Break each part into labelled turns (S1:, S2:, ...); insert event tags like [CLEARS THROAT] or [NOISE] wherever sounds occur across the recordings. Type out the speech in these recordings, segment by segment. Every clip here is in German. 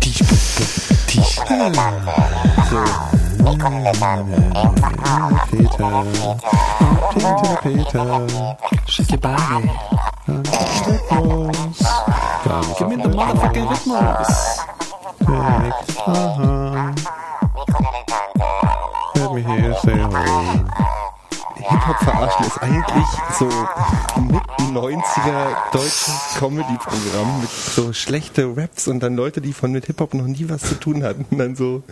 S1: Tisch.
S2: Peter. Peter, Peter.
S1: Schicke Bari.
S2: Rhythmus. Ganz
S1: Gib mir den motherfucking Rhythmus.
S2: perfekt. Aha. Say home.
S3: Hip-Hop verarschen ist eigentlich so mit 90er deutsches Comedy-Programm mit so schlechte Raps und dann Leute, die von mit Hip-Hop noch nie was zu tun hatten, dann so.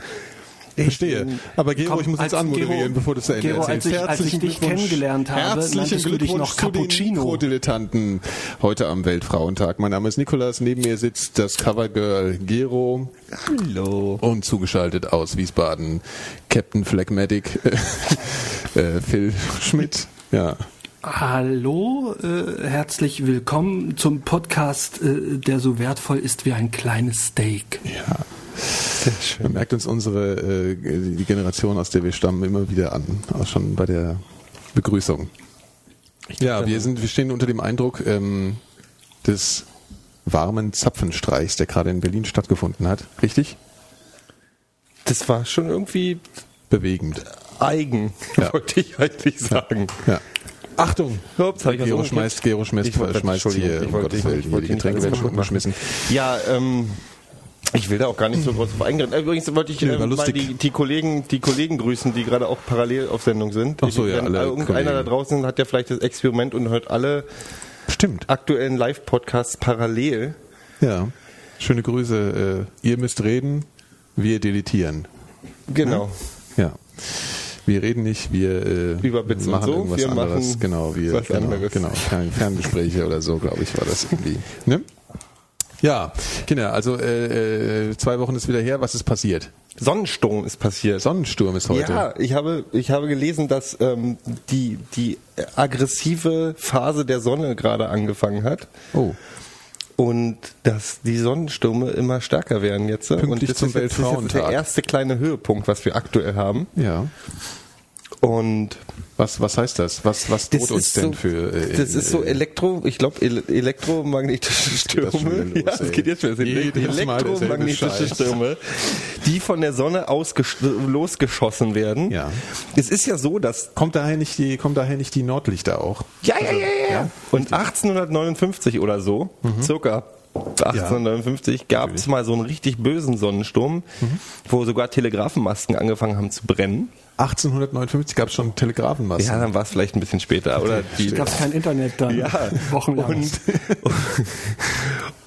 S2: Verstehe. Aber Gero,
S1: Komm,
S2: ich muss jetzt
S1: als
S2: anmoderieren,
S1: Gero-
S2: bevor du zu Ende
S1: Gero,
S2: erzählst.
S1: als ich- als ich
S2: Herzlichen
S1: dich
S2: Glückwunsch.
S1: kennengelernt habe,
S2: Herzlichen
S1: nanntest du dich
S2: Glückwunsch
S1: noch
S2: zu den
S1: Cappuccino.
S2: Heute am Weltfrauentag. Mein Name ist Nikolas, neben mir sitzt das Covergirl Gero.
S3: Hallo.
S2: Und zugeschaltet aus Wiesbaden Captain Phlegmatic [LAUGHS] äh, Phil Schmidt. Ja.
S1: Hallo, äh, herzlich willkommen zum Podcast, äh, der so wertvoll ist wie ein kleines Steak.
S2: Ja. Man merkt uns unsere äh, die Generation, aus der wir stammen, immer wieder an, auch schon bei der Begrüßung. Ja, wir sind, wir stehen unter dem Eindruck ähm, des warmen Zapfenstreichs, der gerade in Berlin stattgefunden hat. Richtig?
S3: Das war schon irgendwie
S2: Bewegend.
S3: eigen,
S2: Ja. [LAUGHS]
S3: wollte ich eigentlich sagen.
S2: Ja. Achtung!
S3: Ups,
S2: Gero schmeißt, Gero schmeißt,
S3: Ich
S2: schmeißt hier, um Gottes Willen, die Getränke werden schon umgeschmissen.
S3: Ja, ähm, ich will da auch gar nicht so groß drauf eingehen. Übrigens wollte ich
S2: Ja,
S3: äh, mal die, die Kollegen, die Kollegen grüßen, die gerade auch parallel auf Sendung sind.
S2: Ach so, ja, alle
S3: Irgendeiner
S2: Kollegen.
S3: da draußen hat ja vielleicht das Experiment und hört alle
S2: Stimmt.
S3: aktuellen Live-Podcasts parallel.
S2: Ja. Schöne Grüße. Äh, ihr müsst reden, wir deletieren.
S3: Genau.
S2: Ja. Wir reden nicht, wir äh,
S3: Über Bits
S2: machen
S3: so,
S2: irgendwas
S3: wir
S2: anderes.
S3: machen
S2: genau, wir
S3: was
S2: genau,
S3: anderes.
S2: genau, Fern Ferngespräche oder so, glaube ich, war das irgendwie. Ne? Ja, Kinder, also äh, äh, zwei Wochen ist wieder her. Was ist passiert?
S3: Sonnensturm ist passiert.
S2: Sonnensturm ist heute.
S3: Ja, ich habe, ich habe gelesen, dass ähm, die, die aggressive Phase der Sonne gerade angefangen hat
S2: Oh,
S3: und dass die Sonnenstürme immer stärker werden jetzt.
S2: Pünktlich
S3: und das
S2: zum
S3: ist jetzt, das ist
S2: Weltfrauentag.
S3: der erste kleine Höhepunkt, was wir aktuell haben.
S2: ja.
S3: Und
S2: Was, was heißt das? Was, was droht uns denn
S3: so,
S2: für? Äh,
S3: das ist so
S2: äh,
S3: Elektro, ich glaube ele elektromagnetische Stürme.
S2: los,
S3: ja, es geht jetzt schon. Elektromagnetische. Stürme, die von der Sonne aus losgeschossen werden.
S2: Ja.
S3: Es ist ja so, dass
S2: Kommt daher nicht die, kommt daher nicht die Nordlichter auch?
S3: Ja, ja, ja, ja. Und 1859 oder so, circa 1859, gab es mal so einen richtig bösen Sonnensturm, wo sogar Telegrafenmasten angefangen haben zu brennen.
S2: 1859 gab es schon Telegrafenmasten.
S3: Ja, dann war es vielleicht ein bisschen später. Oder die,
S1: Gab es kein Internet dann
S3: ja, [LAUGHS]
S1: wochenlang.
S3: und,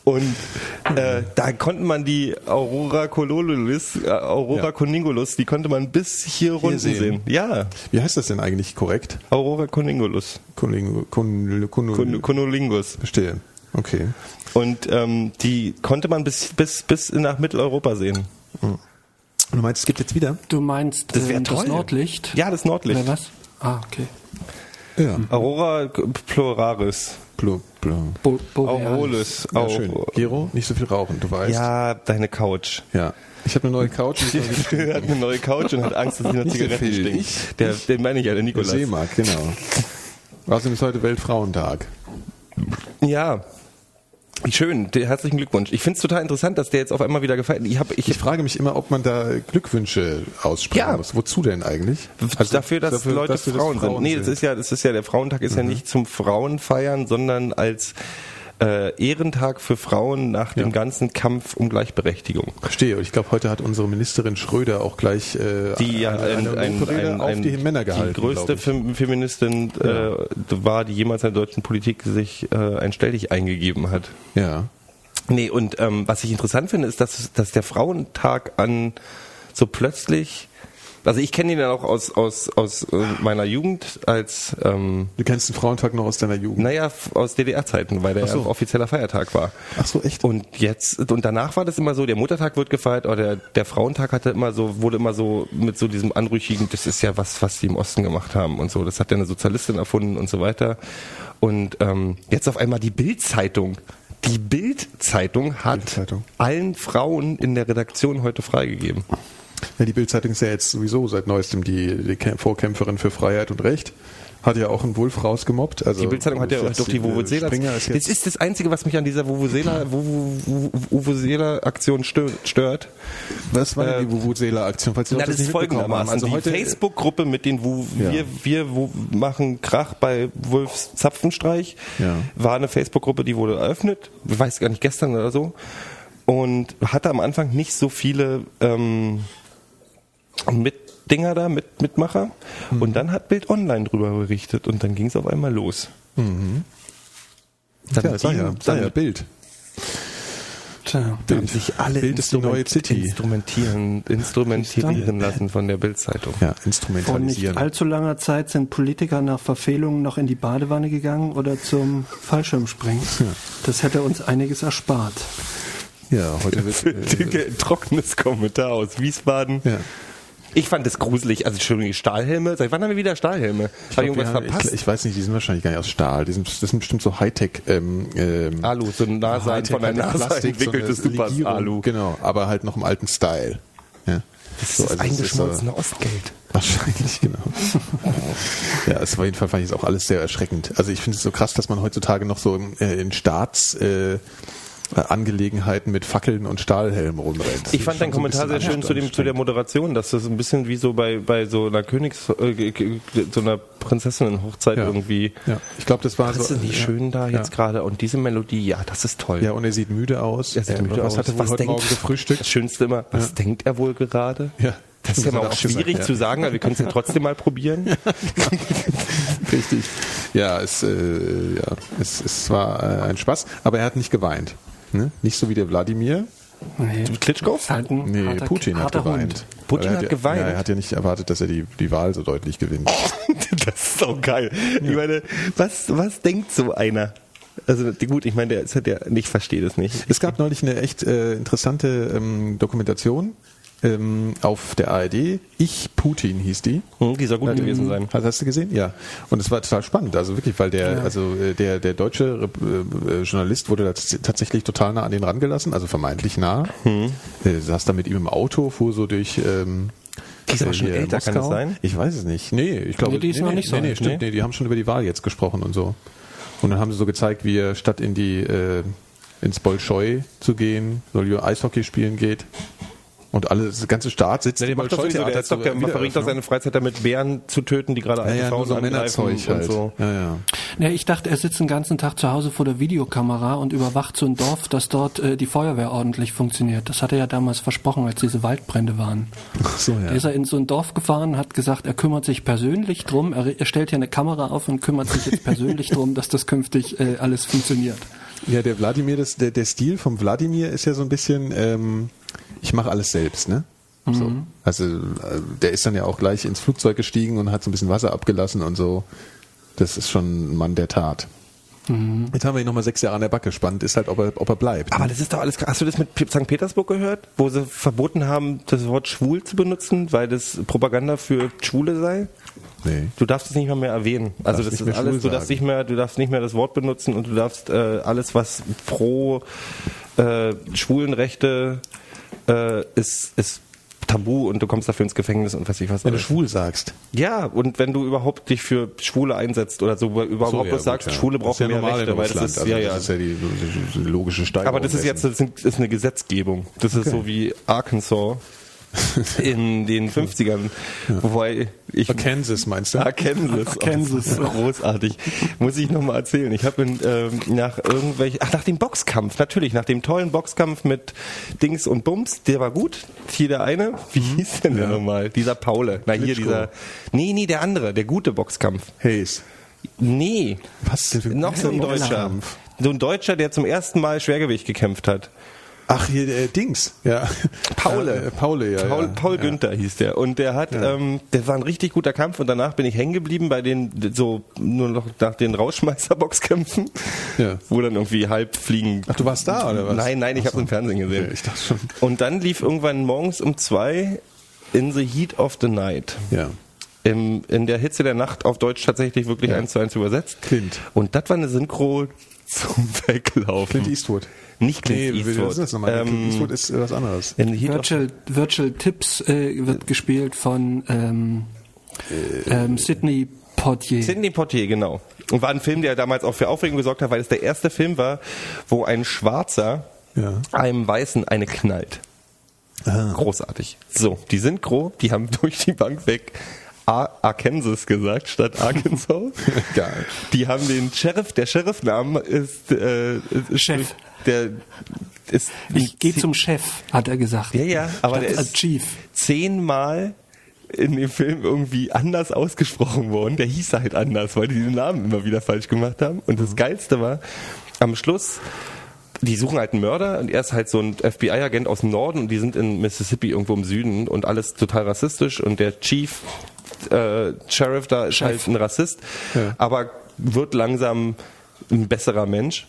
S3: und äh, da konnte man die Aurora Cololulis, äh, Aurora
S2: Ja.
S3: Coningulus, die konnte man bis hier, runter
S2: sehen.
S3: sehen. Ja,
S2: Wie heißt das denn eigentlich korrekt?
S3: Aurora Coningulus.
S2: Kun, kun, kun,
S3: Con Conolingus.
S2: Verstehe. Okay.
S3: Und ähm, die konnte man bis, bis, bis nach Mitteleuropa sehen.
S2: Und du meinst, es gibt jetzt wieder?
S1: Du meinst
S3: Das
S1: ähm, das. Nordlicht?
S3: Ja, das Nordlicht.
S1: Oder was? Ah, okay.
S2: Ja.
S3: Aurora Pluraris.
S2: Blum, blum.
S1: Bo Borealis.
S3: Aurolis.
S2: Ja, schön. Gero, nicht so viel rauchen, du weißt.
S3: Ja, deine Couch.
S2: Ja. Ich habe eine neue Couch. und [LAUGHS] ich
S3: Er hat eine neue Couch und hat Angst, dass sie nach
S2: der
S3: Zigaretten
S2: Phil,
S3: stinkt.
S2: ich-
S3: Der, den meine ich ja, der
S2: eine
S3: Nikolas.
S2: Seemark, genau. Außerdem ist heute Weltfrauentag.
S3: Ja. Schön, herzlichen Glückwunsch. Ich finde es total interessant, dass der jetzt auf einmal wieder gefeiert. Ich ich,
S2: Ich frage mich immer, ob man da Glückwünsche aussprechen
S3: Ja.
S2: muss. Wozu denn eigentlich?
S3: dafür, dass
S2: dafür,
S3: Leute
S2: dass wir das
S3: Frauen, sind. Nee, das ist ja, das ist ja der Frauentag ist ja nicht zum Frauenfeiern, sondern als äh, Ehrentag für Frauen nach dem
S2: Ja.
S3: ganzen Kampf um Gleichberechtigung.
S2: Verstehe. Und ich glaube, heute hat unsere Ministerin Schröder auch glich äh,
S3: Die ja
S2: eine,
S3: ein,
S2: eine
S3: ein, ein,
S2: auf
S3: ein,
S2: die Männer gehalten.
S3: die größte
S2: glaub ich.
S3: Fem Feministin äh, war, die jemals in der deutschen Politik sich äh, ein Stelldich eingegeben hat.
S2: Ja.
S3: Nee, und ähm, was ich interessant finde, ist, dass, dass der Frauentag an so plötzlich, also ich kenne ihn ja auch aus, aus, aus äh, meiner Jugend als, ähm,
S2: Du kennst den Frauentag noch aus deiner Jugend.
S3: naja, aus DDR-Zeiten, weil der
S2: so.
S3: ja offizieller Feiertag war.
S2: Ach so, echt?
S3: Und jetzt, und danach war das immer so, der Muttertag wird gefeiert, aber der, der Frauentag hatte immer so, wurde immer so mit so diesem anrüchigen, das ist ja was, was die im Osten gemacht haben und so. Das hat ja eine Sozialistin erfunden und so weiter. Und ähm, jetzt auf einmal die Bild-Zeitung. Die Bild-Zeitung hat
S2: Bild-Zeitung.
S3: allen Frauen in der Redaktion heute freigegeben.
S2: Ja, die Bildzeitung ist ja jetzt sowieso seit neuestem die, die Kä- Vorkämpferin für Freiheit und Recht. Hat ja auch einen Wolf rausgemobbt. Also
S3: Die Bildzeitung hat ja
S2: das
S3: durch die Vuvuzela.
S2: Ist
S3: Das ist das Einzige, was mich an dieser Vuvuzela, Vuvuzela-Aktion stört.
S2: was war denn
S3: äh,
S2: die Vuvuzela-Aktion? Die
S3: Na, das ist folgendermaßen.
S2: Also
S3: die Facebook-Gruppe mit den wo
S2: Ja.
S3: wir, wir machen Krach bei Wolfs Zapfenstreich
S2: Ja.
S3: war eine Facebook-Gruppe, die wurde eröffnet, ich weiß gar nicht, gestern oder so. Und hatte am Anfang nicht so viele ähm, Mitdinger da, mit, Mitmacher.
S2: Mhm.
S3: Und dann hat Bild Online drüber berichtet und dann ging es auf einmal los. Dann
S2: ja, sag ja,
S3: die-
S2: sag ja,
S3: dann-
S2: Bild.
S1: Tja.
S3: Da haben sich alle
S2: Bild ist die neue
S3: instrument-
S2: City.
S3: instrumentieren, instrumentieren lassen von der Bildzeitung.
S2: Ja,
S1: Vor nicht
S2: instrumentalisieren.
S1: allzu langer Zeit sind Politiker nach Verfehlungen noch in die Badewanne gegangen oder zum Fallschirmspringen. Das hätte uns einiges erspart.
S2: Ja, heute wird, [LAUGHS] äh,
S3: Ein trockenes Kommentar aus Wiesbaden.
S2: ja.
S3: Ich fand es gruselig. Also, Entschuldigung, Stahlhelme. Seit wann haben wir wieder Stahlhelme? Ich
S2: glaub,
S3: irgendwas
S2: haben-
S3: verpasst?
S2: Ich, ich weiß nicht, die sind wahrscheinlich gar nicht aus Stahl. Die sind, das sind bestimmt so Hightech. Ähm, ähm,
S3: Alu, so ein NASA, von der NASA
S2: Plastik,
S3: entwickeltes
S2: so
S3: Super Alu.
S2: Genau, aber halt noch im alten Style. Ja.
S3: Das
S2: So,
S3: ist
S2: also es ist,
S3: eingeschmolzene Ostgeld.
S2: Wahrscheinlich, genau. [LAUGHS] ja, es war jedenfalls fand ich es auch alles sehr erschreckend. Also ich finde es so krass, dass man heutzutage noch so in, äh, in Staats äh, Angelegenheiten mit Fackeln und Stahlhelmen rumrennt.
S3: Ich fand deinen Kommentar sehr schön zu, dem, zu der Moderation, dass das ein bisschen wie so bei, bei so einer Königs, äh, so einer Prinzessinnenhochzeit
S2: Ja.
S3: irgendwie.
S2: Ja, ich glaube, das war
S3: Das
S2: so.
S3: ist nicht
S2: ja,
S3: schön da
S2: ja.
S3: jetzt gerade und diese Melodie, ja, das ist toll.
S2: Ja, und er sieht müde aus.
S3: Er sieht
S2: Äh,
S3: müde aus.
S2: hat er
S3: Was
S2: heute
S3: denkt-
S2: Morgen gefrühstückt?
S3: Das Schönste immer, was denkt er wohl gerade?
S2: Ja.
S3: Das ist ja
S2: Das
S3: auch
S2: er gesagt,
S3: schwierig
S2: ja.
S3: zu sagen, aber wir können es ja trotzdem mal probieren. [LAUGHS]
S2: Richtig. Ja, es, äh, ja, es, es war äh, ein Spaß, aber er hat nicht geweint. Ne? Nicht so wie der Wladimir.
S1: Nee.
S3: Klitschko?
S1: Halt ein
S2: Nee,
S1: harter,
S2: Putin hat geweint.
S1: Hund.
S3: Putin hat
S2: ja-
S3: geweint?
S2: Ja, er hat ja nicht erwartet, dass er die, die Wahl so deutlich gewinnt. [LAUGHS]
S3: Das ist so geil. Ich meine, was, was denkt so einer? Also gut, ich meine, der ist ja der, ich verstehe das nicht.
S2: Es gab neulich eine echt äh, interessante ähm, Dokumentation auf der ARD. Ich Putin hieß die.
S3: Hm, die soll gut gewesen sein.
S2: Hast, hast du gesehen? Ja. Und es war total spannend. Also wirklich, weil der, also äh, der, der deutsche äh, Journalist wurde tatsächlich total nah an den rangelassen, also vermeintlich nah.
S3: Hm.
S2: Äh, saß da mit ihm im Auto, fuhr so durch. Ähm,
S3: Die ist aber schon
S2: hier
S3: älter, kann das
S2: Moskau.
S3: sein?
S2: Ich weiß es nicht. Nee, ich glaube,
S1: Nee, die ist noch nicht so
S2: nee, nee, stimmt,
S3: nee.
S2: nee, die haben schon über die Wahl jetzt gesprochen und so. Und dann haben sie so gezeigt, wie er statt in die äh, ins Bolschoi zu gehen, soll er Eishockey spielen geht. Und alles, das ganze Staat sitzt
S3: Der
S2: im
S3: macht doch sowieso, der
S2: Bolschoi-Theater
S3: ist doch, der verbringt doch
S2: Wiedereröffnung.
S3: seine Freizeit damit, Bären zu töten, die gerade
S2: ja,
S3: alte
S2: ja, nur
S3: Frauen
S2: so
S3: angreifen
S2: Männerzeug halt.
S3: und so.
S2: Ja, ja.
S1: Ja, ich dachte, er sitzt den ganzen Tag zu Hause vor der Videokamera und überwacht so ein Dorf, dass dort äh, die Feuerwehr ordentlich funktioniert. Das hat er ja damals versprochen, als diese Waldbrände waren.
S2: Ach so, ja.
S1: Da ist er in so ein Dorf gefahren, hat gesagt, er kümmert sich persönlich drum. Er, er stellt hier eine Kamera auf und kümmert sich jetzt persönlich drum, dass das künftig äh, alles funktioniert.
S2: Ja, der Wladimir, das, der, der Stil vom Wladimir ist ja so ein bisschen, ähm, ich mache alles selbst, ne? So. Also äh, der ist dann ja auch gleich ins Flugzeug gestiegen und hat so ein bisschen Wasser abgelassen und so. Das ist schon ein Mann der Tat. Jetzt haben wir ihn nochmal sechs Jahre an der Backe. Spannend ist halt, ob er, ob er bleibt.
S3: Aber das ist doch alles. Hast du das mit St. Petersburg gehört, wo sie verboten haben, das Wort schwul zu benutzen, weil das Propaganda für Schwule sei?
S2: nee.
S3: Du darfst es nicht mal mehr erwähnen. Also das ist alles. Du darfst nicht mehr. Du darfst nicht mehr das Wort benutzen und du darfst äh, alles, was pro äh, Schwulenrechte äh, ist, ist tabu und du kommst dafür ins Gefängnis und weiß ich was.
S2: Wenn du
S3: alles.
S2: schwul sagst.
S3: Ja, und wenn du überhaupt dich für Schwule einsetzt oder so überhaupt
S2: So, ja,
S3: bloß sagst,
S2: gut, ja.
S3: Schwule brauchen
S2: ja
S3: mehr Rechte, weil das ist,
S2: also
S3: ja, ja.
S2: das ist ja die, die, die logische Steigerung.
S3: Aber das ist jetzt das ist eine Gesetzgebung. Das ist so wie Arkansas [LAUGHS] in den 50ern. Wobei ich
S2: Kansas meinst du?
S3: Arkansas.
S1: Arkansas.
S3: Oh, [LAUGHS] großartig. Muss ich nochmal erzählen. Ich habe ähm, nach irgendwelchen, ach, nach dem Boxkampf, natürlich, nach dem tollen Boxkampf mit Dings und Bums, der war gut. Hier der eine, wie hieß denn der nochmal? Dieser Paule. Na, hier
S2: Klitschko.
S3: dieser, nee, nee, der andere, der gute Boxkampf.
S2: Hayes.
S3: Nee,
S2: Was
S3: noch so ein Deutscher. So ein Deutscher, der zum ersten Mal Schwergewicht gekämpft hat.
S2: Ach, hier, äh, Dings. Ja.
S3: Paule.
S2: Äh, ja.
S3: Paul,
S2: ja.
S3: Paul Günther hieß der. Und der hat, ähm, der war ein richtig guter Kampf und danach bin ich hängen geblieben bei den, so, nur noch nach den Rauschmeister-Boxkämpfen.
S2: Ja.
S3: Wo dann irgendwie halb fliegen.
S2: Ach, du warst da, oder was?
S3: Nein, nein, ich habe im Fernsehen gesehen.
S2: Ich dachte schon.
S3: Und dann lief irgendwann morgens um zwei In the Heat of the Night.
S2: Ja.
S3: Im, in der Hitze der Nacht auf Deutsch tatsächlich wirklich
S2: Ja.
S3: eins zu eins übersetzt.
S2: Clint.
S3: Und das war eine Synchro zum [LAUGHS] Weglaufen.
S2: Clint Eastwood.
S3: Nicht Clint
S2: Nee,
S3: Eastwood.
S2: was ist das nochmal? Clint
S3: Ähm,
S2: Eastwood ist äh, was anderes.
S3: of
S1: Virtual, Virtual Tips äh, wird gespielt von ähm, ähm, Sidney Poitier.
S3: Sidney Poitier, genau. Und war ein Film, der damals auch für Aufregung gesorgt hat, weil es der erste Film war, wo ein Schwarzer
S2: Ja.
S3: einem Weißen eine knallt.
S2: Ah.
S3: Großartig. So, die Synchro, die haben [LAUGHS] durch die Bank weg Arkansas gesagt statt Arkansas. [LAUGHS]
S2: Geil.
S3: Die haben den Sheriff, der Sheriffname ist, äh, ist
S1: Chef.
S3: Der ist
S1: Ich gehe zum Chef, hat er gesagt.
S3: ja, ja, aber der
S1: Statt als
S3: ist
S1: Chief.
S3: zehnmal in dem Film irgendwie anders ausgesprochen worden. Der hieß halt anders, weil die den Namen immer wieder falsch gemacht haben. Und das Geilste war, am Schluss, die suchen halt einen Mörder und er ist halt so ein FBI-Agent aus dem Norden und die sind in Mississippi irgendwo im Süden und alles total rassistisch und der Chief äh, Sheriff da ist halt ein Rassist, aber wird langsam ein besserer Mensch.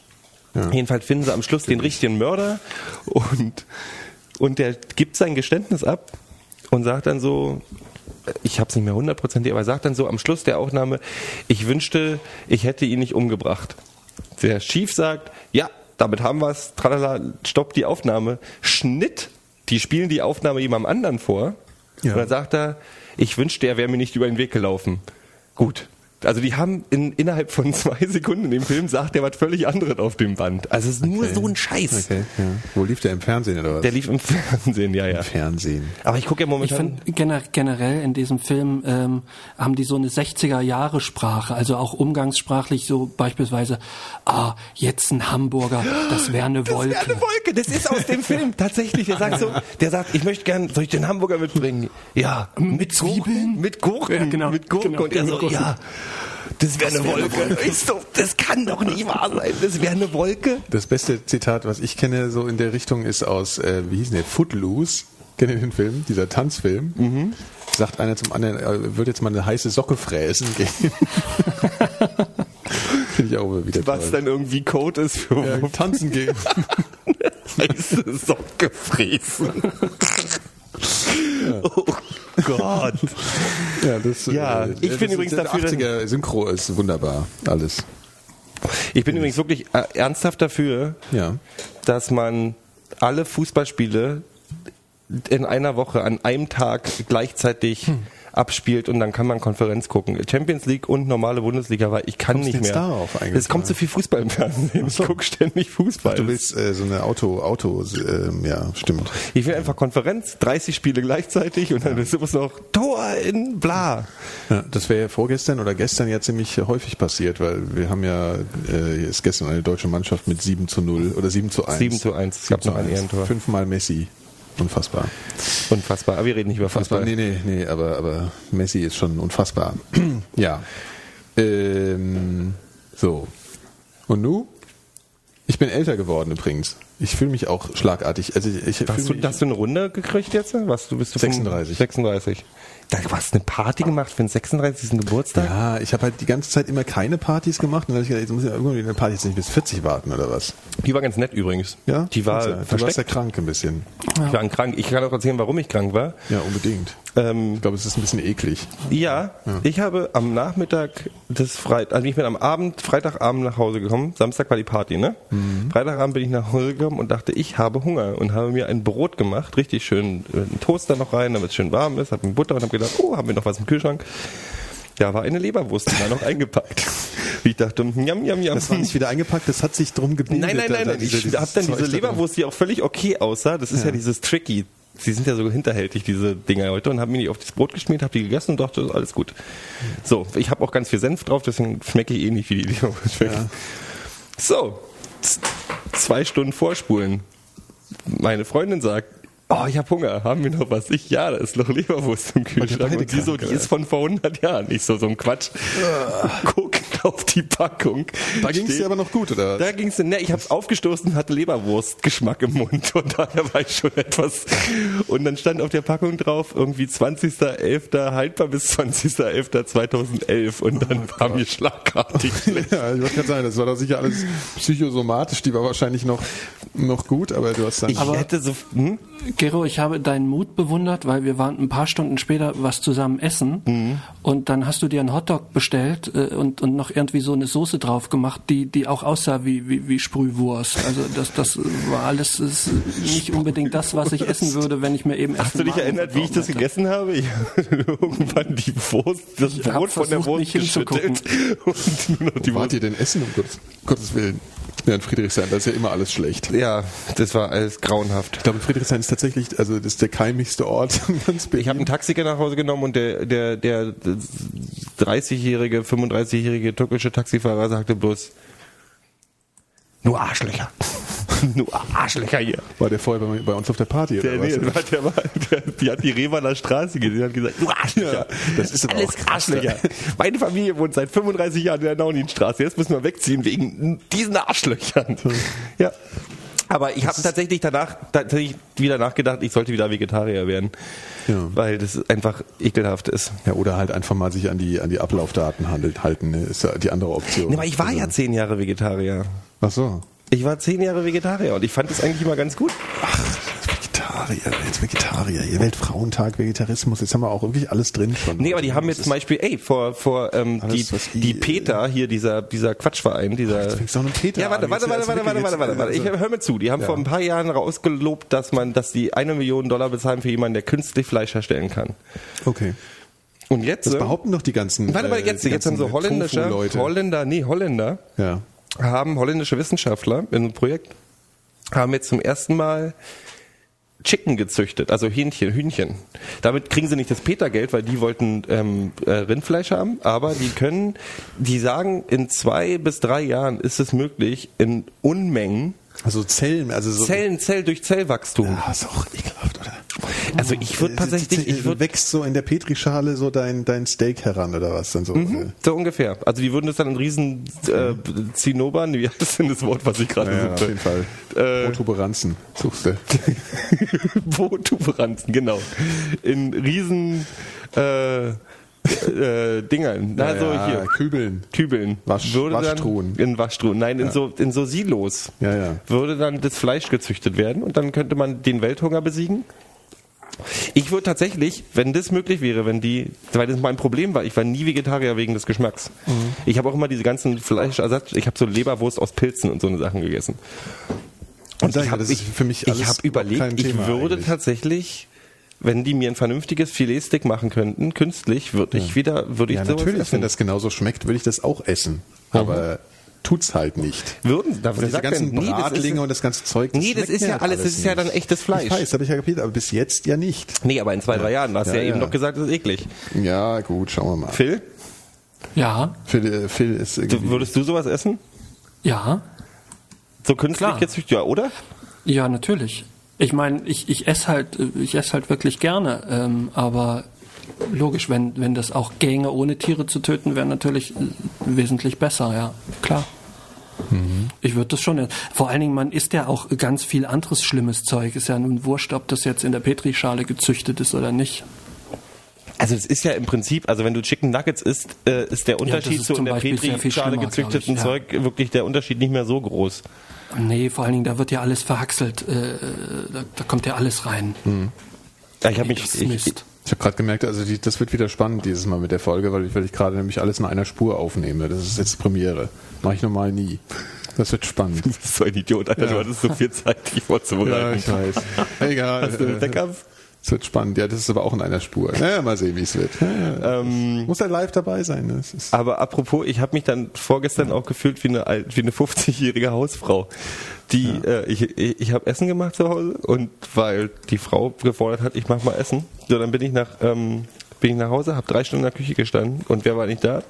S3: Jedenfalls finden sie am Schluss den richtigen Mörder und, und der gibt sein Geständnis ab und sagt dann so, ich habe es nicht mehr hundertprozentig, aber er sagt dann so am Schluss der Aufnahme, ich wünschte, ich hätte ihn nicht umgebracht. Der Chief sagt, ja, damit haben wir es, tralala, stoppt die Aufnahme, Schnitt, die spielen die Aufnahme jemandem anderen vor
S2: Ja.
S3: und dann sagt er, ich wünschte, er wäre mir nicht über den Weg gelaufen. Gut. Also die haben in, innerhalb von [LAUGHS] zwei Sekunden in dem Film sagt der was völlig anderes auf dem Band. Also es ist nur so ein Scheiß.
S2: Okay, ja. Wo lief der im Fernsehen oder was?
S3: Der lief im Fernsehen, ja, ja.
S2: Im Fernsehen.
S3: Aber ich gucke ja
S1: Ich
S3: momentan.
S1: finde gener generell in diesem Film ähm, haben die so eine 60er Jahre Sprache, also auch umgangssprachlich so beispielsweise, ah, jetzt ein Hamburger, das wäre eine [GASPS]
S3: Das
S1: Wolke.
S3: wäre eine Wolke, das ist aus dem Film. [LAUGHS] Tatsächlich, der sagt so, der sagt, ich möchte gern, soll ich den Hamburger mitbringen? Ja, mit Zwiebeln, mit Gurken,
S1: Ja, genau,
S3: mit Gurken.
S1: genau,
S3: und er so,
S1: mit Gurken.
S3: ja, das wäre eine Wolke. Ich so, das kann doch nicht wahr sein, das wäre eine Wolke.
S2: Das beste Zitat, was ich kenne, so in der Richtung, ist aus, äh, wie hieß denn der? Footloose. Kennt ihr den Film? Dieser Tanzfilm.
S3: Mhm.
S2: Sagt einer zum anderen, er wird jetzt mal eine heiße Socke fräsen gehen. [LAUGHS] Finde ich auch immer wieder
S3: Was
S2: toll.
S3: dann irgendwie Code ist für
S2: Ja, tanzen gehen. [LAUGHS]
S3: heiße Socke fräsen. [LAUGHS] Oh Gott.
S2: Ja, das,
S3: Ja,
S2: äh,
S3: ich bin übrigens dafür, dass-
S2: 80er Synchro ist wunderbar. Alles.
S3: Ich bin übrigens wirklich äh, ernsthaft dafür,
S2: Ja.
S3: dass man alle Fußballspiele in einer Woche an einem Tag gleichzeitig
S2: Hm.
S3: Abspielt und dann kann man Konferenz gucken. Champions League und normale Bundesliga, weil ich kann
S2: Kommst
S3: nicht mehr.
S2: darauf eigentlich
S3: es kommt zu viel Fußball im Fernsehen. Ich gucke ständig Fußball.
S2: Du willst äh, so eine Auto, Auto, ähm, ja, stimmt.
S3: ich will einfach Konferenz, 30 Spiele gleichzeitig und dann ist immer noch Tor in bla.
S2: Ja, das wäre ja vorgestern oder gestern ja ziemlich häufig passiert, weil wir haben ja, äh, ist gestern eine deutsche Mannschaft mit 7 zu 0 oder 7 zu 1.
S3: 7 zu 1. Es gab
S2: 7
S3: noch ein Ehrentor.
S2: Fünfmal Messi. Unfassbar.
S3: Unfassbar. Aber wir reden nicht über
S2: Unfassbar.
S3: Fußball.
S2: Nee, nee, nee, aber, aber Messi ist schon unfassbar. [CLEARS THROAT] ja. Ähm, so. Und nu? Ich bin älter geworden übrigens. Ich fühle mich auch schlagartig. Also ich, ich
S3: Hast du, hast du eine Runde gekriegt jetzt? Was, du bist du
S2: 36.
S3: 36. Da hast du eine Party gemacht für den 36. Geburtstag?
S2: ja, ich habe halt die ganze Zeit immer keine Partys gemacht. Und dann habe ich gedacht, jetzt muss ich irgendwie eine Party jetzt nicht bis 40 warten oder was.
S3: Die war ganz nett übrigens.
S2: Ja?
S3: Die war
S2: du warst
S3: versteckt.
S2: ja krank ein bisschen.
S3: Ich war krank. Ich kann auch erzählen, warum ich krank war.
S2: Ja, unbedingt.
S3: Ähm,
S2: Ich glaube, es ist ein bisschen eklig.
S3: ja, ich habe am Nachmittag des Freitag, also ich bin am Abend, Freitagabend nach Hause gekommen. Samstag war die Party, ne?
S2: Mhm.
S3: Freitagabend bin ich nach Hause gekommen und dachte, ich habe Hunger und habe mir ein Brot gemacht, richtig schön äh, einen Toaster noch rein, damit es schön warm ist, habe mir Butter und habe gedacht, oh, haben wir noch was im Kühlschrank? Ja, war eine Leberwurst, die war noch [LAUGHS] eingepackt. Wie ich dachte, jam, jam, jam.
S2: Das war nicht wieder eingepackt, das hat sich drum gebildet.
S3: Nein, nein,
S2: da-
S3: nein,
S2: da
S3: nein. Ich habe dann diese
S2: da.
S3: Leberwurst, die auch völlig okay aussah. Das ist ja,
S2: Ja.
S3: dieses Tricky. Sie sind ja so hinterhältig, diese Dinger heute, und haben mir die auf das Brot geschmiert, habe die gegessen und dachte, alles gut. So, ich habe auch ganz viel Senf drauf, deswegen schmecke ich eh nicht wie die schmeckt.
S2: Ja.
S3: So, zwei Stunden vorspulen. Meine Freundin sagt, oh, ich habe Hunger, haben wir noch was? Ich, ja, da ist noch Leberwurst im Kühlschrank.
S2: beide
S3: Und sie so, die ist von vor 100 Jahren. Nicht so, so ein Quatsch. Gucken auf die Packung.
S2: Da ging es dir aber noch gut, oder?
S3: da ging's, ne, ich hab's aufgestoßen, hatte Leberwurstgeschmack im Mund und daher war ich schon etwas. Und dann stand auf der Packung drauf irgendwie 20.11. haltbar bis 20.11.2011 und dann war mir schlagartig [LAUGHS] schlecht.
S2: Ja, ich wollte gerade sagen, das war doch sicher alles psychosomatisch, die war wahrscheinlich noch, noch gut, aber du hast dann.
S3: Ich
S1: Aber-
S3: hätte so, hm?
S1: Gero, ich habe deinen Mut bewundert, weil wir waren ein paar Stunden später was zusammen essen
S3: Mhm.
S1: und dann hast du dir einen Hotdog bestellt äh, und, und noch irgendwie so eine Soße drauf gemacht, die, die auch aussah wie, wie, wie Sprühwurst. Also das, das war alles ist nicht unbedingt das, was ich essen würde, wenn ich mir eben
S3: Hast du dich erinnert, wie ich das gegessen habe? Ich [LAUGHS] habe irgendwann die Wurst, das Brot von der Wurst geschüttelt und nur noch die
S2: Wo wart
S3: Wurst.
S2: ihr denn essen, um Gottes, Gottes Willen? Ja, in Friedrichshain, da ist ja immer alles schlecht.
S3: Ja, das war alles grauenhaft.
S2: Ich glaube, Friedrichshain ist tatsächlich, also das ist der keimigste Ort in [LAUGHS] ganz Berlin.
S3: Ich habe einen Taxiker nach Hause genommen und der, der, der 30-jährige, 35-jährige türkische Taxifahrer sagte bloß, nur Arschlöcher. [LAUGHS] nur Arschlöcher hier.
S2: War der vorher bei, bei uns auf der Party
S3: Der, nee, der, war, der, war, der, die hat die Revaler Straße gesehen und hat gesagt, du Arschlöcher.
S2: Ja, das ist
S3: alles
S2: auch krass,
S3: Arschlöcher. Meine Familie wohnt seit 35 Jahren in der Nauninstraße. Jetzt müssen wir wegziehen wegen diesen Arschlöchern. [LAUGHS] Ja. Aber ich habe tatsächlich danach tatsächlich wieder nachgedacht, ich sollte wieder Vegetarier werden.
S2: Ja.
S3: Weil das einfach ekelhaft ist.
S2: Ja, oder halt einfach mal sich an die, an die Ablaufdaten handelt, halten, ne, ist ja die andere Option.
S3: Nee, aber ich war ja
S2: Also-
S3: zehn Jahre Vegetarier.
S2: Ach so.
S3: Ich war zehn Jahre Vegetarier und ich fand es eigentlich immer ganz gut.
S2: Vegetarier, jetzt Vegetarier, ihr Weltfrauentag, Vegetarismus, jetzt haben wir auch wirklich alles drin schon.
S3: Nee, aber die haben jetzt zum Beispiel, ey, vor, vor ähm,
S2: Alles,
S3: die, die PETA, hier dieser, dieser Quatschverein, dieser.
S2: Jetzt fängst du auch noch Peter
S3: Ja, warte,
S2: an.
S3: warte, warte, warte, warte, warte, warte, warte. Ich
S2: also-
S3: hör mir zu. Die haben
S2: Ja.
S3: vor ein paar Jahren rausgelobt, dass man, dass die eine Million Dollar bezahlen für jemanden, der künstlich Fleisch herstellen kann.
S2: Okay.
S3: Und jetzt.
S2: Das
S3: äh,
S2: behaupten doch die ganzen.
S3: Warte mal,
S2: äh,
S3: jetzt, jetzt haben so holländische,
S2: Tofu-Leute.
S3: Holländer, nee, Holländer,
S2: Ja.
S3: Haben holländische Wissenschaftler in einem Projekt, haben jetzt zum ersten Mal Chicken gezüchtet, also Hähnchen, Hühnchen. Damit kriegen sie nicht das Petergeld, weil die wollten ähm, äh, Rindfleisch haben, aber die können, die sagen, in zwei bis drei Jahren ist es möglich, in Unmengen
S2: Also Zellen, also so.
S3: Zellen, Zell durch Zellwachstum.
S2: Ja, ist auch ekelhaft, oder?
S3: Also ich würde
S2: Äh,
S3: tatsächlich, ich würde
S2: wächst so in der Petrischale so dein, dein Steak heran oder was dann so. äh,
S3: so ungefähr. Also die würden das dann in riesen äh, Zinnobern, wie heißt das denn das Wort, was ich gerade
S2: Ja, auf
S3: suchte?
S2: jeden Fall.
S3: Äh,
S2: Protuberanzen, suchst du. [LAUGHS]
S3: Protuberanzen, genau. In riesen äh, äh, Dingern. Na,
S2: Ja,
S3: so
S2: ja,
S3: hier.
S2: Kübeln.
S3: Kübeln.
S2: Wasch-
S3: Würde
S2: Waschtruhen.
S3: Dann, in Waschtruhen. Nein, in, so, in so Silos.
S2: Ja, ja.
S3: Würde dann das Fleisch gezüchtet werden und dann könnte man den Welthunger besiegen. Ich würde tatsächlich, wenn das möglich wäre, wenn die, weil das mein Problem war, ich war nie Vegetarier wegen des Geschmacks.
S2: Mhm.
S3: Ich habe auch immer diese ganzen Fleischersatz, ich habe so Leberwurst aus Pilzen und so eine Sachen gegessen. Und
S2: sag
S3: ich habe
S2: ist für mich
S3: ich
S2: alles
S3: habe
S2: überhaupt
S3: überlegt, ich würde
S2: eigentlich.
S3: tatsächlich, wenn die mir ein vernünftiges Filetstick machen könnten, künstlich, würde ich wieder, würde ich
S2: Ja, natürlich,
S3: essen.
S2: wenn das genauso schmeckt, würde ich das auch essen. Aber tut's halt nicht.
S3: Würden, da
S2: diese
S3: sagt
S2: ganzen
S3: man, nee, das
S2: Bratlinge
S3: ist,
S2: und das ganze Zeug.
S3: Nee, das ist ja
S2: halt
S3: alles- das ist ja
S2: nicht.
S3: dann echtes Fleisch.
S2: Ich weiß, habe ich ja kapiert, aber bis jetzt ja nicht.
S3: nee, aber in zwei, drei Jahren, du hast ja,
S2: Ja,
S3: eben
S2: ja.
S3: noch gesagt, das ist eklig.
S2: Ja, gut, schauen wir mal.
S3: Phil,
S1: Ja,
S2: Phil, äh, Phil ist
S3: du,
S2: irgendwie.
S3: würdest du sowas essen?
S1: ja,
S3: So künstlich
S1: Klar.
S3: gezüchtet, ja, oder?
S1: ja, natürlich. Ich meine, ich, ich esse halt, äh, ich esse halt wirklich gerne, ähm, aber logisch, wenn, wenn das auch gänge, ohne Tiere zu töten, wäre natürlich äh, wesentlich besser, ja, klar. Ich würde das schon. Vor allen Dingen, man isst ja auch ganz viel anderes schlimmes Zeug. Ist ja nun wurscht, ob das jetzt in der Petrischale gezüchtet ist oder nicht.
S3: Also es ist ja im Prinzip, also wenn du Chicken Nuggets isst, äh, ist der Unterschied
S1: ist
S3: zu in
S1: zum
S3: der Petri-Schale gezüchteten
S1: glaub
S3: Zeug
S1: ich,
S3: wirklich der Unterschied nicht mehr so groß.
S1: Nee, vor allen Dingen, da wird ja alles verhackselt. Äh, da, da kommt ja alles rein.
S3: Ja, ich habe mich, ich,
S1: Mist.
S2: Ich habe gerade gemerkt, also die, das wird wieder spannend dieses Mal mit der Folge, weil ich, weil ich gerade nämlich alles in einer Spur aufnehme. Das ist jetzt Premiere. Mache ich normal nie. Das wird spannend.
S3: Du [LAUGHS] bist so ein Idiot, Alter. Du hattest so viel Zeit, dich vorzubereiten.
S2: ich weiß. Egal.
S3: Hast du ein Backup?
S2: Es wird spannend. Ja, das ist aber auch in einer Spur. Naja, mal sehen, wie es wird. Ja, ja.
S3: Ähm,
S2: Muss er live dabei sein. Das ist
S3: aber apropos, ich habe mich dann vorgestern auch gefühlt wie eine, wie eine 50-jährige Hausfrau. Die, äh, ich, ich, ich habe Essen gemacht zu Hause und weil die Frau gefordert hat, ich mach mal Essen, so dann bin ich nach, ähm, bin ich nach Hause, habe drei Stunden in der Küche gestanden und wer war nicht da?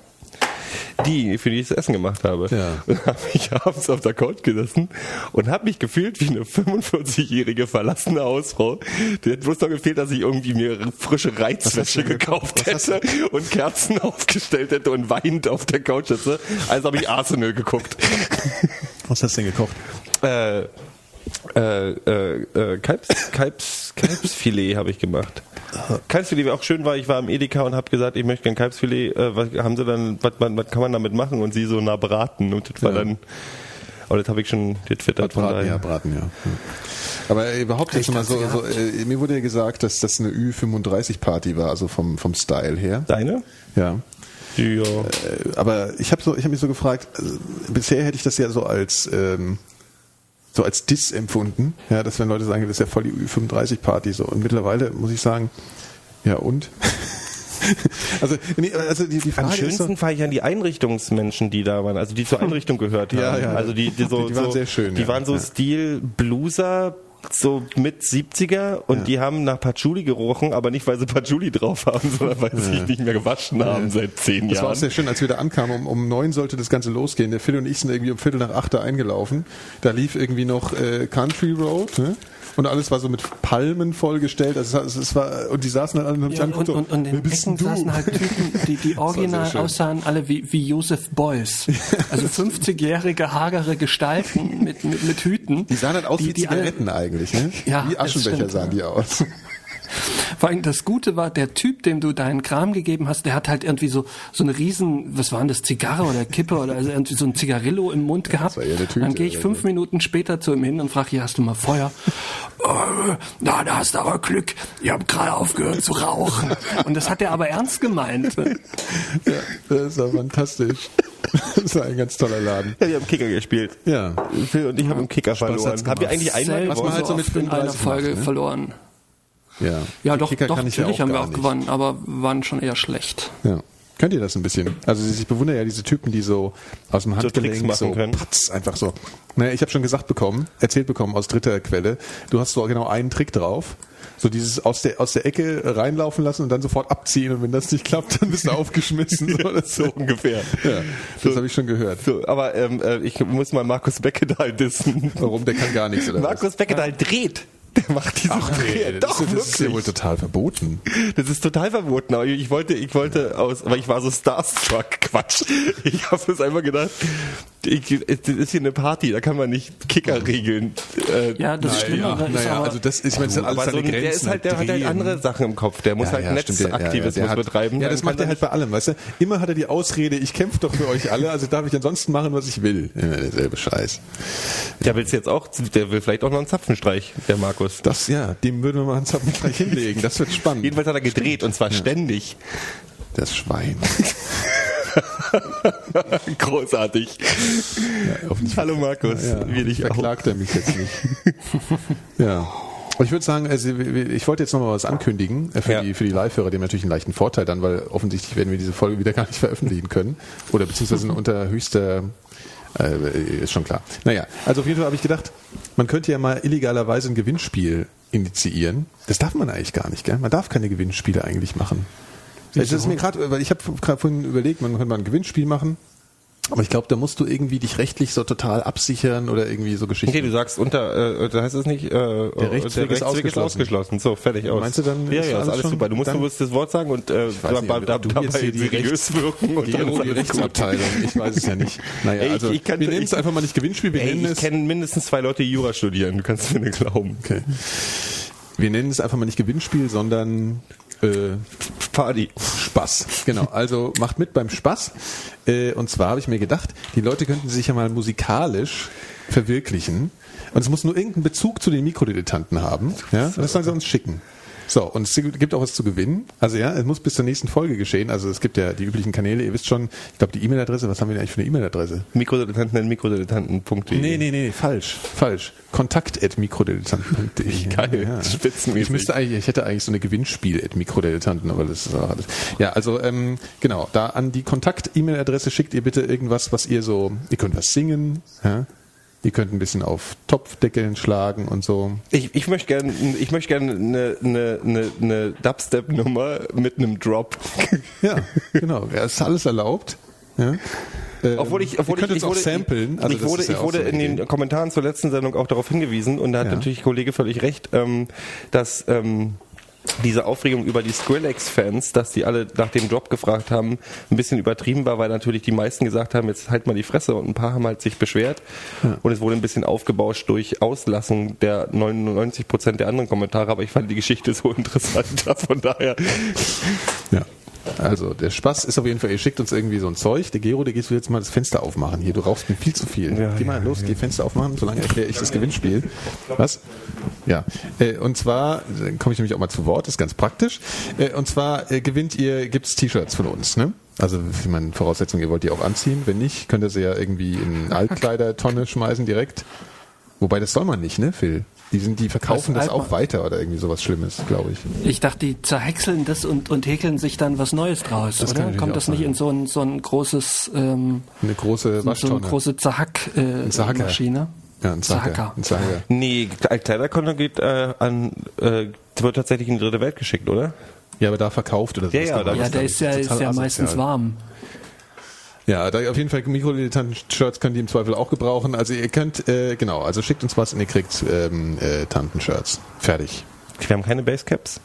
S3: Die, für die ich das Essen gemacht habe.
S2: Ja.
S3: Und habe ich abends auf der Couch gesessen und habe mich gefühlt wie eine 45-jährige verlassene Hausfrau. Die hat bloß noch gefehlt, dass ich irgendwie mir frische Reizwäsche gekauft hätte und Kerzen aufgestellt hätte und weinend auf der Couch sitze. Also habe ich Arsenal geguckt.
S2: Was hast du denn gekocht?
S3: äh, äh, äh, äh, Kalbs, Kalbs, Kalbsfilet habe ich gemacht. Kalbsfilet, auch schön war, ich war im Edeka und habe gesagt, ich möchte gern Kalbsfilet. Äh, was haben sie dann, was, was, was kann man damit machen? Und sie so na braten. Und das war
S2: Ja.
S3: dann, aber das habe ich schon getwittert. von
S2: Braten,
S3: daher.
S2: ja, Braten, ja. Aber überhaupt jetzt mal so, so äh, mir wurde ja gesagt, dass das eine Ü35-Party war, also vom, vom Style her.
S3: Deine?
S2: Ja.
S3: Ja.
S2: Äh, aber ich habe so, ich habe mich so gefragt, also, bisher hätte ich das ja so als ähm, so als Diss empfunden, ja, dass wenn Leute sagen, das ist ja voll die Ü35-Party so. Und mittlerweile muss ich sagen, ja und? [LAUGHS] also, nee, also die, die Frage
S3: Am
S2: ist so,
S3: schönsten fand ich an die Einrichtungsmenschen, die da waren, also die zur [LAUGHS] Einrichtung gehört haben.
S2: Ja, ja.
S3: Also die, die so,
S2: Die- die waren
S3: so,
S2: sehr schön,
S3: Die
S2: ja.
S3: waren so
S2: Ja.
S3: Stil Blueser, so mit 70er und die haben nach Patchouli gerochen, aber nicht, weil sie Patchouli drauf haben, [LAUGHS] sondern weil sie sich nicht mehr gewaschen haben seit zehn
S2: Das war auch
S3: Jahren.
S2: sehr schön, als wir da ankamen. Um, um neun sollte das Ganze losgehen. Der Phil und ich sind irgendwie um Viertel nach acht da eingelaufen. Da lief irgendwie noch äh, Country Road, ne? Und alles war so mit Palmen vollgestellt. Also es, es war, und die saßen halt alle und
S1: Ja, und, und, und
S2: so,
S1: in
S2: wer bist
S1: Ecken saßen halt Typen, die, die [LAUGHS] original aussahen alle wie, wie Joseph Beuys. Also 50-jährige, hagere Gestalten mit, mit, mit Hüten.
S2: Die sahen halt aus
S1: die,
S2: wie
S1: die alle-
S2: Zigaretten eigentlich, ne?
S1: Ja,
S2: wie Aschenbecher
S1: stimmt.
S2: sahen die aus.
S1: Vor allem das Gute war, der Typ, dem du deinen Kram gegeben hast, der hat halt irgendwie so, so eine riesen, was waren das, Zigarre oder Kippe oder also irgendwie so ein Zigarillo im Mund gehabt.
S2: eine Tüte
S1: Dann gehe ich
S2: oder
S1: fünf Minuten später zu ihm hin und frage, hier hast du mal Feuer? "Äh, Na, da hast du aber Glück. Ich habe gerade aufgehört zu rauchen. Und das hat er aber ernst gemeint.
S2: ja, das war fantastisch. Das war ein ganz toller Laden.
S3: Ja, wir haben Kicker gespielt.
S2: Ja.
S3: Phil und ich haben im Kicker verloren.
S2: hat's
S3: Habt ihr
S2: gemacht.
S3: eigentlich einmal
S2: was man halt so mit
S1: in einer
S2: 35
S1: Folge
S2: macht, ne?
S1: verloren.
S2: Ja,
S1: Ja, doch,
S2: Kicker
S1: doch,
S2: ja
S1: natürlich
S2: auch
S1: haben wir auch
S2: nicht.
S1: gewonnen, aber waren schon eher schlecht.
S2: Ja. Könnt ihr das ein bisschen? Also ich bewundere ja diese Typen, die so aus dem Handgelenk
S3: machen
S2: so
S3: können.
S2: patz, einfach so. Naja, ich habe schon gesagt bekommen, erzählt bekommen aus dritter Quelle, du hast so genau einen Trick drauf. So dieses aus der aus der Ecke reinlaufen lassen und dann sofort abziehen und wenn das nicht klappt, dann bist du aufgeschmissen. [LAUGHS] So, das
S3: so ungefähr.
S2: Ja, das habe ich schon gehört.
S3: So, aber ähm, äh, ich muss mal Markus Beckedahl dissen.
S2: Warum? Der kann gar nichts oder
S3: Markus Beckedahl dreht. Der macht diese? Dreh.
S2: Nee,
S3: Doch,
S2: das, ist, das ist ja
S3: wirklich.
S2: wohl total verboten.
S3: Das ist total verboten, aber ich wollte, ich wollte aus, aber ich war so starstruck, Quatsch. Ich habe es einfach gedacht, das ist hier eine Party, da kann man nicht Kicker regeln. Äh,
S1: Ja, das Schlimmere ist
S2: naja,
S1: aber,
S2: also das ist, ich meine, das sind alles
S3: aber so,
S2: seine
S3: ein- der
S2: Grenzen,
S3: ist halt, der hat halt
S2: drehen.
S3: andere Sachen im Kopf. Der muss halt
S2: stimmt, der-
S3: Netzaktivismus
S2: der hat-
S3: betreiben.
S2: Ja, das macht er halt bei allem, weißt du? Immer hat er die Ausrede, ich kämpfe doch für euch alle, also darf ich ansonsten machen, was ich will. Ja, derselbe Scheiß.
S3: Der will jetzt auch, der will vielleicht auch noch einen Zapfenstreich, der Markus.
S2: Das, ja, dem würden wir mal einen Zapfen gleich hinlegen. Das wird spannend.
S3: Jedenfalls hat er gedreht und zwar ständig.
S2: Das Schwein. [LAUGHS]
S3: Großartig.
S2: hoffentlich-
S3: Hallo Markus,
S2: Ja,
S3: dich auch.
S2: verklagt er mich jetzt nicht. [LAUGHS] ja. Ich würde sagen, also ich wollte jetzt nochmal was ankündigen äh, für
S3: Ja.
S2: die für die Live-Hörer, die haben natürlich einen leichten Vorteil dann, weil offensichtlich werden wir diese Folge wieder gar nicht [LAUGHS] veröffentlichen können oder beziehungsweise unter höchster äh, ist schon klar. Naja, also auf jeden Fall habe ich gedacht, man könnte ja mal illegalerweise ein Gewinnspiel initiieren. Das darf man eigentlich gar nicht, gell? Man darf keine Gewinnspiele eigentlich machen. Das ist mir gerade, weil ich habe gerade vorhin überlegt, man könnte mal ein Gewinnspiel machen. Aber ich glaube, da musst du irgendwie dich rechtlich so total absichern oder irgendwie so Geschichten.
S3: Okay, du sagst unter, äh, da heißt es nicht, äh, der
S2: Rechtsweg ist ausgeschlossen.
S3: So, fertig aus.
S2: Meinst du dann,
S3: Ja,
S2: ist
S3: ja, ist
S2: alles
S3: super. Du musst nur das Wort sagen und äh,
S2: nicht,
S3: da,
S2: du
S3: dabei
S2: hier
S3: seriös wirken und
S2: Die,
S3: dann ist
S2: die. Rechtsabteilung, ich weiß es ja nicht. Naja,
S3: Ey, ich-
S2: also
S3: ich kann-
S2: wir nennen
S3: ich-
S2: es einfach mal nicht Gewinnspiel, wir
S3: Ey,
S2: nennen
S3: ich
S2: es
S3: kenne mindestens zwei Leute, die Jura studieren. Du kannst mir nicht glauben.
S2: okay. Wir nennen es einfach mal nicht Gewinnspiel, sondern äh,
S3: Party.
S2: Spaß. Genau, also macht mit beim Spaß. Äh, und zwar habe ich mir gedacht, die Leute könnten sich ja mal musikalisch verwirklichen. Und es muss nur irgendeinen Bezug zu den Mikrodilettanten haben. Ja? Und das sollen sie uns schicken. So, und es gibt auch was zu gewinnen. Also ja, es muss bis zur nächsten Folge geschehen. Also es gibt ja die üblichen Kanäle. Ihr wisst schon, ich glaube die E-Mail-Adresse, was haben wir denn eigentlich für eine E-Mail-Adresse?
S3: Mikrodilettanten.mikrodilettanten.de
S2: Nee, nee, nee, falsch. Falsch. Kontakt at mikrodilettanten.de. [LAUGHS]
S3: Geil, spitzenmäßig.
S2: Ich müsste eigentlich, ich hätte eigentlich so eine Gewinnspiel at mikrodilettanten, aber das ist auch alles. Ja, also ähm, genau, da an die Kontakt-E-Mail-Adresse schickt ihr bitte irgendwas, was ihr so, ihr könnt was singen, ja? Ihr könnt ein bisschen auf Topfdeckeln schlagen und so.
S3: Ich, ich möchte gerne ich möchte gerne eine, eine, eine, eine Dubstep-Nummer mit einem Drop. [LAUGHS]
S2: Ja, genau. Ja, ist alles erlaubt. Ja. Ähm,
S3: Obwohl ich, obwohl ich, ich
S2: auch
S3: wurde,
S2: samplen. Also
S3: ich wurde,
S2: ja
S3: ich wurde
S2: so
S3: in den
S2: Idee.
S3: Kommentaren zur letzten Sendung auch darauf hingewiesen und da hat
S2: Ja.
S3: natürlich Kollege völlig recht, ähm, dass ähm, diese Aufregung über die Skrillex-Fans, dass die alle nach dem Drop gefragt haben, ein bisschen übertrieben war, weil natürlich die meisten gesagt haben, jetzt halt mal die Fresse und ein paar haben halt sich beschwert und es wurde ein bisschen aufgebauscht durch Auslassung der 99 Prozent der anderen Kommentare, aber ich fand die Geschichte so [LAUGHS] interessant, von daher
S2: Ja. Also der Spaß ist auf jeden Fall, ihr schickt uns irgendwie so ein Zeug. Der Gero, der geht jetzt mal das Fenster aufmachen. Hier, du rauchst mir viel zu viel.
S3: Ja,
S2: geh mal
S3: ja,
S2: los, geh Fenster aufmachen, solange erkläre ich das Gewinnspiel. Was? Ja. Äh, und zwar, dann komme ich nämlich auch mal zu Wort, das ist ganz praktisch. Äh, und zwar äh, gewinnt ihr, gibt's T-Shirts von uns, ne? Also ich meine, Voraussetzung, ihr wollt die auch anziehen. Wenn nicht, könnt ihr sie ja irgendwie in Altkleidertonne schmeißen direkt. Wobei das soll man nicht, ne, Phil? Die sind, die verkaufen
S1: Was,
S2: das auch weiter oder irgendwie sowas Schlimmes, glaube ich.
S1: Ich dachte, die zerhäckseln das und, und häkeln sich dann was Neues draus,
S2: Das
S1: oder? Kommt das nicht
S2: sein.
S1: in so ein, so ein großes, ähm,
S2: Eine große
S1: so
S2: Waschtonne.
S1: eine große Zahack-Maschine? Äh?
S2: Ja, ein Zacker.
S1: Zahacker.
S2: Ein Zacker.
S3: Nee, Kleiderkonto geht äh, an, äh, wird tatsächlich in die dritte Welt geschickt, oder?
S2: Ja, aber da verkauft oder so.
S3: Ja, ja, da-
S1: Ja, der ist ja, ist ja meistens warm.
S2: Ja, da auf jeden Fall Mikrodilettanten-Shirts könnt ihr im Zweifel auch gebrauchen. Also ihr könnt, äh, genau, also schickt uns was und ihr kriegt ähm, äh, Tanten-Shirts. Fertig.
S3: Wir haben keine Basecaps.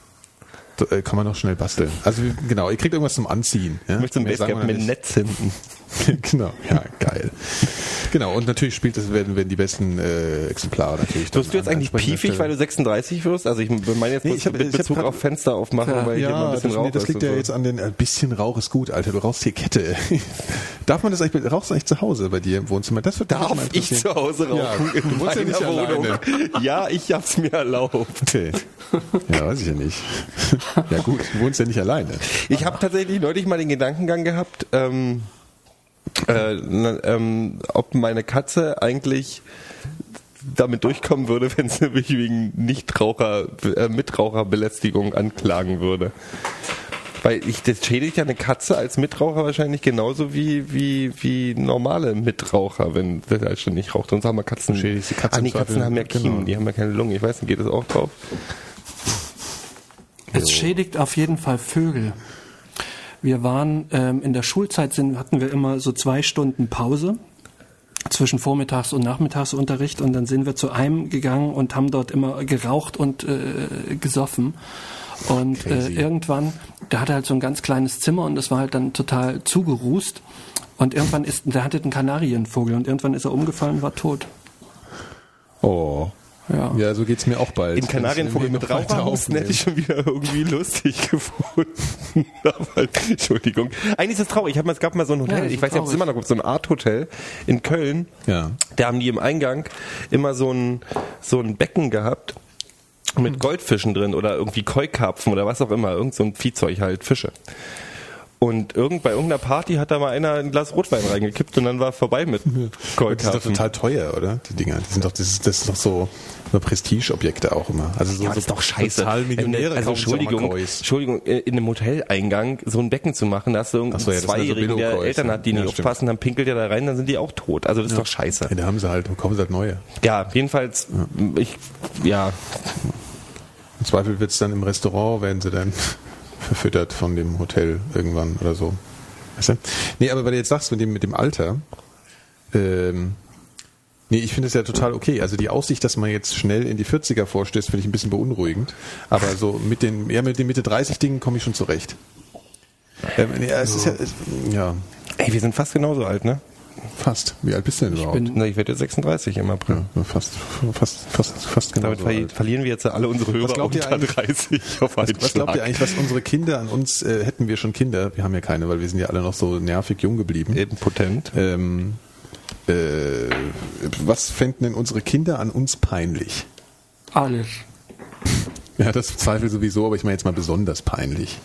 S2: So, äh, kann man noch schnell basteln. Also genau, ihr kriegt irgendwas zum Anziehen. Ja?
S3: Ich möchte ein Basecap mit. Netz hinten. [LAUGHS]
S2: genau, ja, geil. Genau, und natürlich spielt es, werden, werden die besten äh, Exemplare natürlich.
S3: Wirst du jetzt eigentlich piefig, weil du 36 wirst? Also ich meine jetzt
S2: Nee, ich hab-
S3: mit
S2: ich hab
S3: Bezug
S2: grad-
S3: auf Fenster aufmachen,
S1: Ja.
S3: weil hier mal ein
S2: ja,
S3: bisschen
S2: das,
S3: Rauch
S2: nee, das liegt ja
S3: so.
S2: jetzt an den, ein bisschen Rauch ist gut, Alter. Du rauchst hier Kette. [LAUGHS] Darf man das eigentlich, rauchst du eigentlich zu Hause bei dir im Wohnzimmer? Das wird
S3: Darf ich zu Hause rauchen
S2: Ja,
S3: in
S2: du wohnst ja nicht
S3: Wohnung?
S2: alleine.
S3: Ja, ich hab's mir erlaubt.
S2: Okay. Ja, weiß ich ja nicht. Ja gut, du wohnst ja nicht alleine.
S3: Ich habe tatsächlich neulich mal den Gedankengang gehabt, ähm, äh, ähm, ob meine Katze eigentlich damit durchkommen würde, [LAUGHS] wenn sie mich wegen Nichtraucher, äh, Mitraucherbelästigung anklagen würde. Weil ich, das schädigt ja eine Katze als Mitraucher wahrscheinlich genauso wie, wie, wie normale Mitraucher, wenn der halt schon nicht raucht. Sonst haben wir Katzen.
S2: Du schädigst die Katze
S3: ah, nee,
S2: im Zweifel-
S3: Katzen haben ja
S2: genau.
S3: Kiemen, die haben ja keine Lunge. Ich weiß nicht, geht das auch drauf?
S1: Es schädigt auf jeden Fall Vögel. Wir waren ähm, in der Schulzeit sind, hatten wir immer so zwei Stunden Pause zwischen Vormittags- und Nachmittagsunterricht und dann sind wir zu einem gegangen und haben dort immer geraucht und äh, gesoffen. Und äh, irgendwann, der hatte halt so ein ganz kleines Zimmer und das war halt dann total zugerußt. Und irgendwann ist, der hatte einen Kanarienvogel und irgendwann ist er umgefallen und war tot.
S2: Oh.
S1: Ja.
S2: Ja, so geht's mir auch bald.
S3: Den Kanarienvogel mit Raucherhusten hätte ich schon wieder irgendwie lustig [LAUGHS] gefunden. Aber, Entschuldigung. Eigentlich ist es traurig. Ich hab mal, es gab mal so ein Hotel,
S1: Ja, das
S3: ich weiß nicht, ob es immer noch gibt, so ein Art-Hotel in Köln.
S2: Ja.
S3: Da haben die im Eingang immer so ein, so ein Becken gehabt mit Goldfischen drin oder irgendwie Keukarpfen oder was auch immer. Irgend so ein Viehzeug halt, Fische. Und irgend, bei irgendeiner Party hat da mal einer ein Glas Rotwein reingekippt und dann war vorbei mit
S2: Das ist doch
S3: Keukarpfen.
S2: total teuer, oder? Die Dinger. Die sind doch, das ist, das ist doch so, so Prestigeobjekte auch immer. Also so,
S3: Ja, das ist
S2: so
S3: doch scheiße.
S2: Total Millionäre
S3: also Entschuldigung. Entschuldigung, äh, in einem Hoteleingang so ein Becken zu machen, da hast du
S2: Ach
S3: irgendeinen
S2: so, ja, sind
S3: Zweijährigen, der Eltern hat, die
S2: Ja,
S3: nicht
S2: stimmt.
S3: aufpassen, dann pinkelt der da rein, dann sind die auch tot. Also das ist doch scheiße.
S2: Ja, da haben sie halt, kommen sie halt neue.
S3: Ja, jedenfalls, ich, ja,
S2: Im Zweifel wird's dann im Restaurant, werden sie dann verfüttert von dem Hotel irgendwann oder so. Weißt du? Nee, aber weil du jetzt sagst, mit dem, mit dem Alter, ähm, nee, ich finde es ja total okay. Also die Aussicht, dass man jetzt schnell in die 40er vorstößt, finde ich ein bisschen beunruhigend. Aber so mit den, ja, mit den Mitte 30 Dingen komme ich schon zurecht. Ähm, nee, es ist ja, es, ja,
S3: ey, wir sind fast genauso alt, ne?
S2: Fast. Wie alt bist du denn überhaupt?
S1: bin-
S3: Na, ich werde jetzt 36 im April.
S2: ja, fast, fast, fast, fast genau
S3: Damit
S2: so
S3: verli
S2: alt.
S3: verlieren wir jetzt alle unsere Hörer
S2: glaubt ihr
S3: unter
S2: eigentlich-
S3: 30 auf einen
S2: Was glaubt ihr eigentlich, was unsere Kinder an uns, äh, hätten wir schon Kinder, wir haben ja keine, weil wir sind ja alle noch so nervig jung geblieben.
S3: Impotent.
S2: Ähm, äh, was fänden denn unsere Kinder an uns peinlich?
S1: Alles.
S2: Ja, das Zweifel sowieso, aber ich meine jetzt mal besonders peinlich.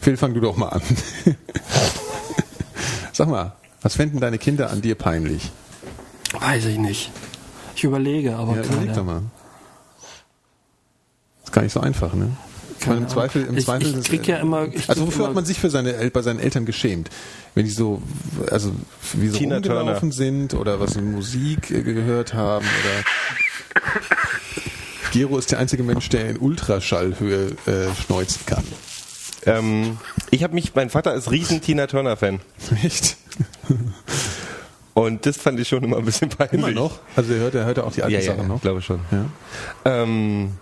S2: Phil, fang du doch mal an. [LAUGHS] Sag mal, was fänden deine Kinder an dir peinlich?
S1: Weiß ich nicht. Ich überlege, aber
S2: Ja, überleg doch
S1: keine,
S2: mal. Ist gar nicht so einfach, ne? Ich meine, Im. Zweifel, im
S1: Ich-
S2: Zweifel
S1: ich krieg ja immer- ich
S2: also wofür
S1: immer-
S2: hat man sich für seine El- bei seinen Eltern geschämt? Wenn die so, also wie so
S3: Tina
S2: rumgelaufen
S3: Turner.
S2: sind oder was in Musik äh, gehört haben oder Gero ist der einzige Mensch, der in Ultraschallhöhe äh, schneuzen kann.
S3: Ähm, ich habe mich, mein Vater ist riesen Tina Turner Fan.
S2: Echt?
S3: Und das fand ich schon immer ein bisschen peinlich.
S2: Immer noch? Also er hört, er hört auch die alten
S3: Ja,
S2: Sachen
S3: ja
S2: noch.
S3: glaube schon.
S2: Ja.
S3: Ähm,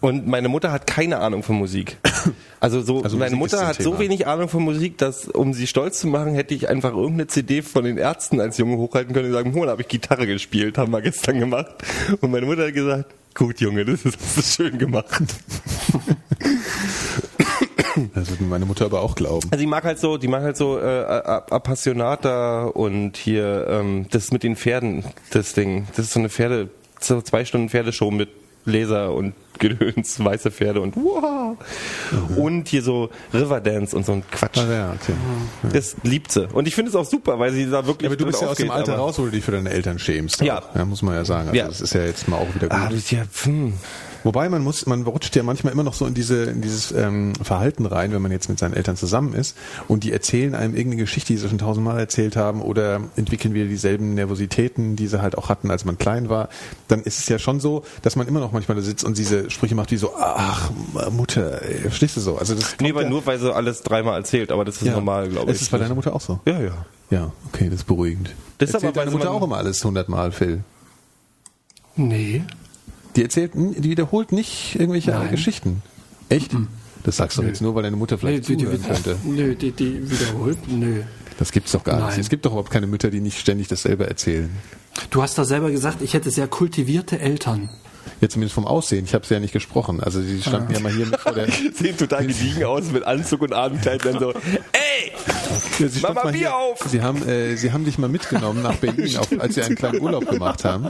S3: und meine Mutter hat keine Ahnung von Musik. [LAUGHS] Also so,
S2: Also
S3: meine
S2: Musik
S3: Mutter hat
S2: Thema.
S3: so wenig Ahnung von Musik, dass um sie stolz zu machen, hätte ich einfach irgendeine CD von den Ärzten als Junge hochhalten können und sagen, da habe ich Gitarre gespielt, haben wir gestern gemacht. Und meine Mutter hat gesagt, gut Junge, das ist, das ist schön gemacht. [LAUGHS]
S2: Das würde meine Mutter aber auch glauben.
S3: Also die mag halt so, die mag halt so äh, Appassionata und hier ähm, das mit den Pferden, das Ding. Das ist so eine Pferde, so zwei Stunden Pferdeshow mit Laser und Gedöns, weiße Pferde und wow. Und hier so Riverdance und so ein Quatsch.
S2: Ah, ja, okay.
S3: Das liebt sie. Und ich finde es auch super, weil sie da wirklich
S2: Ja, aber du bist ja aus dem Alter raus, wo du dich für deine Eltern schämst.
S3: Ja.
S2: ja muss man ja sagen. Also
S3: Ja.
S2: das ist ja jetzt mal auch wieder gut.
S3: Ah, das ist ja, hm.
S2: Wobei man muss, man rutscht ja manchmal immer noch so in diese, in dieses ähm, Verhalten rein, wenn man jetzt mit seinen Eltern zusammen ist und die erzählen einem irgendeine Geschichte, die sie schon tausendmal erzählt haben oder entwickeln wieder dieselben Nervositäten, die sie halt auch hatten, als man klein war, dann ist es ja schon so, dass man immer noch manchmal da sitzt und diese Sprüche macht wie so, ach Mutter, ey, verstehst du so? Also das
S3: Nee, weil
S2: ja,
S3: nur weil sie alles dreimal erzählt, aber das ist
S2: ja.
S3: normal, glaube ich.
S2: Ist es bei deiner Mutter auch so?
S3: Ja, ja.
S2: Ja, okay, das ist beruhigend.
S3: Das ist
S2: Erzählt
S3: aber,
S2: deine Mutter auch immer alles hundertmal, Phil?
S1: Nee.
S2: Die erzählt, die wiederholt nicht irgendwelche
S1: Nein.
S2: Geschichten. Echt? Das sagst du doch jetzt nur, weil deine Mutter vielleicht
S1: die, die,
S2: zuhören könnte.
S1: nö, die, die wiederholt. Nö.
S2: Das gibt's doch gar nicht.
S1: Nein.
S2: Es gibt doch überhaupt keine Mütter, die nicht ständig dasselbe erzählen.
S1: Du hast da selber gesagt, ich hätte sehr kultivierte Eltern.
S2: Jetzt zumindest vom Aussehen. Ich habe sie ja nicht gesprochen. Also sie standen ja mal hier mit vor der. [LAUGHS]
S3: Sehen total gediegen aus mit Anzug und Abendkleid dann so, ey,
S2: Ja, sie
S3: Mach mal Bier
S2: hier-
S3: auf!
S2: Sie haben, äh, sie haben dich mal mitgenommen nach Berlin, [LAUGHS] auf, als sie einen kleinen Urlaub gemacht haben.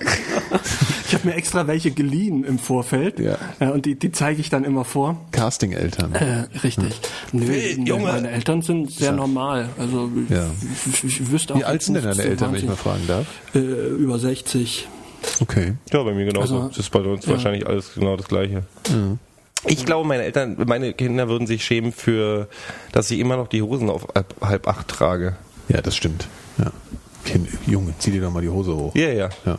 S1: Ich habe mir extra welche geliehen im Vorfeld.
S2: Ja.
S1: Äh, und die, die zeige ich dann immer vor.
S2: Casting-Eltern.
S1: Äh, richtig. Nö,
S3: Will, Junge.
S1: meine Eltern sind sehr normal. Also ich,
S2: Ja.
S1: ich, ich wüsste auch
S2: Wie alt sind denn deine Eltern, wenn ich mal fragen darf?
S1: Äh, über 60.
S2: Okay.
S3: Ja, bei mir genauso.
S1: Also,
S3: das ist bei uns
S1: ja.
S3: wahrscheinlich alles genau das Gleiche. Ich glaube, meine Eltern, meine Kinder würden sich schämen für, dass ich immer noch die Hosen auf halb, halb acht trage.
S2: Ja, das stimmt. Ja. Kind, Junge, zieh dir doch mal die Hose hoch.
S3: Ja, ja.
S2: Ja.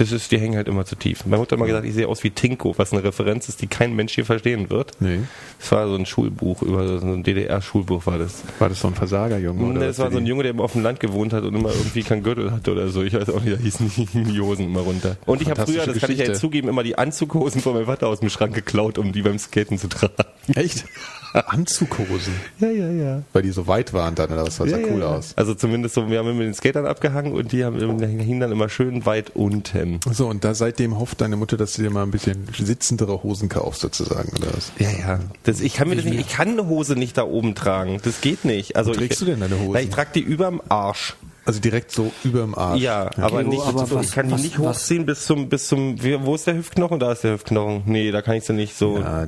S3: Das ist, die hängen halt immer zu tief. Meine Mutter hat mal gesagt, ich sehe aus wie Tinko, was eine Referenz ist, die kein Mensch hier verstehen wird.
S2: Nee.
S3: Das war so ein Schulbuch, über so ein DDR-Schulbuch war das.
S2: War das so ein Versagerjunge?
S3: Nee, das war so ein Junge, der immer auf dem Land gewohnt hat und immer irgendwie keinen Gürtel hatte oder so. Ich weiß auch nicht, da hießen die, [LAUGHS] Hosen immer runter. Und ich habe früher, das kann ich ja
S2: Geschichte.
S3: jetzt zugeben, immer die Anzughosen von meinem Vater aus dem Schrank geklaut, um die beim Skaten zu tragen.
S2: Echt? [LAUGHS] [LAUGHS] Anzughosen.
S3: Ja, ja, ja.
S2: Weil die so weit waren dann, oder was? Das sah
S3: ja,
S2: cool
S3: ja.
S2: aus.
S3: Also zumindest so, wir haben immer mit den Skatern abgehangen und die haben hingen dann immer schön weit unten.
S2: So, und da seitdem hofft deine Mutter, dass du dir mal ein bisschen sitzendere Hosen kaufst, sozusagen, oder was?
S3: Ja, ja. Das, ich kann mir das nicht, ich kann eine Hose nicht da oben tragen. Das geht nicht. Also
S2: Wo trägst
S3: ich,
S2: du denn deine Hosen?
S3: Na, ich trage die überm Arsch.
S2: Also direkt so überm Arsch.
S3: Ja, aber
S1: Gero,
S3: nicht,
S1: aber
S3: so,
S1: was-
S3: ich kann die
S1: was-
S3: nicht
S1: was-
S3: hochziehen bis zum, bis zum, wo ist der Hüftknochen? Da ist der Hüftknochen. Nee, da kann ich sie nicht so.
S2: Ja,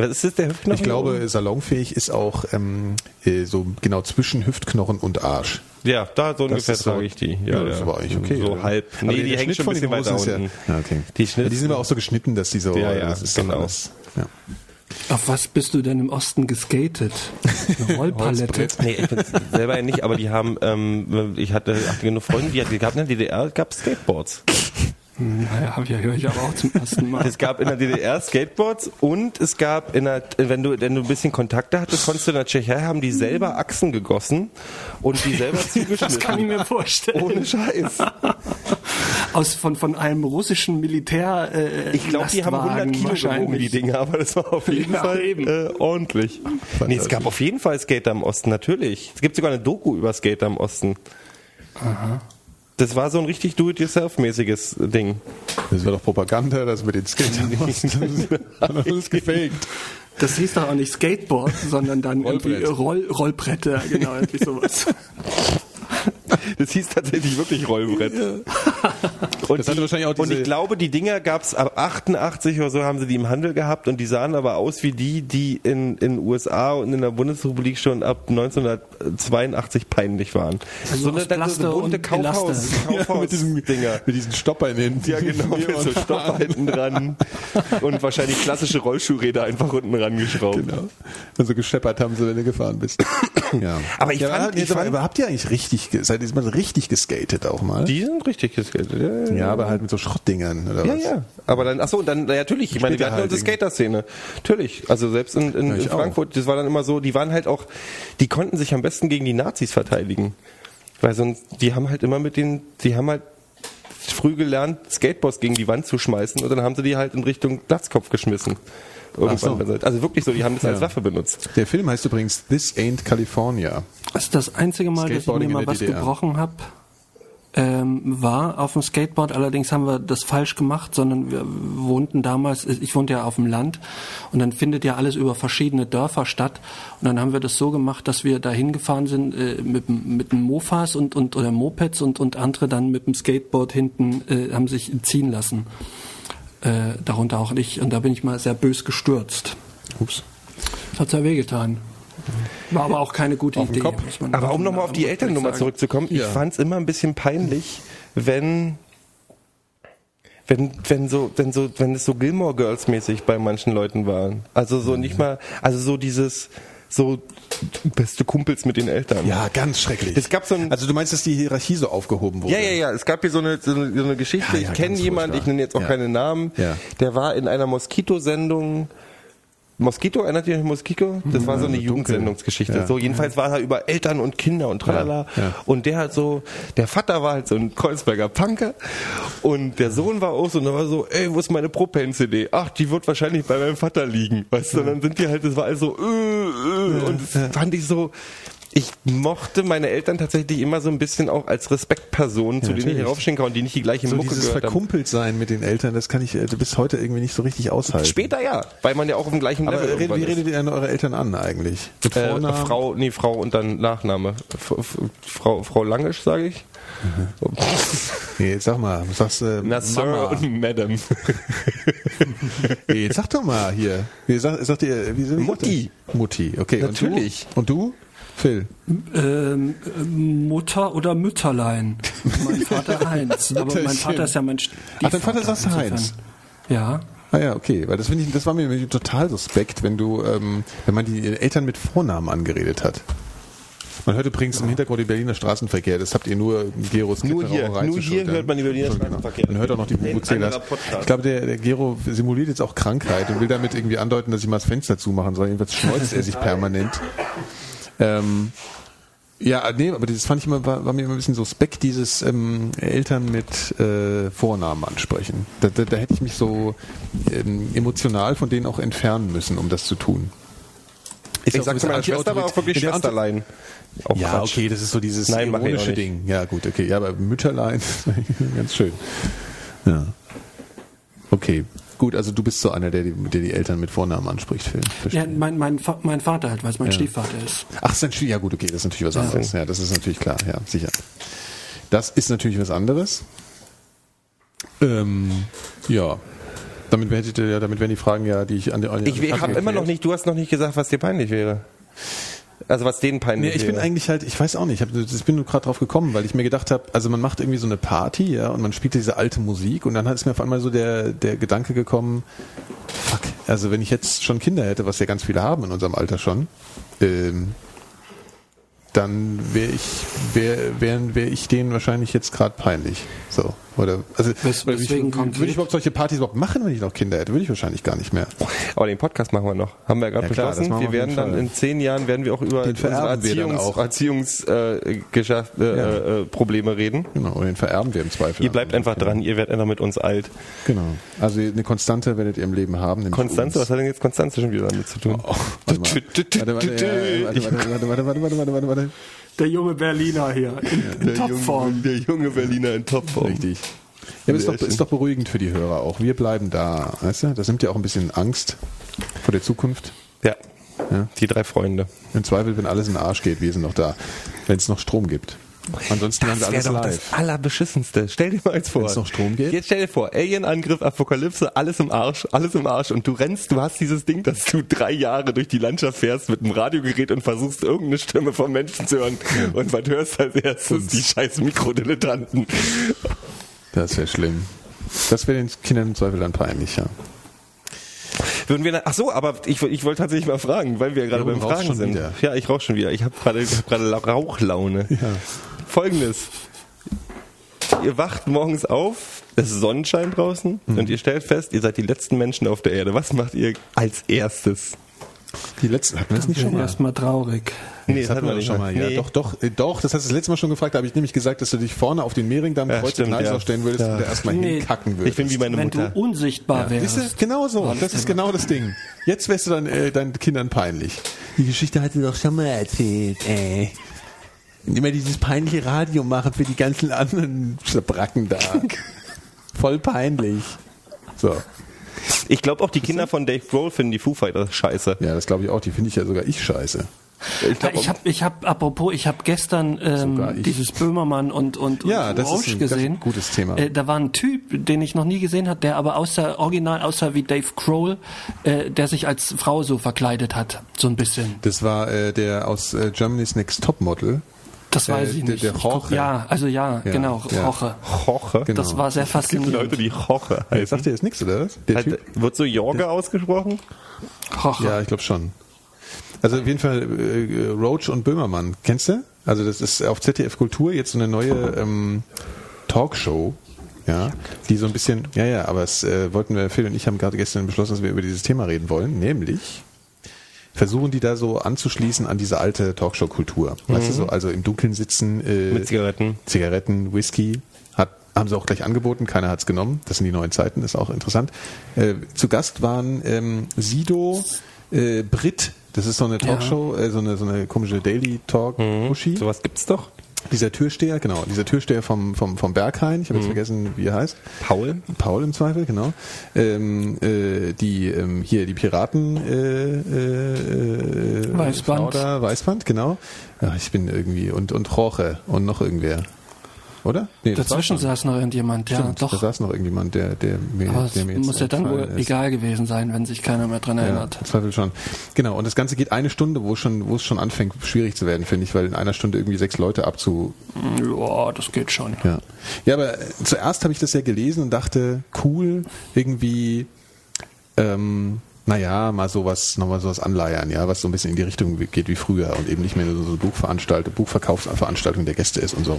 S3: Was ist das, der Hüftknochen?
S2: ich glaube, salonfähig ist auch ähm, äh, so genau zwischen Hüftknochen und Arsch.
S3: Ja, da so ungefähr
S2: ist so-
S3: trage ich die.
S2: Ja, das ist aber eigentlich okay,
S3: So
S2: oder?
S3: halb. Nee, die hängen
S2: Schnitt
S3: schon ein bisschen weiter
S2: ja-
S3: unten.
S2: Ja, okay.
S3: Die
S2: Ja,
S3: Schnitt,
S2: die sind aber auch so geschnitten, dass die so.
S3: Ja, ja,
S2: das ist dann
S3: genau.
S2: alles. Ja.
S1: Auf was bist du denn im Osten geskatet? Eine [LAUGHS] Rollpalette.
S3: Nee, ich bin selber ja nicht, aber die haben, ähm, ich hatte, hatte genug Freunde, die, die gab in der DDR, gab Skateboards. [LAUGHS]
S1: Naja, [LAUGHS] ja, höre ich aber auch zum ersten Mal.
S3: Es gab in der DDR Skateboards und es gab in der, wenn du, wenn du ein bisschen Kontakte hattest, konntest du in der Tschechei haben die selber Achsen gegossen und die selber [LAUGHS] zugeschnitten.
S1: Das kann ich mir vorstellen.
S3: Ohne Scheiß.
S1: Aus, von, von einem russischen Militär. Äh,
S3: Ich glaube, die haben 100 Kilo gewogen, die Dinge, aber das war auf jeden
S1: Ja,
S3: Fall
S1: eben.
S3: äh, ordentlich. Nee, es gab auf jeden Fall Skater im Osten, natürlich. Es gibt sogar eine Doku über Skater im Osten. Das war so ein richtig do-it-yourself-mäßiges Ding.
S2: Das war doch Propaganda, [LAUGHS] das mit den Skatern. Das ist alles gefaked.
S1: Das hieß doch auch nicht Skateboard, sondern dann irgendwie
S2: Rollbrett.
S1: Roll, Rollbretter, genau, irgendwie sowas. [LAUGHS] [LAUGHS]
S3: Das hieß tatsächlich wirklich Rollbrett. Und,
S2: Das hatte
S3: die,
S2: wahrscheinlich auch
S3: und ich glaube, die Dinger gab's ab 88 oder so haben sie die im Handel gehabt und die sahen aber aus wie die, die in in USA und in der Bundesrepublik schon ab 1982 peinlich waren.
S1: Also
S3: so eine, dann so eine bunte
S1: und
S3: Kaufhaus. Kaufhaus [LAUGHS]
S2: mit diesem
S3: Dinger.
S2: mit diesen Stopper in den
S3: Ja, genau, mit so [LAUGHS] Stopper hinten dran und wahrscheinlich klassische Rollschuhräder einfach unten rangeschraubt.
S2: Genau. Also gescheppert haben sie, wenn du gefahren bist. [COUGHS] ja.
S3: Aber ich
S2: ja,
S3: fand-
S2: aber,
S3: ich fand-
S2: aber habt ihr eigentlich richtig, seid ihr mal richtig geskatet auch mal?
S3: Die sind richtig geskatet. Ja,
S2: ja, aber halt mit so Schrottdingern oder
S3: Ja,
S2: was?
S3: ja. Aber dann, ach so, dann, na, natürlich. Ich meine, wir hatten
S2: halt
S3: unsere Skater-Szene. Natürlich. Also selbst in, in,
S2: Ja,
S3: in
S2: ich auch.
S3: Frankfurt, das war dann immer so, die waren halt auch, die konnten sich am besten gegen die Nazis verteidigen. Weil sonst, die haben halt immer mit den, die haben halt früh gelernt, Skateboards gegen die Wand zu schmeißen und dann haben sie die halt in Richtung Glatzkopf geschmissen. Irgendwann.
S2: so.
S3: Also wirklich so, die haben das als
S2: Ja.
S3: Waffe benutzt.
S2: Der Film heißt übrigens This Ain't California.
S1: Das ist das einzige Mal, dass ich mir mal was
S2: DDR.
S1: gebrochen habe. Ähm, war auf dem Skateboard, allerdings haben wir das falsch gemacht, sondern wir wohnten damals, ich wohnte ja auf dem Land und dann findet ja alles über verschiedene Dörfer statt und dann haben wir das so gemacht, dass wir da hingefahren sind äh, mit, mit dem Mofas und, und oder Mopeds und, und andere dann mit dem Skateboard hinten äh, haben sich ziehen lassen. Äh, darunter auch ich und da bin ich mal sehr bös gestürzt.
S2: Ups.
S1: Das hat sehr wehgetan. War aber auch keine gute
S2: Auf
S1: Idee.
S3: Aber um nochmal auf die Elternnummer zurückzukommen, ich
S2: Ja.
S3: fand es immer ein bisschen peinlich, wenn wenn wenn so wenn so wenn es so Gilmore Girls mäßig bei manchen Leuten waren. Also so nicht mal also so dieses so beste Kumpels mit den Eltern.
S2: Ja, ganz schrecklich.
S3: Es gab so ein
S2: also du meinst, dass die Hierarchie so aufgehoben wurde?
S3: ja, ja, ja. Es gab hier so eine, so eine, so eine Geschichte.
S2: Ja, ja,
S3: ich kenne jemanden, ich nenne jetzt auch
S2: Ja.
S3: keine Namen.
S2: Ja.
S3: Der war in einer Moskito-Sendung. Moskito, erinnert ihr euch an Moskito? Das war so eine
S2: dunkel.
S3: Jugendsendungsgeschichte.
S2: Ja.
S3: So, jedenfalls war er über Eltern und Kinder und tralala.
S2: Ja, ja.
S3: Und der hat so, der Vater war halt so ein Kreuzberger Punker und der Sohn war auch so, und da war so, ey, wo ist meine Propane-CD? Ach, die wird wahrscheinlich bei meinem Vater liegen. Weißt du, und dann sind die halt, das war also, äh, äh, und das fand ich so, ich mochte meine Eltern tatsächlich immer so ein bisschen auch als Respektpersonen, zu denen ich
S2: natürlich.
S3: heraufstehen kann und die nicht die gleiche
S2: So
S3: Mucke
S2: dieses
S3: gehört haben.
S2: verkumpelt sein mit den Eltern, das kann ich äh, bis heute irgendwie nicht so richtig aushalten.
S3: Später ja, weil man ja auch auf dem gleichen
S2: Aber
S3: Level
S2: redet,
S3: irgendwann
S2: wie redet ihr denn eure Eltern an eigentlich? Mit
S3: Äh,
S2: Vornamen?
S3: Frau, nee, Frau und dann Nachname. F F Frau, Frau Langisch, sage ich. [LAUGHS]
S2: Nee, jetzt sag mal, du sagst äh,
S3: Na, Sir und Madam. [LAUGHS]
S2: Nee, jetzt sag doch mal hier. Wie sagt, sagt ihr, wie, wie
S3: Mutti.
S2: Mutti, okay.
S3: Natürlich.
S2: Und du? Und du? Phil.
S1: Ähm, äh, Mutter oder Mütterlein. Mein Vater [LAUGHS] Heinz. Aber mein. Vater ist ja mein
S2: Ach, dein Vater sagst du
S1: insofern.
S2: Heinz.
S1: Ja.
S2: Ah ja, okay, weil das finde ich, das war mir total suspekt, wenn du, ähm, wenn man die Eltern mit Vornamen angeredet hat. Man hört übrigens im Hintergrund den Berliner Straßenverkehr. Das habt ihr nur Geros
S3: Nur hier, nur hier hört man die Berliner
S2: Genau.
S3: Straßenverkehr.
S2: Man hört auch noch die
S3: Podcast.
S2: Ich glaube, der, der Gero simuliert jetzt auch Krankheit und will damit irgendwie andeuten, dass ich mal das Fenster zumachen soll. Jedenfalls schneuzt er sich [LAUGHS] permanent. Ähm, ja, nee, aber das fand ich immer, war, war mir immer ein bisschen suspekt, dieses ähm, Eltern mit äh, Vornamen ansprechen. Da, da, da hätte ich mich so ähm, emotional von denen auch entfernen müssen, um das zu tun. Ist
S3: Ich
S2: auch
S3: sag
S2: so
S3: zu meiner
S2: ein
S3: Schwester aber auch wirklich Schwesterlein. Auch
S2: Ja,
S3: Quatsch.
S2: okay, das ist so dieses
S3: Nein,
S2: ironische. Ding. Ja, gut, okay. Ja, aber Mütterlein, [LAUGHS] ganz schön. Ja. Okay. Gut, also du bist so einer, der die, der die Eltern mit Vornamen anspricht, Phil.
S1: Ja, mein, mein, Fa- mein Vater halt, weil es mein Stiefvater ist.
S2: Ach, ist ein Schwie- ja gut, okay, das ist natürlich was anderes. Ja, das ist natürlich klar, ja, sicher. Das ist natürlich was anderes. Ähm, ja. Damit hättet ihr ja, damit wären die Fragen ja, die ich an der
S3: Ich, ich habe immer noch nicht, du hast noch nicht gesagt, was dir peinlich wäre. Also was denen
S2: Nee,
S3: peinlich
S2: ich bin
S3: wäre.
S2: eigentlich halt, ich weiß auch nicht, ich, hab, ich bin nur gerade drauf gekommen, weil ich mir gedacht habe, also man macht irgendwie so eine Party, ja, und man spielt diese alte Musik und dann hat es mir auf einmal so der, der Gedanke gekommen, fuck, also wenn ich jetzt schon Kinder hätte, was ja ganz viele haben in unserem Alter schon, ähm, dann wäre ich, wäre wär, wär ich denen wahrscheinlich jetzt gerade peinlich. So. Oder, also,
S1: Wes
S2: deswegen
S1: würde
S2: ich, würde ich überhaupt solche Partys überhaupt machen, wenn ich noch Kinder hätte? Würde ich wahrscheinlich gar nicht mehr.
S3: Aber den Podcast machen wir noch. Haben wir ja gerade
S2: ja,
S3: beschlossen.
S2: Klar, wir,
S3: wir werden dann in zehn Jahren werden wir auch über
S2: Erziehungsprobleme
S3: Erziehungs, äh, äh,
S2: ja.
S3: äh, reden.
S2: Genau, und den vererben wir im Zweifel.
S3: Ihr bleibt einfach dran, ihr werdet einfach mit uns alt.
S2: Genau. Also eine Konstante werdet ihr im Leben haben.
S3: Konstanze, was hat denn jetzt Konstanze schon wieder damit zu tun?
S2: Warte, warte, warte, warte, warte, warte, warte, warte.
S1: Der junge Berliner hier in, in Topform.
S3: der junge Berliner in Topform.
S2: Richtig. Ja, aber ist doch, ist doch beruhigend für die Hörer auch. Wir bleiben da, weißt du? Das nimmt ja auch ein bisschen Angst vor der Zukunft.
S3: Ja.
S2: Ja.
S3: Die drei Freunde.
S2: Im Zweifel, wenn alles in den Arsch geht, wir sind noch da. Wenn es noch Strom gibt. Ansonsten
S3: Das wäre doch
S2: live.
S3: das Allerbeschissenste. Stell dir mal jetzt vor.
S2: Wenn's noch Strom gibt?
S3: Jetzt stell dir vor, Alien-Angriff, Apokalypse, alles im Arsch, alles im Arsch. Und du rennst, du hast dieses Ding, dass du drei Jahre durch die Landschaft fährst mit einem Radiogerät und versuchst, irgendeine Stimme vom Menschen zu hören. Und was hörst als erstes? Die scheiß Mikrodilettanten.
S2: Das wäre schlimm. Das wäre den Kindern im Zweifel dann peinlich, ja.
S3: Würden wir, ach so, aber ich, ich wollte tatsächlich mal fragen, weil wir gerade
S2: Ja, du
S3: beim Fragen sind.
S2: wieder.
S3: Ja, ich rauche schon wieder. Ich habe gerade ich hab gerade La- Rauchlaune.
S2: Ja.
S3: Folgendes. Ihr wacht morgens auf, es ist Sonnenschein draußen
S2: Mhm.
S3: und ihr stellt fest, ihr seid die letzten Menschen auf der Erde. Was macht ihr als erstes?
S2: Die letzte, hatten wir das nicht schon mal?
S1: Erstmal traurig.
S3: Nee,
S2: das hatten wir
S3: nicht
S2: schon mal. Ja,
S3: Nee.
S2: doch, doch, äh, doch, das hast du das letzte Mal schon gefragt, da habe ich nämlich gesagt, dass du dich vorne auf den Mehringdamm
S3: Ja,
S2: Kreuz
S3: stimmt, ja.
S2: stellen würdest
S3: Ja.
S2: und da erstmal
S1: Nee.
S2: hinkacken würdest.
S3: Ich bin wie meine
S1: Wenn
S3: Mutter.
S1: du unsichtbar
S2: du,
S1: wärst.
S2: genau so. Das ist genau das Ding. Jetzt wärst du dann äh, deinen Kindern peinlich. Die Geschichte hat sie doch schon mal erzählt, ey. Immer dieses peinliche Radio machen für die ganzen anderen Bracken da. [LAUGHS] Voll peinlich. So.
S3: Ich glaube auch die Kinder von Dave Grohl finden die Foo Fighters scheiße.
S2: Ja, das glaube ich auch. Die finde ich ja sogar ich scheiße.
S3: Ich glaub,
S1: Ich habe, ich hab, apropos, ich habe gestern ähm,
S2: ich.
S1: dieses Böhmermann und und,
S2: Ja,
S1: und
S2: das ist
S1: Roche
S2: ein gutes Thema.
S1: Äh, da war ein Typ, den ich noch nie gesehen hat, der aber außer original außer wie Dave Grohl, äh, der sich als Frau so verkleidet hat, so ein bisschen.
S2: Das war äh, der aus äh, Germany's Next Topmodel.
S1: Das
S2: Äh,
S1: weiß ich
S2: der-
S1: nicht.
S2: der Roche.
S1: Ja, also ja,
S2: Ja,
S1: genau,
S2: ja.
S1: Roche.
S3: Hoche.
S2: Genau.
S1: Das war sehr
S3: Es gibt
S1: faszinierend.
S3: Leute, die Hoche heißen.
S2: sagt ihr jetzt nichts, oder was? Der Typ?
S3: Wird so Jorge ausgesprochen?
S1: Roche.
S2: Ja, ich glaube schon. Also auf jeden Fall äh, Roach und Böhmermann. Kennst du? Also das ist auf ZDF Kultur jetzt so eine neue ähm, Talkshow. Ja, die so ein bisschen, ja, ja, aber es äh, wollten wir, Phil und ich haben gerade gestern beschlossen, dass wir über dieses Thema reden wollen, nämlich versuchen die da so anzuschließen an diese alte Talkshow-Kultur. Weißt du so, also im Dunkeln sitzen, äh,
S3: Mit Zigaretten.
S2: Zigaretten, Whisky. Hat, haben sie auch gleich angeboten, keiner hat's genommen. Das sind die neuen Zeiten, ist auch interessant. Äh, zu Gast waren ähm, Sido, äh, Brit, das ist so eine Talkshow, äh, so, eine, so eine komische Daily Talk Uschi.
S3: Sowas gibt's doch.
S2: Dieser Türsteher, genau, dieser Türsteher vom, vom, vom Berghain, ich habe jetzt vergessen, wie er heißt.
S3: Paul.
S2: Paul im Zweifel, genau. Ähm, äh, die ähm, hier die Piraten äh, äh, äh,
S1: Weißband.
S2: Frau da, Weißband, genau. Ja, ich bin irgendwie und und Roche und noch irgendwer, oder? Nee,
S1: Dazwischen saß noch irgendjemand, ja,
S2: Stimmt, Da
S1: doch.
S2: saß noch irgendjemand, der der mir,
S1: Aber
S2: der mir jetzt
S1: muss ja dann wohl egal gewesen sein, wenn sich keiner mehr dran
S2: Ja,
S1: erinnert.
S2: im Zweifel schon. Genau, und das Ganze geht eine Stunde, wo schon, wo es schon anfängt, schwierig zu werden, finde ich, weil in einer Stunde irgendwie sechs Leute abzu,
S1: Ja, das geht schon.
S2: Ja, ja aber äh, zuerst habe ich das ja gelesen und dachte, cool, irgendwie, ähm, naja, mal sowas, nochmal sowas anleiern, ja, was so ein bisschen in die Richtung geht wie früher und eben nicht mehr nur so eine Buchveranstaltung, Buchverkaufsveranstaltung der Gäste ist und so.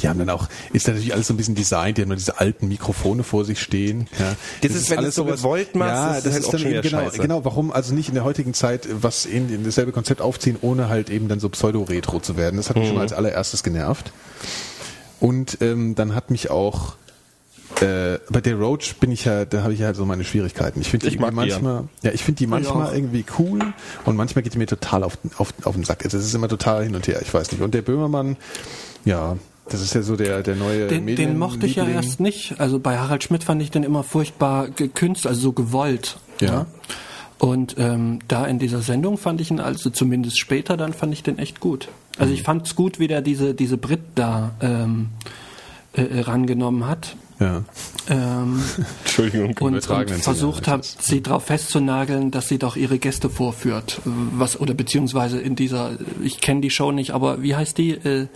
S2: Die haben dann auch, ist natürlich alles so ein bisschen designt, die haben nur diese alten Mikrofone vor sich stehen. Ja.
S3: Das ist, wenn du es so gewollt machst,
S2: ja,
S3: ist
S2: das
S3: es halt
S2: ist
S3: auch
S2: dann
S3: schon
S2: eben genau,
S3: scheiße.
S2: genau, warum also nicht in der heutigen Zeit was in, in dasselbe Konzept aufziehen, ohne halt eben dann so pseudo-retro zu werden. Das hat mich schon
S3: Mhm.
S2: mal als allererstes genervt. Und ähm, dann hat mich auch äh, bei der Roach bin ich ja, da habe ich ja halt so meine Schwierigkeiten. Ich finde die
S3: ja.
S2: manchmal, ja, ich finde die manchmal
S1: auch.
S2: irgendwie cool und manchmal geht die mir total auf, auf, auf den Sack. Also Es ist immer total hin und her, ich weiß nicht. Und der Böhmermann, ja, das ist ja so der, der neue
S1: Den, den mochte ich ja
S2: Medienliebling.
S1: erst nicht. Also bei Harald Schmidt fand ich den immer furchtbar gekünstelt, also so gewollt.
S2: Ja.
S1: Und ähm, da in dieser Sendung fand ich ihn, also zumindest später, dann fand ich den echt gut. Also
S2: Mhm.
S1: ich fand es gut, wie der diese, diese Brit da ähm, äh, äh, rangenommen hat.
S2: Ja.
S1: Ähm, [LAUGHS]
S3: Entschuldigung.
S1: und, und versucht hat, sie darauf festzunageln, dass sie doch ihre Gäste vorführt. Was, oder beziehungsweise in dieser, ich kenne die Show nicht, aber wie heißt die? Äh,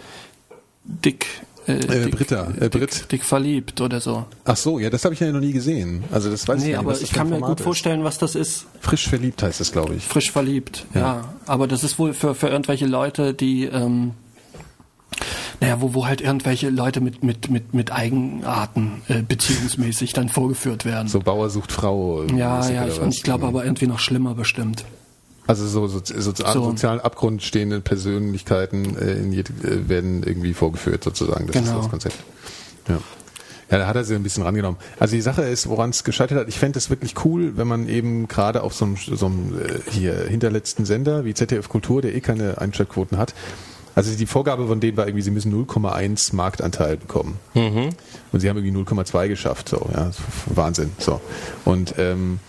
S1: Dick. Äh,
S2: Äh, Britta, äh,
S1: Dick,
S2: Brit.
S1: Dick verliebt oder so.
S2: Ach so, ja, das habe ich ja noch nie gesehen. Also das weiß ich
S1: Nee,
S2: nicht,
S1: aber
S2: was das
S1: ich kann mir gut
S2: ist.
S1: vorstellen, was das ist.
S2: Frisch verliebt heißt das, glaube ich.
S1: Frisch verliebt,
S2: Ja.
S1: ja. Aber das ist wohl für, für irgendwelche Leute, die, ähm, naja, wo, wo halt irgendwelche Leute mit, mit, mit, mit Eigenarten äh, beziehungsmäßig dann vorgeführt werden.
S2: So Bauer sucht Frau.
S1: ja, ja, ich, ich glaube aber irgendwie noch schlimmer bestimmt.
S2: Also so, so, so, so
S1: So.
S2: sozialen Abgrund stehende Persönlichkeiten äh, in jed, äh, werden irgendwie vorgeführt sozusagen. Das ist
S1: Genau.
S2: das Konzept. Ja. Ja, da hat er sie ein bisschen rangenommen. Also die Sache ist, woran es gescheitert hat, ich fände es wirklich cool, wenn man eben gerade auf so einem, so einem äh, hier hinterletzten Sender wie ZDF Kultur, der eh keine Einschaltquoten hat, also die Vorgabe von denen war irgendwie, sie müssen 0,1 Marktanteil bekommen. Und sie haben irgendwie 0,2 geschafft, so, ja, Wahnsinn, so. Und ähm,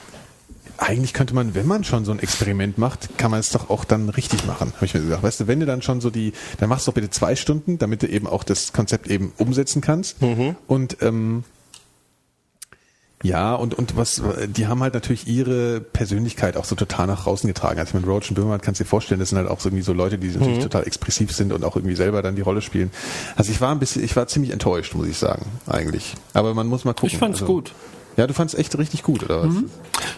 S2: eigentlich könnte man, wenn man schon so ein Experiment macht, kann man es doch auch dann richtig machen, habe ich mir gesagt. Weißt du, wenn du dann schon so die, dann machst du doch bitte zwei Stunden, damit du eben auch das Konzept eben umsetzen kannst. Und ähm, ja, und, und was, die haben halt natürlich ihre Persönlichkeit auch so total nach draußen getragen. Also mit Roach und Böhmermann kannst du dir vorstellen, das sind halt auch so irgendwie so Leute, die natürlich total expressiv sind und auch irgendwie selber dann die Rolle spielen. Also ich war ein bisschen, ich war ziemlich enttäuscht, muss ich sagen, eigentlich. Aber man muss mal gucken.
S1: Ich fand's
S2: also,
S1: gut.
S2: Ja, du fandst echt richtig gut, oder was?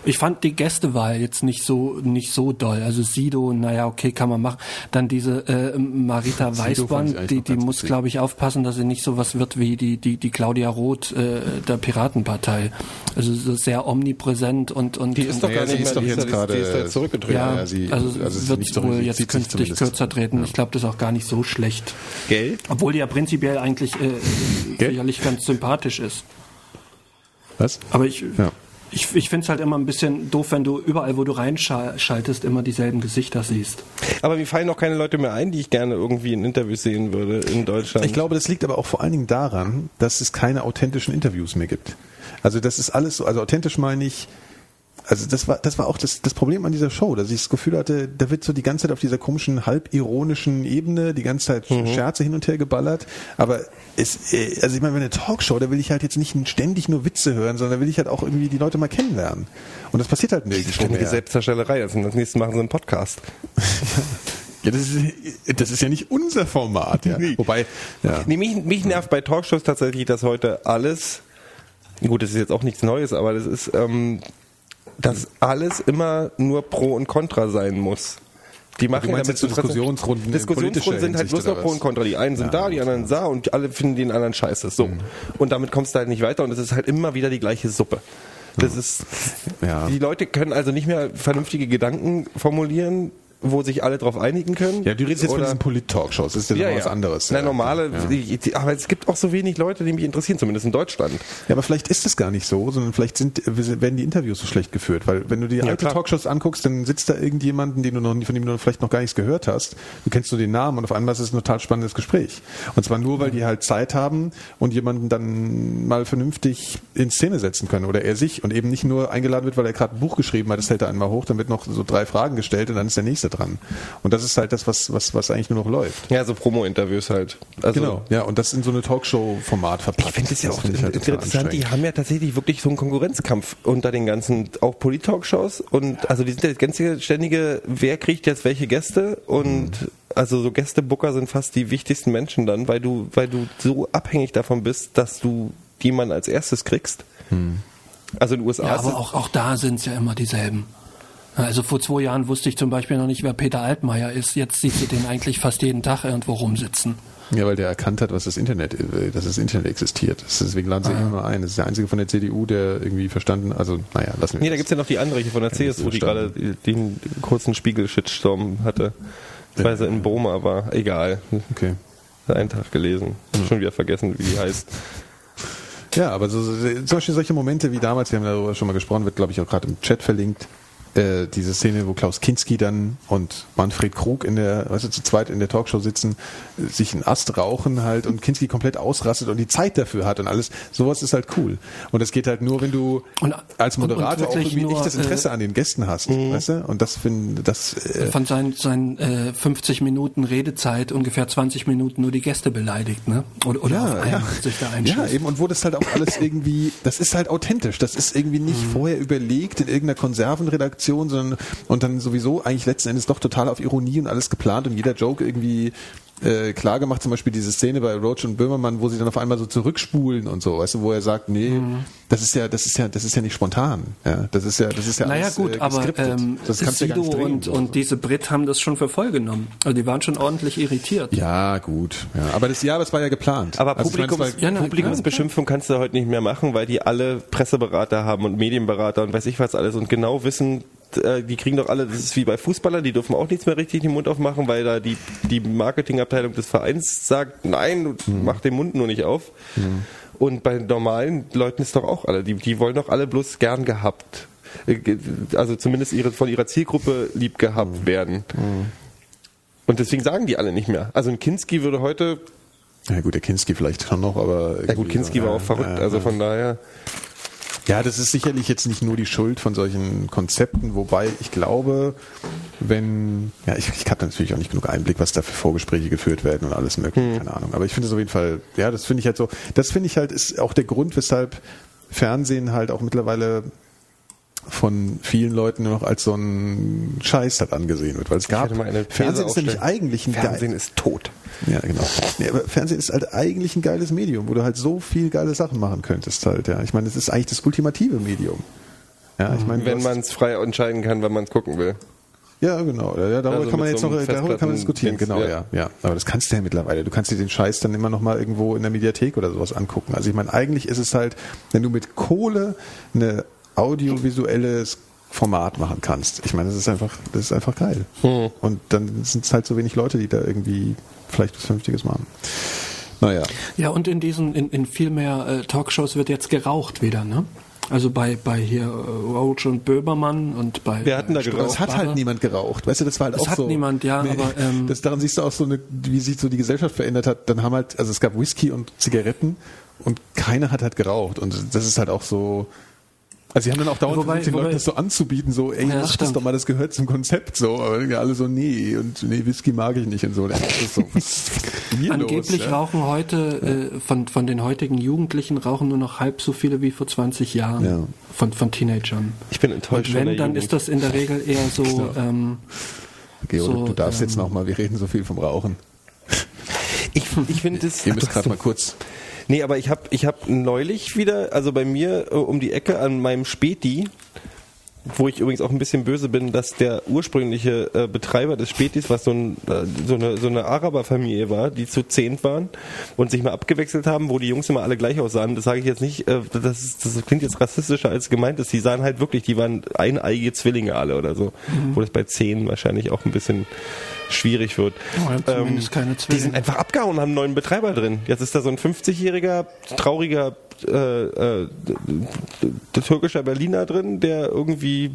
S1: Ich fand die Gästewahl jetzt nicht so nicht so doll. Also Sido, naja, okay, kann man machen. Dann diese äh, Marita
S2: Sido
S1: Weißband, die, die muss, glaube ich, aufpassen, dass sie nicht so was wird wie die, die, die Claudia Roth äh, der Piratenpartei. Also so sehr omnipräsent und und
S3: Die ist doch gar
S2: sie
S3: nicht
S2: ist
S3: mehr,
S2: doch
S3: die
S2: jetzt
S3: ist,
S2: gerade-
S3: die ist da zurückgetreten.
S1: ja,
S2: ja, sie-
S1: also,
S2: also
S1: wird
S2: nicht so
S1: wohl jetzt künftig kürzer treten. Ich glaube, das ist auch gar nicht so schlecht.
S3: Gell?
S1: Obwohl die ja prinzipiell eigentlich äh, sicherlich ganz sympathisch ist.
S2: Was?
S1: Aber ich,
S2: Ja.
S1: ich, ich finde es halt immer ein bisschen doof, wenn du überall, wo du reinschaltest, immer dieselben Gesichter siehst.
S3: Aber mir fallen auch keine Leute mehr ein, die ich gerne irgendwie in Interviews sehen würde in Deutschland.
S2: Ich glaube, das liegt aber auch vor allen Dingen daran, dass es keine authentischen Interviews mehr gibt. Also das ist alles so, also authentisch meine ich, also das war, das war auch das, das Problem an dieser Show, dass ich das Gefühl hatte, da wird so die ganze Zeit auf dieser komischen, halbironischen Ebene die ganze Zeit Scherze hin und her geballert. Aber es, äh, also ich meine, wenn eine Talkshow, da will ich halt jetzt nicht ständig nur Witze hören, sondern da will ich halt auch irgendwie die Leute mal kennenlernen. Und das passiert halt nirgendwo
S3: Ständige
S2: mehr.
S3: Selbstdarstellerei. Also das nächste machen sie einen Podcast. [LAUGHS]
S2: Ja, das ist, das ist ja nicht unser Format, ja.
S3: Nee.
S2: Wobei, ja.
S3: Nee, mich, mich nervt bei Talkshows tatsächlich, dass heute alles, gut, das ist jetzt auch nichts Neues, aber das ist, ähm, dass alles immer nur Pro und Contra sein muss. Die machen
S2: du meinst
S3: damit
S2: Diskussionsrunden
S3: Diskussionsrunden sind halt bloß noch Pro und Contra. Die einen sind da, die anderen da und alle finden den anderen scheiße. So. Und damit kommst du halt nicht weiter und es ist halt immer wieder die gleiche Suppe. Das ist,
S2: Ja.
S3: die Leute können also nicht mehr vernünftige Gedanken formulieren, wo sich alle drauf einigen können.
S2: Ja, du redest jetzt von diesen Polit-Talkshows, das ist ja, noch was anderes.
S3: Na,
S2: ja.
S3: normale,
S2: Ja.
S3: die, die, aber es gibt auch so wenig Leute, die mich interessieren, zumindest in Deutschland.
S2: Ja, aber vielleicht ist es gar nicht so, sondern vielleicht sind, werden die Interviews so schlecht geführt, weil wenn du die alte
S3: klar.
S2: Talkshows anguckst, dann sitzt da irgendjemanden, den du noch, von dem du vielleicht noch gar nichts gehört hast. Du kennst nur den Namen und auf einmal ist es ein total spannendes Gespräch. Und zwar nur, weil die halt Zeit haben und jemanden dann mal vernünftig in Szene setzen können oder er sich und eben nicht nur eingeladen wird, weil er gerade ein Buch geschrieben hat, das hält er einmal hoch, dann wird noch so drei Fragen gestellt und dann ist der nächste dran. Und das ist halt das, was, was, was eigentlich nur noch läuft.
S3: Ja, so Promo-Interviews halt. Also,
S2: Genau, ja, und das in so eine Talkshow-Format verpackt.
S3: Ich finde es ja auch
S2: ich halt
S3: interessant, die haben ja tatsächlich wirklich so einen Konkurrenzkampf unter den ganzen, auch Polit-Talkshows und also die sind ja das ganze ständige, wer kriegt jetzt welche Gäste und also so Gästebooker sind fast die wichtigsten Menschen dann, weil du, weil du so abhängig davon bist, dass du jemanden als erstes kriegst. Also in den USA
S1: Ja, aber auch, auch da sind es ja immer dieselben. Also vor zwei Jahren wusste ich zum Beispiel noch nicht, wer Peter Altmaier ist. Jetzt siehst du den eigentlich fast jeden Tag irgendwo rumsitzen.
S2: Ja, weil der erkannt hat, was das Internet, äh, dass das Internet existiert. Das ist- Deswegen laden sie immer nur ein. Das ist der einzige von der CDU, der irgendwie verstanden, also naja, lassen wir
S3: Nee, da gibt's ja noch die andere hier von der CSU, die gerade den kurzen Spiegel-Shitstorm hatte, weil sie in Boma war. Egal.
S2: Okay.
S3: Einen Tag gelesen. Schon wieder vergessen, wie die heißt.
S2: Ja, aber so, so, zum Beispiel solche Momente wie damals, wir haben darüber schon mal gesprochen, wird glaube ich auch gerade im Chat verlinkt, äh, diese Szene, wo Klaus Kinski dann und Manfred Krug in der, weißt du, zu zweit in der Talkshow sitzen, sich einen Ast rauchen halt und Kinski komplett ausrastet und die Zeit dafür hat und alles. Sowas ist halt cool. Und das geht halt nur, wenn du
S1: Und-
S2: als
S1: und- und
S2: Moderator auch irgendwie
S1: nur,
S2: echtes Interesse
S1: äh,
S2: an den Gästen hast, weißt du? Und das finde, das, äh,
S1: Von seinen, seinen äh, 50 Minuten Redezeit ungefähr 20 Minuten nur die Gäste beleidigt, ne? Oder, oder auf einen sich da
S2: Ja,
S1: einschießt.
S2: eben, und wo das halt auch alles [COUGHS] irgendwie, das ist halt authentisch. Das ist irgendwie nicht
S1: Mhm.
S2: vorher überlegt in irgendeiner Konservenredaktion, sondern und dann sowieso eigentlich letzten Endes doch total auf Ironie und alles geplant und jeder Joke irgendwie äh, klar gemacht, zum Beispiel diese Szene bei Roach und Böhmermann, wo sie dann auf einmal so zurückspulen und so, weißt du, wo er sagt, nee,
S1: Mhm.
S2: das ist ja, das ist ja, das ist ja nicht spontan. Ja, das ist ja, das ist ja
S1: Naja
S2: alles,
S1: gut,
S2: äh,
S1: aber ähm,
S2: das kannst du ja gar
S1: Sido
S2: nicht drehen.
S1: und, und diese Brit haben das schon für voll genommen. Also die waren schon ordentlich irritiert.
S2: ja, gut. Ja, aber das, ja, aber es war ja geplant.
S3: Aber
S2: Also
S3: Publikums,
S1: Ja, na,
S3: Publikumsbeschimpfung kannst du heute nicht mehr machen, weil die alle Presseberater haben und Medienberater und weiß ich was alles und genau wissen, äh, die kriegen doch alle, das ist wie bei Fußballern, die dürfen auch nichts mehr richtig den Mund aufmachen, weil da die, die Marketingabteilung des Vereins sagt, nein,
S2: Mhm.
S3: mach den Mund nur nicht auf. Und bei normalen Leuten ist doch auch alle, die, die wollen doch alle bloß gern gehabt. äh, Also zumindest ihre, von ihrer Zielgruppe lieb
S2: Mhm.
S3: gehabt werden. Und deswegen sagen die alle nicht mehr. Also ein Kinski würde heute
S2: ja gut, der Kinski vielleicht schon noch, aber
S3: ja gut, Kinski war auch verrückt,
S2: Ja,
S3: also
S2: ja.
S3: von daher.
S2: Ja, das ist sicherlich jetzt nicht nur die Schuld von solchen Konzepten, wobei ich glaube, wenn, ja, ich, ich habe natürlich auch nicht genug Einblick, was da für Vorgespräche geführt werden und alles mögliche, keine Ahnung. Aber ich finde es auf jeden Fall, ja, das finde ich halt so, das finde ich halt, ist auch der Grund, weshalb Fernsehen halt auch mittlerweile von vielen Leuten nur noch als so ein Scheiß halt angesehen wird, weil es gab, Fernsehen ist nämlich eigentlich ein
S3: Fernsehen
S2: geil,
S3: ist tot.
S2: ja, genau. Nee, aber Fernsehen ist halt eigentlich ein geiles Medium, wo du halt so viel geile Sachen machen könntest halt, ja. Ich meine, es ist eigentlich das ultimative Medium. Ja, ich meine,
S3: Wenn man es frei entscheiden kann, wenn man es gucken will.
S2: Ja, genau. Ja, darüber
S3: Also
S2: kann man jetzt
S3: so
S2: noch, darüber kann man diskutieren. Genau,
S3: ja.
S2: ja. ja. Aber das kannst du ja mittlerweile. Du kannst dir den Scheiß dann immer noch mal irgendwo in der Mediathek oder sowas angucken. Also ich meine, eigentlich ist es halt, wenn du mit Kohle eine audiovisuelles Format machen kannst. Ich meine, das ist einfach, das ist einfach geil.
S3: Hm.
S2: Und dann sind es halt so wenig Leute, die da irgendwie vielleicht was Vernünftiges machen. Naja.
S1: Ja, und in diesen, in, in viel mehr äh, Talkshows wird jetzt geraucht wieder, ne? Also bei, bei hier äh, Roach und Böbermann und bei.
S3: Wer hat denn da
S1: äh,
S3: geraucht?
S2: Es hat halt niemand geraucht. Weißt du, das war halt
S1: Es
S2: auch
S1: hat
S2: so.
S1: niemand, ja, aber, ähm,
S2: das, daran siehst du auch so eine, wie sich so die Gesellschaft verändert hat. Dann haben halt, also es gab Whisky und Zigaretten und keiner hat halt geraucht. Und das ist halt auch so. Also sie haben dann auch dauernd
S1: Wobei-
S2: versucht, den Leuten das so anzubieten, so, ey,
S1: Ja,
S2: mach das doch mal, das gehört zum Konzept so. Aber ja, alle so, nee, und nee, Whisky mag ich nicht und so. Das ist so
S1: Angeblich
S2: los, ja?
S1: rauchen heute, äh, von, von den heutigen Jugendlichen rauchen nur noch halb so viele wie vor 20 Jahren
S2: Ja.
S1: von, von Teenagern.
S3: Ich bin enttäuscht
S1: Und
S3: von
S1: wenn,
S3: der
S1: dann
S3: Jugend.
S1: ist das in der Regel eher so, ähm,
S2: Georg,
S1: so,
S2: du darfst jetzt
S1: ähm,
S2: noch mal, wir reden so viel vom Rauchen.
S3: Ich, ich finde es.
S2: Ihr müsst gerade mal kurz.
S3: Nee, aber ich habe ich hab neulich wieder, also bei mir äh, um die Ecke an meinem Späti, wo ich übrigens auch ein bisschen böse bin, dass der ursprüngliche äh, Betreiber des Spätis, was so, ein, äh, so eine, so eine Araberfamilie war, die zu zehnt waren und sich mal abgewechselt haben, wo die Jungs immer alle gleich aussahen. Das sage ich jetzt nicht, äh, das, ist, das klingt jetzt rassistischer als gemeint ist. Die sahen halt wirklich, die waren eineige Zwillinge alle oder so. Wo das bei zehn wahrscheinlich auch ein bisschen schwierig wird.
S1: Oh, keine
S3: Die sind einfach abgehauen und haben einen neuen Betreiber drin. Jetzt ist da so ein 50-jähriger, trauriger äh, äh, türkischer Berliner drin, der irgendwie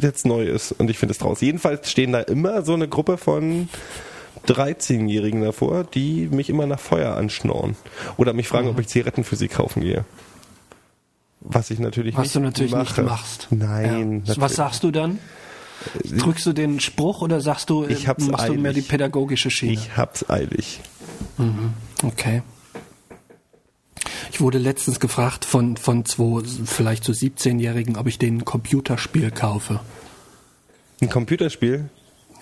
S3: jetzt neu ist. Und ich finde es draus. Jedenfalls stehen da immer so eine Gruppe von 13-Jährigen davor, die mich immer nach Feuer anschnorren. Oder mich fragen, ob ich Zigaretten für sie kaufen gehe. Was ich natürlich
S1: was
S3: nicht
S1: du natürlich
S3: mache.
S1: nicht machst.
S3: Nein.
S1: Ja. Was sagst du dann? Drückst du den Spruch oder sagst du, äh,
S3: Ich hab's
S1: machst du mehr
S3: eilig.
S1: die pädagogische Schiene?
S3: Ich hab's eilig.
S1: Okay. Ich wurde letztens gefragt von, von zwei, vielleicht so 17-Jährigen, ob ich denen ein Computerspiel kaufe.
S3: Ein Computerspiel?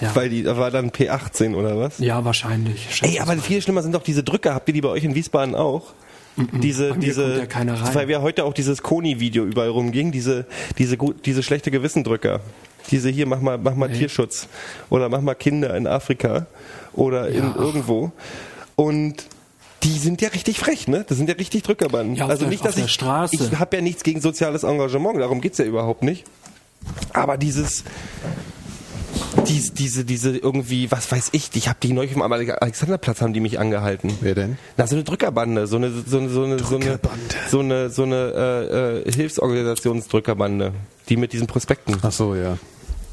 S1: Ja.
S3: Weil die, da war dann P18 oder was?
S1: Ja, wahrscheinlich.
S3: Ey, aber viel schlimmer sind doch diese Drücker. Habt ihr die bei euch in Wiesbaden auch? Diese,
S1: mir
S3: diese,
S1: kommt ja
S3: weil wir heute auch dieses Koni-Video überall rumging, diese, diese, gut, diese schlechte Gewissendrücker. Diese hier, mach mal, mach mal
S1: Nee.
S3: Tierschutz. Oder mach mal Kinder in Afrika. Oder in
S1: Ja.
S3: irgendwo. Und die sind ja richtig frech, ne? Das sind ja richtig Drückerbanden.
S1: Ja, auf
S3: also
S1: der-
S3: nicht,
S1: auf
S3: dass
S1: der
S3: ich,
S1: Straße.
S3: ich habe ja nichts gegen soziales Engagement, darum geht's ja überhaupt nicht. Aber dieses, dies, diese, diese irgendwie, was weiß ich, ich habe die neulich vom Alexanderplatz haben die mich angehalten.
S2: Wer denn?
S3: Na, so eine Drückerbande, so eine, so eine, so eine, so eine, so eine, so eine äh, äh, Hilfsorganisationsdrückerbande, die mit diesen Prospekten.
S2: Ach so, ja.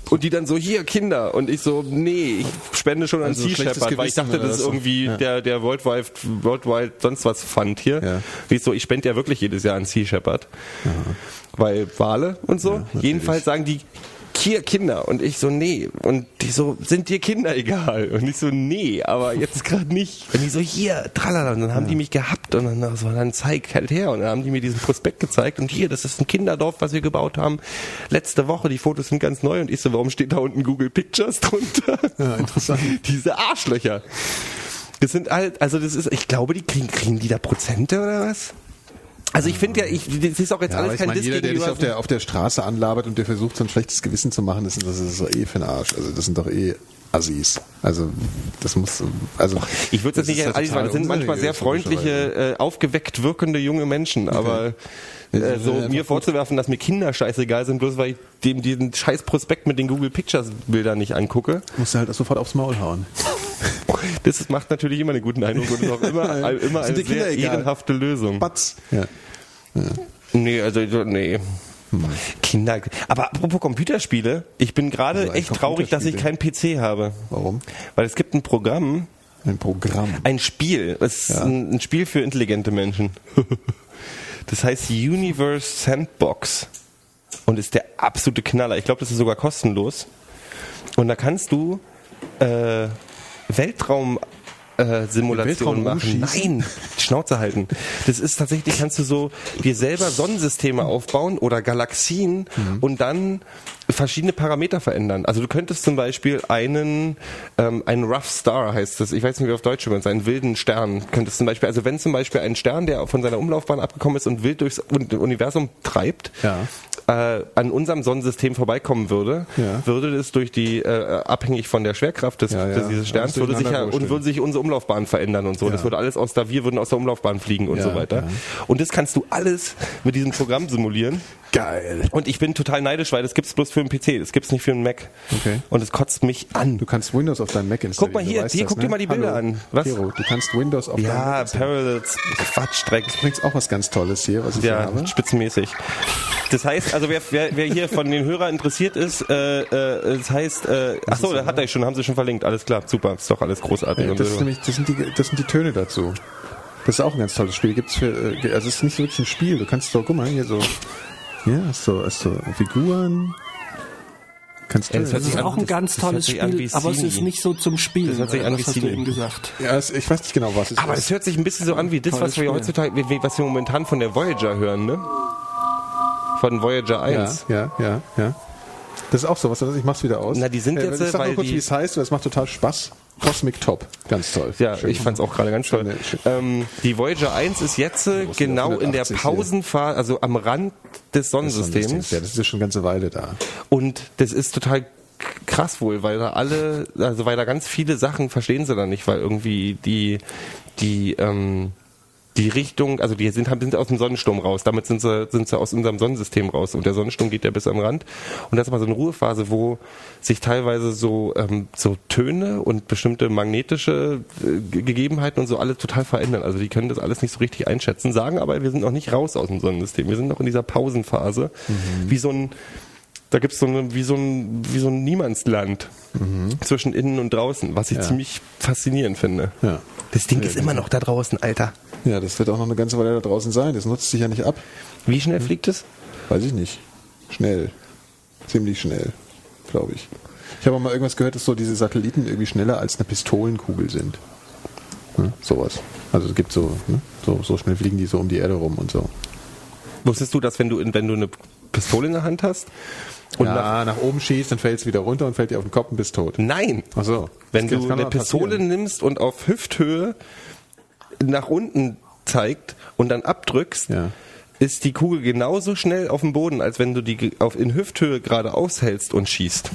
S3: Und die dann so, hier, Kinder. Und ich so, nee, ich spende schon an
S2: Also
S3: Sea Shepherd, weil ich dachte, das ist irgendwie
S2: Ja.
S3: der, der Worldwide, Worldwide sonst was Fund hier.
S2: Ja.
S3: Wie ich so, ich spende ja wirklich jedes Jahr an Sea Shepherd. Weil Wale und so. Jedenfalls sagen die, hier Kinder. Und ich so, nee. Und die so, sind dir Kinder egal? Und ich so, nee, aber jetzt gerade nicht. Und die so, hier, tralala. Und dann haben die mich gehabt und dann so, dann zeig halt her. Und dann haben die mir diesen Prospekt gezeigt. Und hier, das ist ein Kinderdorf, was wir gebaut haben. Letzte Woche, die Fotos sind ganz neu. Und ich so, warum steht da unten Google Pictures drunter?
S2: Ja, interessant. [LAUGHS]
S3: Diese Arschlöcher. Das sind halt, also das ist, ich glaube, die kriegen, kriegen die da Prozente oder was? Also ich finde ja, ich, das ist auch jetzt
S2: Ja,
S3: alles kein
S2: meine,
S3: Diss
S2: jeder, der dich auf der, auf der Straße anlabert und der versucht, so ein schlechtes Gewissen zu machen, das ist, das ist doch eh für den Arsch. Also das sind doch eh Assis. Also das muss, also
S3: Ich würde
S2: das
S3: jetzt nicht
S2: ja
S3: alles, weil das sind manchmal sehr freundliche, äh, aufgeweckt wirkende junge Menschen, aber äh,
S2: Ja,
S3: so
S2: einfach
S3: mir
S2: gut.
S3: vorzuwerfen, dass mir Kinder scheißegal sind, bloß weil ich dem diesen scheiß Prospekt mit den Google Pictures Bildern nicht angucke,
S2: Musst du halt sofort aufs Maul hauen. [LAUGHS]
S3: das macht natürlich immer einen guten Eindruck und ist auch immer, [LAUGHS] immer
S2: sind
S3: eine
S2: die Kinder
S3: sehr
S2: egal.
S3: ehrenhafte Lösung.
S2: Batz. Ja.
S3: Nee, also so, Kinder. Aber apropos Computerspiele, ich bin gerade
S2: Also
S3: echt traurig, dass ich keinen PC habe.
S2: Warum?
S3: Weil es gibt ein Programm,
S2: Ein Programm.
S3: ein Spiel, es ist
S2: Ja.
S3: ein, ein Spiel für intelligente Menschen. [LAUGHS] Das heißt Universe Sandbox und ist der absolute Knaller. Ich glaube, das ist sogar kostenlos. Und da kannst du äh, Weltraum äh, Simulationen machen. Nein, die Schnauze halten. Das ist tatsächlich, kannst du so dir selber Sonnensysteme aufbauen oder Galaxien und dann verschiedene Parameter verändern. Also du könntest zum Beispiel einen, ähm, einen Rough Star heißt das, ich weiß nicht, wie auf Deutsch übersetzt, einen wilden Stern, könntest zum Beispiel, also wenn zum Beispiel ein Stern, der von seiner Umlaufbahn abgekommen ist und wild durchs Un- Universum treibt,
S2: Ja.
S3: Äh, an unserem Sonnensystem vorbeikommen würde,
S2: Ja.
S3: würde es durch die, äh, abhängig von der Schwerkraft des,
S2: Ja, ja.
S3: dieses Sterns, würde sich ja, und würde sich unsere Umlaufbahn verändern und so. Das würde alles aus der, wir würden aus der Umlaufbahn fliegen und so weiter. Und das kannst du alles mit diesem Programm simulieren.
S2: Geil.
S3: Und ich bin total neidisch, weil das gibt's bloß für einen PC, das gibt's nicht für einen Mac.
S2: Okay.
S3: Und es kotzt mich an.
S2: Du kannst Windows auf deinem Mac installieren.
S3: Guck mal hier, hier,
S2: das,
S3: guck dir
S2: ne?
S3: mal die Bilder
S2: Hallo.
S3: an. Was?
S2: Hero, du kannst Windows auf deinem Mac
S3: Ja,
S2: installieren.
S3: Parallels, Quatschdreck.
S2: Übrigens auch was ganz Tolles hier, was ich hier
S3: Ja,
S2: habe.
S3: spitzenmäßig. Das heißt, also wer, wer, wer hier von den Hörern interessiert ist, äh, äh, das heißt, äh, ach so, da hat er schon, haben sie schon verlinkt, alles klar, super, ist doch alles großartig.
S2: Ja, das,
S3: so.
S2: ist nämlich, das, sind die, das sind die Töne dazu. Das ist auch ein ganz tolles Spiel. Gibt's für, äh, also es ist nicht wirklich ein Spiel. Du kannst so, guck mal, hier so, ja, hast so Figuren. Kannst
S3: Ja, das
S1: Das ist
S3: an-
S1: auch ein
S3: das-
S1: ganz tolles
S3: an
S1: Spiel, aber es ist nicht so zum Spielen.
S3: Das hört sich an
S1: äh,
S3: wie
S1: du
S3: Sini.
S1: eben gesagt.
S2: ja, es, ich weiß nicht genau, was es
S3: Aber
S2: ist.
S3: es hört sich ein bisschen so an wie das, was wir
S1: Spiel.
S3: heutzutage, was wir momentan von der Voyager hören, ne? Von Voyager
S2: ja,
S3: 1.
S2: ja, ja, ja. Das ist auch so, was ich mach's wieder aus.
S3: Na, die sind jetzt,
S2: ich sag
S3: weil
S2: nur kurz,
S3: die-
S2: wie es heißt, weil es macht total Spaß. Cosmic Top. Ganz toll.
S3: Ja,
S2: Schön.
S3: ich fand's auch gerade ganz toll. Ähm, die Voyager 1 ist jetzt äh, genau in der
S2: 180 hier?
S3: Pausenphase, also am Rand des Sonnensystems.
S2: Ja, das ist ja schon eine ganze Weile da.
S3: Und das ist total krass wohl, weil da alle, also weil da ganz viele Sachen verstehen sie da nicht, weil irgendwie die, die, ähm, die Richtung, also die sind, sind aus dem Sonnensturm raus. Damit sind sie, sind sie aus unserem Sonnensystem raus. Und der Sonnensturm geht ja bis am Rand. Und das ist mal so eine Ruhephase, wo sich teilweise so, ähm, so Töne und bestimmte magnetische äh, Ge- Gegebenheiten und so alle total verändern. Also die können das alles nicht so richtig einschätzen, sagen aber, wir sind noch nicht raus aus dem Sonnensystem. Wir sind noch in dieser Pausenphase. Wie so ein, da gibt's so eine, wie so ein, wie so ein Niemandsland zwischen innen und draußen, was ich
S2: Ja.
S3: ziemlich faszinierend finde.
S2: Ja.
S3: Das Ding
S2: Ja,
S3: ist immer noch da draußen, Alter.
S2: Ja, das wird auch noch eine ganze Weile da draußen sein. Das nutzt sich ja nicht ab.
S3: Wie schnell fliegt es?
S2: Weiß ich nicht. Schnell. Ziemlich schnell, glaube ich. Ich habe auch mal irgendwas gehört, dass so diese Satelliten irgendwie schneller als eine Pistolenkugel sind. Ne? Sowas. Also es gibt so, ne? so, so schnell fliegen die so um die Erde rum und so.
S3: Wusstest du, dass wenn du, in- wenn du eine Pistole in der Hand hast und nach,
S2: ja, nach oben schießt, dann fällt es wieder runter und fällt dir auf den Kopf und bist tot.
S3: nein,
S2: Ach so.
S3: wenn
S2: Das
S3: du eine Pistole
S2: passieren.
S3: nimmst und auf Hüfthöhe nach unten zeigt und dann abdrückst,
S2: Ja.
S3: ist die Kugel genauso schnell auf dem Boden, als wenn du die auf in Hüfthöhe gerade aushältst und schießt.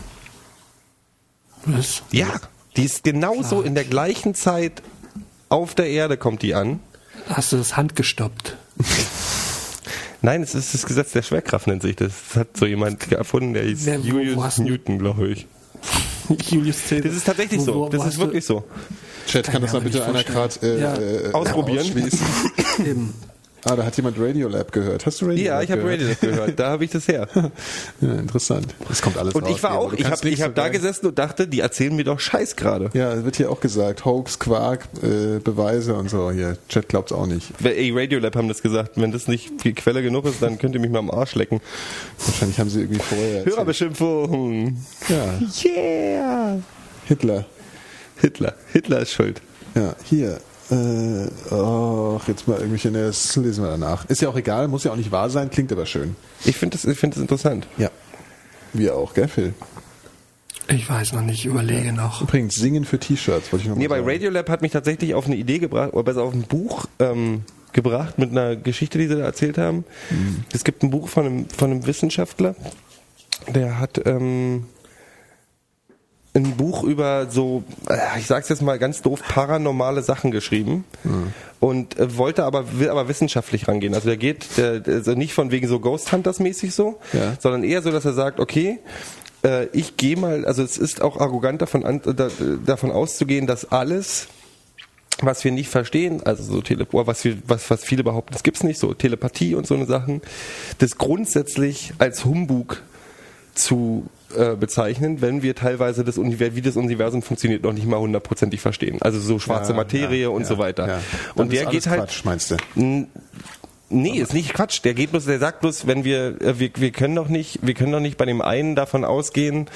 S1: Was?
S3: Ja, die ist genauso in der gleichen Zeit auf der Erde kommt die an.
S1: Hast du das handgestoppt? [LAUGHS]
S3: Nein, es ist das Gesetz der Schwerkraft, nennt sich das. Das hat so jemand erfunden, der hieß Julius Newton, glaube ich. [LAUGHS]
S1: Julius Caesar.
S3: Das ist tatsächlich
S1: Wo-
S3: so.
S1: wo-
S3: Das ist wirklich so.
S2: Chat, kann
S1: Kann
S2: das mal bitte einer gerade äh,
S1: Ja.
S2: äh,
S3: Ausprobieren.
S1: eben. [LAUGHS]
S2: Ah, da hat jemand Radiolab gehört. Hast du Radiolab
S3: Ja, ich habe
S2: gehört?
S3: Radio gehört. Da habe ich das her. [LAUGHS]
S2: Ja, interessant. Das kommt alles
S3: Und
S2: raus
S3: ich war auch, ich habe ich hab da gesessen und dachte, die erzählen mir doch Scheiß gerade.
S2: Ja, es wird hier auch gesagt, Hoax, Quark, äh, Beweise und so. Hier, Chat glaubt's auch nicht.
S3: Ey, Radiolab haben das gesagt. Wenn das nicht die Quelle genug ist, dann könnt ihr mich mal am Arsch lecken.
S2: Wahrscheinlich haben sie irgendwie vorher. erzählt.
S3: Hörerbeschimpfung.
S2: Ja,
S3: Yeah.
S2: Hitler.
S3: Hitler. Hitler ist schuld.
S2: Ja, hier. Äh, oh, jetzt mal irgendwelche, ne, das lesen wir danach. Ist ja auch egal, muss ja auch nicht wahr sein, klingt aber schön.
S3: Ich finde das, ich find das interessant.
S2: Ja. Wir auch, gell, Phil?
S1: Ich weiß noch nicht, ich überlege noch.
S2: Übrigens, singen für T-Shirts, wollte ich noch
S3: Nee,
S2: mal
S3: bei
S2: sagen.
S3: Radiolab hat mich tatsächlich auf eine Idee gebracht, oder besser auf ein Buch ähm, gebracht mit einer Geschichte, die sie da erzählt haben. Es gibt ein Buch von einem, von einem Wissenschaftler, der hat ähm, ein Buch über so, äh, ich sag's jetzt mal ganz doof, paranormale Sachen geschrieben und äh, wollte aber, will aber wissenschaftlich rangehen. Also der geht, der, der, also nicht von wegen so Ghost Hunters mäßig so,
S2: Ja.
S3: sondern eher so, dass er sagt, okay, äh, ich gehe mal, also es ist auch arrogant davon, an, da, davon auszugehen, dass alles, was wir nicht verstehen, also so Teleport, was, wir, was, was viele behaupten, das gibt's nicht, so Telepathie und so eine Sachen, das grundsätzlich als Humbug zu äh, bezeichnen, wenn wir teilweise das Universum, wie das Universum funktioniert, noch nicht mal hundertprozentig verstehen. Also so schwarze
S2: Ja,
S3: Materie
S2: ja,
S3: und
S2: ja,
S3: so weiter. Und der geht halt
S2: Quatsch, meinst du?
S3: Nee, ist nicht Quatsch. Der geht bloß, der sagt bloß, wenn wir, äh, wir, wir können doch nicht, wir können doch nicht bei dem einen davon ausgehen,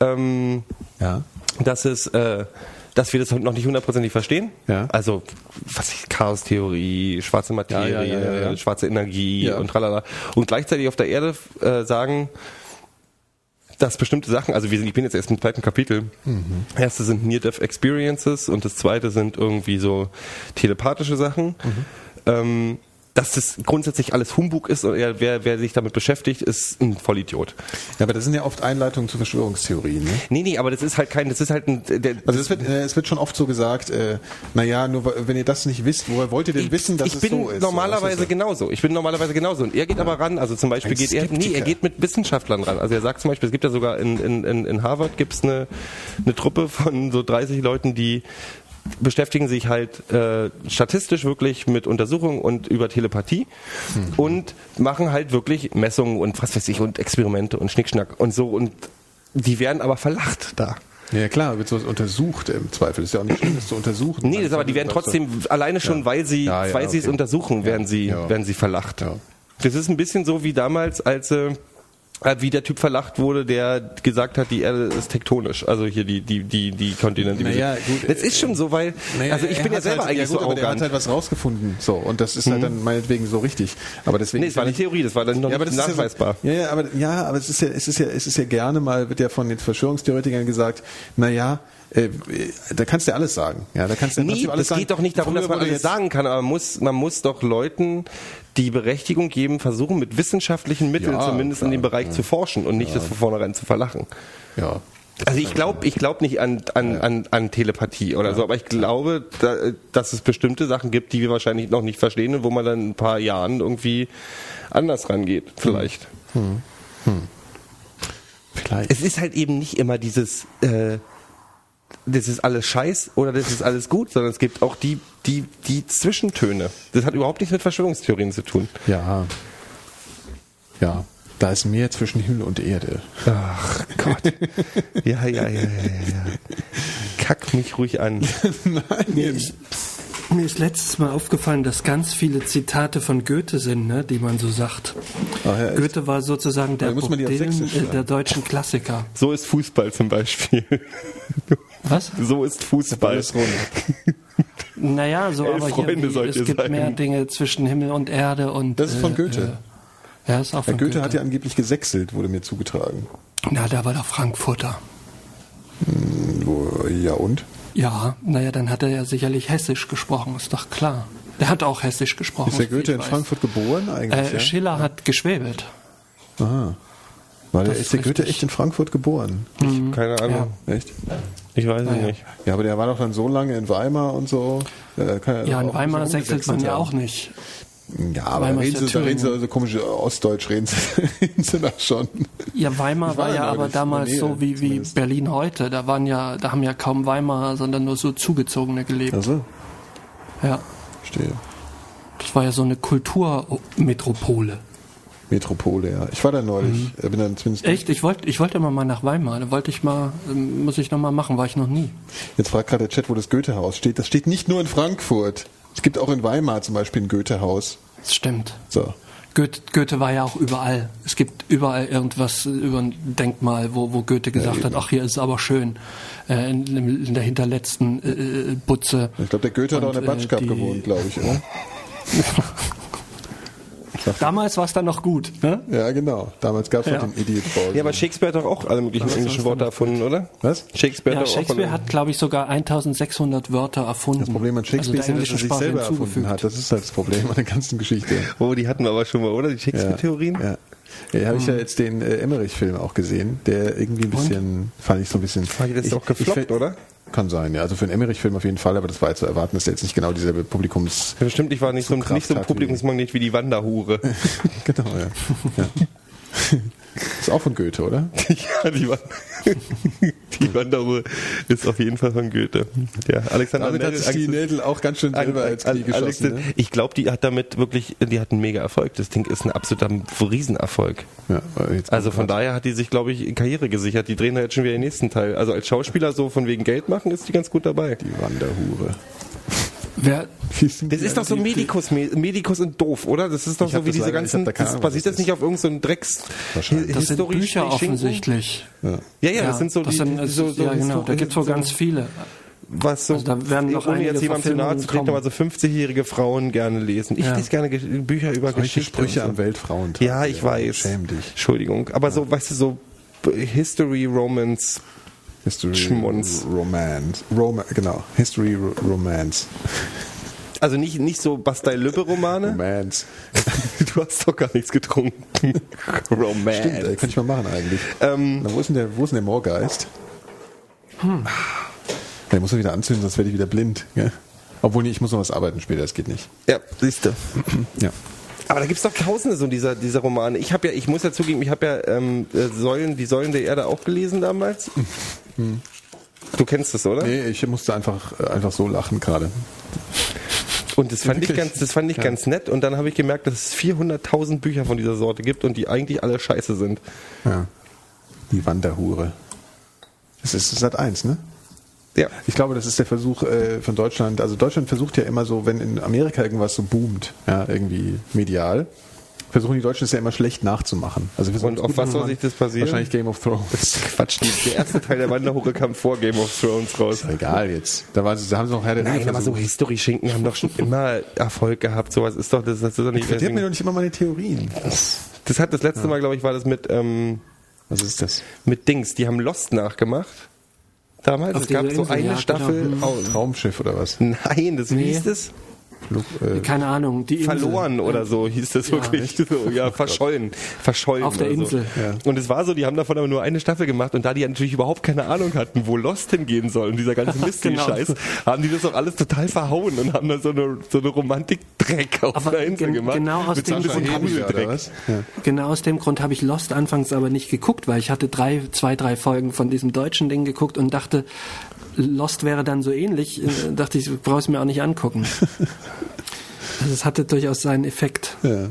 S3: ähm,
S2: Ja.
S3: dass es, äh, dass wir das noch nicht hundertprozentig verstehen.
S2: Ja.
S3: Also, was ich, Chaos-Theorie, schwarze Materie,
S2: Ja,
S3: schwarze Energie und tralala. Und gleichzeitig auf der Erde äh, sagen, dass bestimmte Sachen, also wir sind, ich bin jetzt erst im zweiten Kapitel.
S2: Mhm.
S3: Erste sind Near-Death Experiences und das zweite sind irgendwie so telepathische Sachen.
S2: Mhm.
S3: Ähm, dass das grundsätzlich alles Humbug ist und er, wer, wer sich damit beschäftigt, ist ein Vollidiot.
S2: Ja, aber das sind ja oft Einleitungen zu Verschwörungstheorien. Ne?
S3: Nee, nee, aber das ist halt kein, das ist halt ein, der,
S2: Also es wird, äh, es wird schon oft so gesagt, äh, naja, nur wenn ihr das nicht wisst, woher wollt ihr denn wissen, dass
S3: ich
S2: es
S3: bin
S2: so ist?
S3: normalerweise
S2: So, das ist
S3: genauso. Ich bin normalerweise genauso. Und er geht aber ran, also zum Beispiel
S2: Ein
S3: geht er, nee,
S2: Skeptiker.
S3: er geht mit Wissenschaftlern ran. Also er sagt zum Beispiel, es gibt ja sogar in, in, in, in Harvard gibt's eine, eine Truppe von so 30 Leuten, die beschäftigen sich halt äh, statistisch wirklich mit Untersuchungen und über Telepathie
S2: Hm.
S3: und machen halt wirklich Messungen und was weiß ich und Experimente und Schnickschnack und so und die werden aber verlacht da.
S2: Ja klar, wird so untersucht im Zweifel. Ist ja auch nicht schlimm, das zu untersuchen.
S3: Nee, das aber die werden trotzdem alleine schon, weil sie,
S2: Ja, ja,
S3: weil sie es
S2: okay.
S3: untersuchen, werden sie,
S2: Ja.
S3: werden sie verlacht.
S2: Ja.
S3: Das ist ein bisschen so wie damals, als äh, wie der Typ verlacht wurde, der gesagt hat, die Erde ist tektonisch. Also hier die die die die Kontinente.
S2: Naja, gut,
S3: das ist schon so, weil
S2: Naja,
S3: also ich bin ja selber
S2: halt,
S3: eigentlich
S2: ja gut,
S3: so
S2: aber der hat
S3: arrogant.
S2: halt was rausgefunden. So, und das ist halt dann meinetwegen so richtig. Aber deswegen.
S3: nee, es war eine Theorie, das war dann noch
S2: ja,
S3: nicht nachweisbar.
S2: Ja, so, ja, aber ja, aber es ist ja, es ist ja, es ist ja gerne mal wird ja von den Verschwörungstheoretikern gesagt, na ja, äh, da kannst du ja alles sagen. Ja, da kannst du ja
S3: Nee,
S2: alles
S3: es
S2: sagen.
S3: geht doch nicht darum,
S2: Früher
S3: dass man alles sagen kann, aber man muss, man muss doch Leuten die Berechtigung geben, versuchen mit wissenschaftlichen Mitteln
S2: Ja,
S3: zumindest
S2: klar,
S3: in dem Bereich zu forschen und nicht das von vornherein zu verlachen.
S2: Ja.
S3: Also ich glaube, ich glaube nicht an, an, an, an Telepathie oder so, aber ich glaube, da, dass es bestimmte Sachen gibt, die wir wahrscheinlich noch nicht verstehen und wo man dann in ein paar Jahren irgendwie anders rangeht, vielleicht.
S2: Vielleicht.
S3: Es ist halt eben nicht immer dieses, äh, das ist alles Scheiß oder das ist alles gut, sondern es gibt auch die, die, die Zwischentöne. Das hat überhaupt nichts mit Verschwörungstheorien zu tun.
S2: Ja. Ja. Da ist mehr zwischen Himmel und Erde.
S3: Ach Gott. Ja, ja, ja, ja, ja. Kack mich ruhig an. [LAUGHS]
S2: Nein.
S1: Mir ist letztes Mal aufgefallen, dass ganz viele Zitate von Goethe sind, ne, die man so sagt.
S2: Ach ja?
S1: Goethe war sozusagen der,
S2: Da
S1: Dylan, äh, der deutschen Klassiker.
S3: So ist Fußball zum Beispiel. [LAUGHS]
S1: Was?
S3: So ist Fußball.
S1: Naja, [LAUGHS] so
S3: Elf
S1: aber hier,
S3: Freunde sollt
S1: es gibt
S3: sein.
S1: mehr Dinge zwischen Himmel und Erde und.
S2: Das ist von Goethe.
S1: Äh, ja, ist auch
S2: Herr
S1: von
S2: Goethe,
S1: Goethe.
S2: hat ja angeblich gesächselt, wurde mir zugetragen.
S1: Na, der war der Frankfurter.
S2: Wo- Ja und?
S1: Ja, naja, dann hat er ja sicherlich Hessisch gesprochen, ist doch klar. Der hat auch Hessisch gesprochen.
S2: Ist der Goethe
S1: ich
S2: in
S1: weiß.
S2: Frankfurt geboren eigentlich?
S1: Äh,
S2: ja?
S1: Schiller hat geschwäbelt.
S2: Aha. War der,
S1: Das
S2: ist der Goethe echt in Frankfurt geboren?
S3: Keine Ahnung.
S2: Echt?
S3: Ich weiß es
S1: Naja.
S3: nicht.
S2: Ja, aber der war doch dann so lange in Weimar und so. Äh, kann
S1: Ja, in Weimar sächselt man ja auch nicht.
S2: Ja, aber reden sie, da reden sie also komisch äh, Ostdeutsch, reden sie, [LAUGHS] reden sie da schon.
S1: Ja, Weimar
S2: war
S1: war ja aber damals
S2: Nähe
S1: so wie, wie
S2: zumindest.
S1: Berlin heute. Da waren ja, da haben ja kaum Weimarer, sondern nur so zugezogene gelebt.
S2: Also,
S1: Ja.
S2: verstehe.
S1: Das war ja so eine Kulturmetropole.
S2: Metropole, ja. Ich war da neulich. Äh, Bin dann zumindest
S1: Echt? Ich wollte ich wollte immer mal nach Weimar. Da wollte ich mal, ähm, muss ich noch mal machen, war ich noch nie.
S2: Jetzt fragt gerade der Chat, wo das Goethehaus steht. Das steht nicht nur in Frankfurt. Es gibt auch in Weimar zum Beispiel ein Goethehaus.
S1: Das stimmt.
S2: So.
S1: Goethe, Goethe war ja auch überall. Es gibt überall irgendwas über ein Denkmal, wo, wo Goethe gesagt hat, ach hier ist es aber schön. Äh, in, in der hinterletzten äh, äh, Butze.
S2: Ich glaube, der Goethe hat auch in der
S1: Und, äh,
S2: Batschkap
S1: die-
S2: gewohnt, glaube ich, oder? [LAUGHS]
S1: Damals war es dann noch gut. Ne?
S2: Ja, genau. Damals gab es
S1: Ja.
S2: noch den Idiot Ball.
S3: Ja, aber Shakespeare hat doch auch alle möglichen englischen Worte erfunden, oder?
S2: Was?
S3: Shakespeare
S1: Ja,
S3: hat doch auch
S1: Shakespeare hat, glaube ich, sogar 1600 Wörter erfunden.
S2: Das Problem an Shakespeare
S1: also
S2: ist dass er sich
S1: Sprache
S2: selber erfunden hat. Das ist halt das Problem an der ganzen Geschichte.
S3: Oh, die hatten wir aber schon mal, oder? Die Shakespeare-Theorien?
S2: Ja. Ja, habe ich ja jetzt den äh, Emmerich-Film auch gesehen, der irgendwie ein bisschen, fand ich so ein bisschen.
S3: Das ist
S2: ich-
S3: doch gefloppt,
S2: find-
S3: oder?
S2: Kann sein, ja. Also für einen Emmerich-Film auf jeden Fall, aber das war jetzt zu erwarten, dass der jetzt nicht genau dieselbe Publikums.
S3: Ja, bestimmt, ich war nicht so, nicht so ein Publikumsmagnet wie die Wanderhure. [LAUGHS]
S2: genau, ja. ja. [LAUGHS] Ist auch von Goethe, oder? [LAUGHS]
S3: ja, die, Wan [LAUGHS] die Wanderhure ist auf jeden Fall von Goethe. Ja, Alexander
S2: Damit hat
S3: Nell-
S2: sich die Nädel auch ganz schön selber
S3: Al-
S2: als Knie geschossen.
S3: Alexander-
S2: Ne?
S3: Ich glaube, die hat damit wirklich, die hat einen mega Erfolg. Das Ding ist ein absoluter Riesenerfolg.
S2: Ja,
S3: Also von daher hat die sich, glaube ich, Karriere gesichert. Die drehen da jetzt schon wieder den nächsten Teil. Also als Schauspieler so von wegen Geld machen ist die ganz gut dabei.
S2: Die Wanderhure.
S1: Wer,
S3: Das ist doch so? Medikus, Medikus und doof, oder? Das ist doch so wie
S2: das
S3: diese
S2: leider-
S3: ganzen,
S2: da
S3: das basiert
S2: was
S3: das nicht auf irgendeinem Drecks
S2: Wahrscheinlich.
S1: das sind Bücher offensichtlich.
S2: Ja.
S3: Ja, ja, das sind so
S1: das
S3: die,
S1: sind,
S3: die so, so
S1: ja, genau, da gibt's wohl
S3: so,
S1: ganz viele.
S3: was so,
S1: Also da werden noch
S3: ohne jetzt jemandem zu nahe zu treten, aber so 50-jährige Frauen gerne lesen. Ich
S1: Ja.
S3: lese gerne Ge- Bücher über
S2: Solche
S3: Geschichte.
S2: Sprüche
S3: so.
S2: am Weltfrauentag.
S3: Ja, ich weiß.
S2: Schäm dich.
S3: Entschuldigung. Aber so, weißt du, so History, Romance,
S2: History
S3: Schmunz.
S2: Romance. Roma genau. History Ro- Romance.
S3: also nicht, nicht so Bastei-Lübbe-Romane.
S2: Romance. [LAUGHS]
S3: Du hast doch gar nichts getrunken. Romance.
S2: Stimmt, ey, könnte ich mal machen eigentlich.
S3: Ähm,
S2: Na, wo, ist denn der, wo ist denn der Moorgeist? Hm. Der muss er wieder anzünden, sonst werde ich wieder blind. Gell? Obwohl, ich muss noch was arbeiten später, das geht nicht.
S3: ja, siehst du. [CLEARS THROAT]
S2: Ja.
S3: Aber da gibt's doch tausende so dieser, dieser Romane. Ich habe ja, ich muss ja zugeben, ich habe ja ähm, äh, Säulen, die Säulen der Erde auch gelesen damals. [LAUGHS] Du kennst das, oder?
S2: Nee, ich musste einfach, äh, einfach so lachen gerade.
S3: Und das fand ich ganz, das fand ich
S2: Ja.
S3: ganz nett. Und dann habe ich gemerkt, dass es 400.000 Bücher von dieser Sorte gibt und die eigentlich alle scheiße sind.
S2: Ja. Die Wanderhure. Das ist Sat 1, ne?
S3: Ja.
S2: Ich glaube, das ist der Versuch äh, von Deutschland. Also Deutschland versucht ja immer so, wenn in Amerika irgendwas so boomt, ja, irgendwie medial, versuchen die Deutschen es ja immer schlecht nachzumachen. Also wir
S3: Und auf was soll sich das basieren?
S2: Wahrscheinlich Game of Thrones.
S3: Quatsch, die, der erste Teil der Wanderhure kam vor Game of Thrones raus.
S2: Egal jetzt. Da, war, da haben sie noch Herr der Ringe
S3: Nein, aber so. History-Schinken haben doch schon immer Erfolg gehabt. Sowas ist doch, das, das ist doch nicht.
S2: Verdirb mir doch nicht immer meine Theorien. Das,
S3: Das hat das letzte Mal, glaube ich, war das mit, ähm,
S2: was ist das?
S3: mit Dings. Die haben Lost nachgemacht. Damals.
S1: Auf
S3: es gab so eine
S1: ja,
S3: Staffel.
S1: genau.
S3: Oh,
S2: Traumschiff oder was?
S3: nein, das wie
S1: Nee.
S3: hieß das?
S2: Flug, äh,
S1: Keine Ahnung, die Insel.
S3: Verloren oder so hieß das wirklich. So, [LAUGHS] ja, verschollen. Verschollen.
S1: Auf der Insel.
S3: So.
S2: Ja.
S3: Und es war so, die haben davon aber nur eine Staffel gemacht und da die natürlich überhaupt keine Ahnung hatten, wo Lost hingehen soll und dieser ganze [LAUGHS] Mystery-Scheiß, haben die das auch alles total verhauen und haben da so eine, so eine Romantik-Dreck auf
S1: Aber
S3: der Insel gemacht.
S1: genau aus
S3: mit
S1: dem Grund?
S2: Ja.
S1: Genau aus dem Grund habe ich Lost anfangs aber nicht geguckt, weil ich hatte drei, zwei, drei Folgen von diesem deutschen Ding geguckt und dachte, Lost wäre dann so ähnlich. Äh, dachte ich, brauche es mir auch nicht angucken. [LAUGHS] Also es hatte durchaus seinen Effekt.
S2: Ja.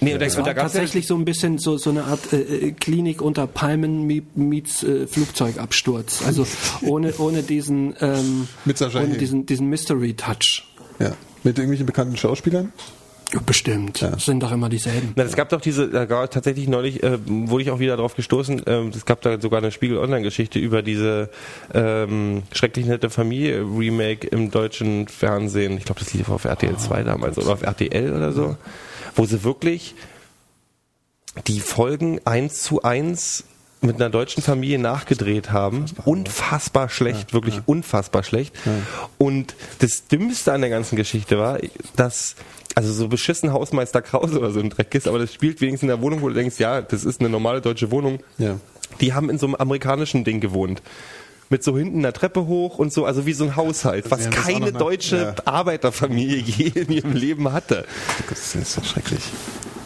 S3: Nee, und da,
S1: Es
S3: und da
S1: war tatsächlich so ein bisschen so, so eine Art äh, äh, Klinik unter Palmen meets äh, Flugzeugabsturz. Also ohne, ohne diesen, ähm, ohne diesen, diesen Mystery-Touch.
S2: ja. Mit irgendwelchen bekannten Schauspielern?
S1: Bestimmt. Das sind doch immer dieselben.
S3: Na, es gab doch diese, da gab tatsächlich neulich, äh, wurde ich auch wieder drauf gestoßen, ähm, es gab da sogar eine Spiegel-Online-Geschichte über diese ähm, schrecklich nette Familie-Remake im deutschen Fernsehen. Ich glaube, das lief auf RTL 2 damals oder auf RTL oder so, wo sie wirklich die Folgen eins zu eins mit einer deutschen Familie nachgedreht haben. Unfassbar schlecht, wirklich unfassbar schlecht. Und das Dümmste an der ganzen Geschichte war, dass also so beschissen Hausmeister Krause oder so ein Dreck ist, aber das spielt wenigstens in der Wohnung, wo du denkst, ja, das ist eine normale deutsche Wohnung.
S2: Ja.
S3: Die haben in so einem amerikanischen Ding gewohnt. Mit so hinten einer Treppe hoch und so, also wie so ein Haushalt, was keine deutsche
S2: ja.
S3: Arbeiterfamilie [LAUGHS] je in ihrem Leben hatte.
S2: Das ist ja schrecklich.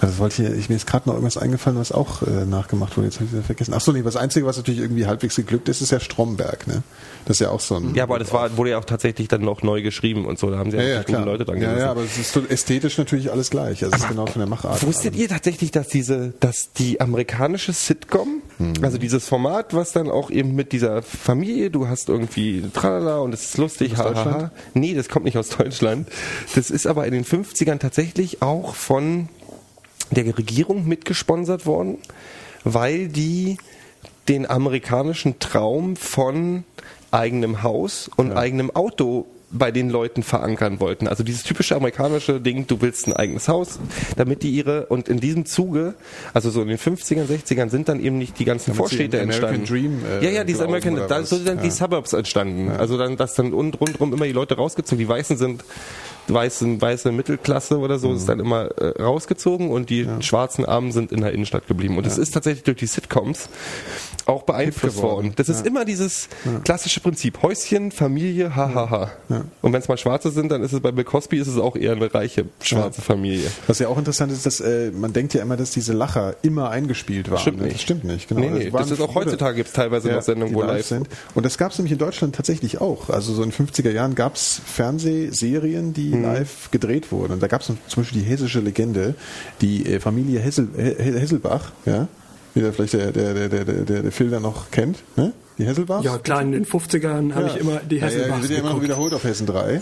S2: Also wollte ich, ich mir ist gerade noch irgendwas eingefallen, was auch äh, nachgemacht wurde. Jetzt habe ich wieder vergessen. Ach so, nee, das Einzige, was natürlich irgendwie halbwegs geglückt ist, ist ja Stromberg. Ne? Das ist ja auch so ein.
S3: Ja, aber das war, wurde ja auch tatsächlich dann noch neu geschrieben und so. Da haben sie ja,
S2: ja, ja.
S3: Leute dran
S2: ja, ja, aber es ist so ästhetisch natürlich alles gleich. Also es ist genau von der Machart.
S3: Wusstet ihr tatsächlich, dass diese, dass die amerikanische Sitcom,
S2: Hm.
S3: also dieses Format, was dann auch eben mit dieser Familie, du hast irgendwie tralala und es ist lustig,
S2: Aus. Deutschland?
S3: Nee, das kommt nicht aus Deutschland. Das ist aber in den 50ern tatsächlich auch von der Regierung mitgesponsert worden, weil die den amerikanischen Traum von eigenem Haus und eigenem Auto bei den Leuten verankern wollten. Also dieses typische amerikanische Ding, du willst ein eigenes Haus, damit die ihre, und in diesem Zuge, also so in den 50ern, 60ern sind dann eben nicht die ganzen
S2: Damit
S3: Vorstädte entstanden.
S2: Dream, äh,
S3: ja, ja, diese American, da so sind dann die
S2: Ja.
S3: Suburbs entstanden. Also dann, dass dann und rundherum immer die Leute rausgezogen, die Weißen sind weiße, weiße Mittelklasse oder so ist dann immer äh, rausgezogen und die schwarzen Armen sind in der Innenstadt geblieben. Und das ist tatsächlich durch die Sitcoms auch beeinflusst worden. Das ist immer dieses klassische Prinzip. Häuschen, Familie, hahaha. Und wenn es mal Schwarze sind, dann ist es bei Bill Cosby ist es auch eher eine reiche schwarze Familie.
S2: Was ja auch interessant ist, dass äh, man denkt ja immer, dass diese Lacher immer eingespielt waren.
S3: Stimmt nicht.
S2: Das stimmt nicht. Genau.
S3: Nee, nee,
S2: waren
S3: das ist auch heutzutage gibt's teilweise noch Sendungen, wo live-
S2: sind. Und das gab es nämlich in Deutschland tatsächlich auch. Also so in den 50er Jahren gab es Fernsehserien, die
S3: Mhm.
S2: live gedreht wurden. Und da gab es zum Beispiel die hessische Legende, die äh, Familie Hessel, He- Hesselbach, ja, wie der vielleicht der, der, der, der, der, der Phil da noch kennt, ne? Die Hesselbach?
S1: Ja, klar, in den 50ern habe ich immer die
S2: Ja, ja,
S1: Hesselbachs
S2: die wird ja immer noch wiederholt auf Hessen 3.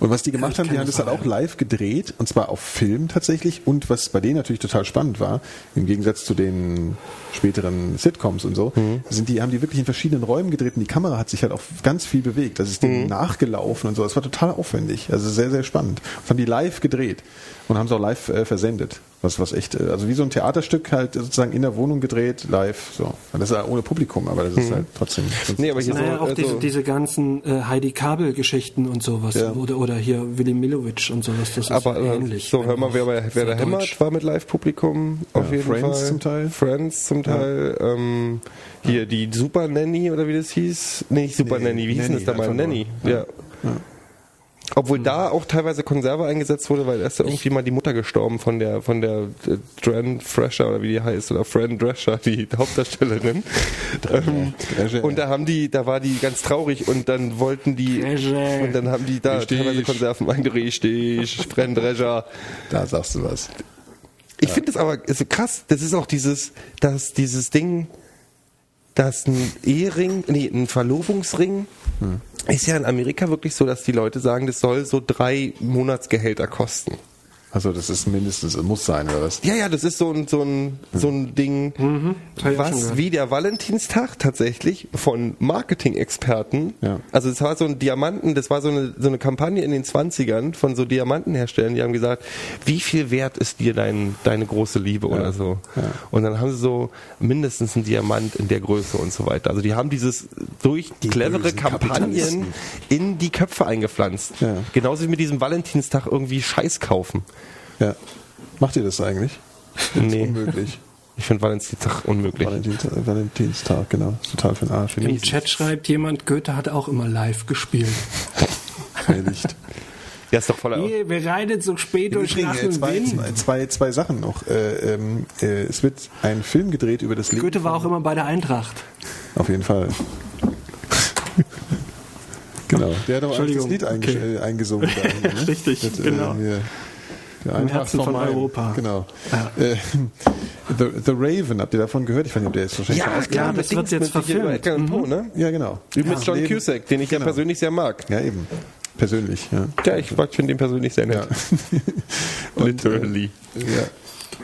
S2: Und was die gemacht haben, die haben das halt auch live gedreht und zwar auf Film tatsächlich und was bei denen natürlich total spannend war, im Gegensatz zu den späteren Sitcoms und so, sind die, haben die wirklich in verschiedenen Räumen gedreht und die Kamera hat sich halt auch ganz viel bewegt. Das ist denen nachgelaufen und so. Das war total aufwendig. Also sehr, sehr spannend. Das haben die live gedreht und haben es auch live äh, versendet. Was, was echt, äh, also wie so ein Theaterstück halt sozusagen in der Wohnung gedreht, live, so. Das ist ja ohne Publikum, aber das ist halt trotzdem.
S3: Nee, aber hier
S1: Naja,
S3: so,
S1: auch
S3: also,
S1: diese, diese ganzen äh, Heidi Kabel-Geschichten und sowas.
S2: Ja.
S1: Oder, oder hier Willy Millowitsch und sowas. Das ist
S3: aber äh,
S1: ähnlich.
S3: so,
S1: wenn
S3: hör mal, wer, wer da hämmert, war mit Live-Publikum auf
S2: Ja,
S3: jeden
S2: Friends
S3: Fall.
S2: zum Teil.
S3: Friends zum Teil. Ähm, hier die Super Nanny oder wie das hieß. Nee, nicht Super
S2: Nee,
S3: Nanny, wie hieß denn
S2: Nanny,
S3: das da mal?
S2: einfach nur.
S3: Nanny, ja. Obwohl da auch teilweise Konserve eingesetzt wurde, weil erst irgendwie mal die Mutter gestorben von der von der äh, Dran Fresher oder wie die heißt oder Fran Drescher, die Hauptdarstellerin. ähm, und da haben die, da war die ganz traurig und dann wollten die
S1: Drescher.
S3: und dann haben die da
S2: Richtig.
S3: teilweise Konserven eingerichtet, Fran Drescher.
S2: Da sagst du was.
S3: Ich finde es aber ist so krass. Das ist auch dieses, dass dieses Ding, dass ein Ehering, nee, ein Verlobungsring,
S2: Hm.
S3: Ist ja in Amerika wirklich so, dass die Leute sagen, das soll so drei Monatsgehälter kosten.
S2: Also das ist mindestens, muss sein, oder was?
S3: Ja, ja, das ist so ein, so ein, so ein Ding,
S1: Mhm.
S3: was wie der Valentinstag tatsächlich von Marketing-Experten,
S2: Ja.
S3: also es war so ein Diamanten, das war so eine, so eine Kampagne in den 20ern von so Diamantenherstellern, die haben gesagt, wie viel wert ist dir dein, deine große Liebe oder so. Und dann haben sie so mindestens einen Diamant in der Größe und so weiter. Also die haben dieses durch clevere
S2: bösen
S3: Kampagnen in die Köpfe eingepflanzt.
S2: Ja.
S3: Genauso wie mit diesem Valentinstag irgendwie Scheiß kaufen.
S2: Ja. Macht ihr das eigentlich?
S3: Nee.
S2: Unmöglich.
S3: Ich finde Valentinstag unmöglich.
S2: Valentinstag, Valentinstag, genau. Ist total für den Arsch.
S1: Im
S2: mich
S1: Chat schreibt jemand, Goethe hat auch immer live gespielt.
S2: nicht.
S3: Ja, ist doch voller.
S1: Nee, wir reiten so spät durch Nacht
S2: äh,
S1: und
S2: zwei,
S1: Wind.
S2: zwei, zwei, zwei Sachen noch. Äh, ähm, äh, es wird ein Film gedreht über das Leben.
S1: Goethe war auch immer bei der Eintracht.
S2: Auf jeden Fall. [LAUGHS] genau. Der hat aber auch das Lied
S1: okay.
S2: äh, eingesungen. Da, ne? [LAUGHS]
S1: Richtig,
S2: Mit, äh,
S1: genau.
S2: hier, der
S1: Im
S2: Eintracht
S1: Herzen von
S2: Main.
S1: Europa.
S2: Genau.
S1: Ja.
S2: Äh, The, The Raven, habt ihr davon gehört? Ich weiß nicht, ob der ist wahrscheinlich
S3: Ja, klar,
S1: das
S3: mit
S1: wird jetzt verfilmt.
S3: Edgar Allan Poe, ne?
S2: Ja, genau.
S3: Mit
S2: Das
S3: John Cusack, den ich ja
S2: Genau.
S3: persönlich sehr mag.
S2: Ja, eben. Persönlich, ja.
S3: Ja, ich finde den persönlich sehr nett. [LAUGHS]
S2: Und,
S3: Literally.
S2: Äh, ja.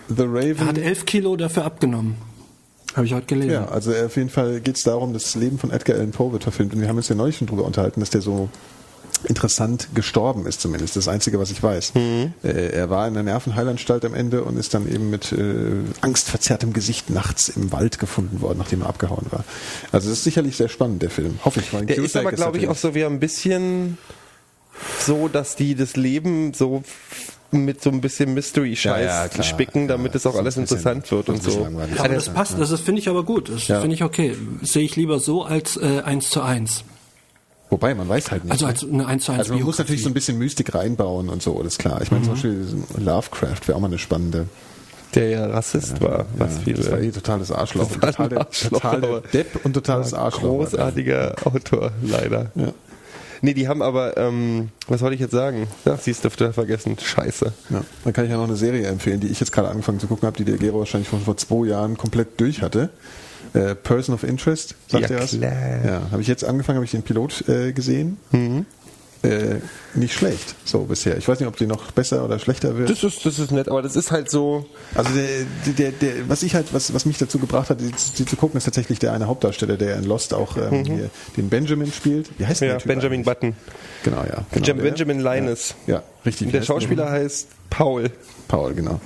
S2: The Raven.
S1: Er hat elf Kilo dafür abgenommen. Habe ich heute gelesen.
S2: Ja, also auf jeden Fall geht es darum, das Leben von Edgar Allan Poe wird verfilmt. Und wir haben uns ja neulich schon drüber unterhalten, dass der so interessant gestorben ist zumindest. Das Einzige, was ich weiß.
S3: Mhm.
S2: Äh, er war in einer Nervenheilanstalt am Ende und ist dann eben mit äh, angstverzerrtem Gesicht nachts im Wald gefunden worden, nachdem er abgehauen war. Also das ist sicherlich sehr spannend, der Film. Hoffe ich.
S3: Der ist aber, glaube ich, auch so wie ein bisschen so, dass die das Leben so mit so ein bisschen Mystery-Scheiß
S2: Ja, ja,
S3: spicken, damit
S2: Ja,
S3: es auch alles interessant wird und so.
S2: langweilig.
S1: Aber das passt, das finde ich aber gut. Das
S2: Ja.
S1: finde ich okay. Sehe ich lieber so als äh, eins zu eins.
S2: Wobei, man weiß halt nicht.
S1: Also
S2: ne?
S1: als eine eins zu eins
S2: Also man muss natürlich so ein bisschen Mystik reinbauen und so, ist klar. Ich meine zum Beispiel Lovecraft wäre auch mal eine spannende.
S3: Der ja Rassist war, was
S2: ja,
S3: viele.
S2: das war eh totales Arschloch.
S3: Total
S2: Total,
S3: Arschloch,
S2: total Depp und totales Arschloch.
S3: Großartiger Autor, leider.
S2: Ja.
S3: Nee, die haben aber, ähm, was wollte ich jetzt sagen? Ja, siehst du, vergessen. Scheiße.
S2: Ja, dann kann ich ja noch eine Serie empfehlen, die ich jetzt gerade angefangen zu gucken habe, die der Gero wahrscheinlich schon vor zwei Jahren komplett durch hatte. Äh, Person of Interest, sagt
S3: Ja,
S2: was?
S3: klar.
S2: Ja, habe ich jetzt angefangen, habe ich den Pilot äh, gesehen.
S3: Mhm.
S2: Äh, nicht schlecht, so bisher. Ich weiß nicht, ob die noch besser oder schlechter wird.
S3: Das ist, das ist nett, aber das ist halt so,
S2: Also der, der, der, was ich halt, was, was mich dazu gebracht hat, die, die zu gucken, ist tatsächlich der eine Hauptdarsteller, der in Lost auch ähm, hier den Benjamin spielt. Wie heißt
S3: Mhm. ja,
S2: der Typ
S3: Benjamin
S2: eigentlich?
S3: Button.
S2: Genau, ja. Genau.
S3: Benjamin Linus.
S2: Ja, richtig.
S3: Und der Schauspieler heißt Paul.
S2: Paul, genau.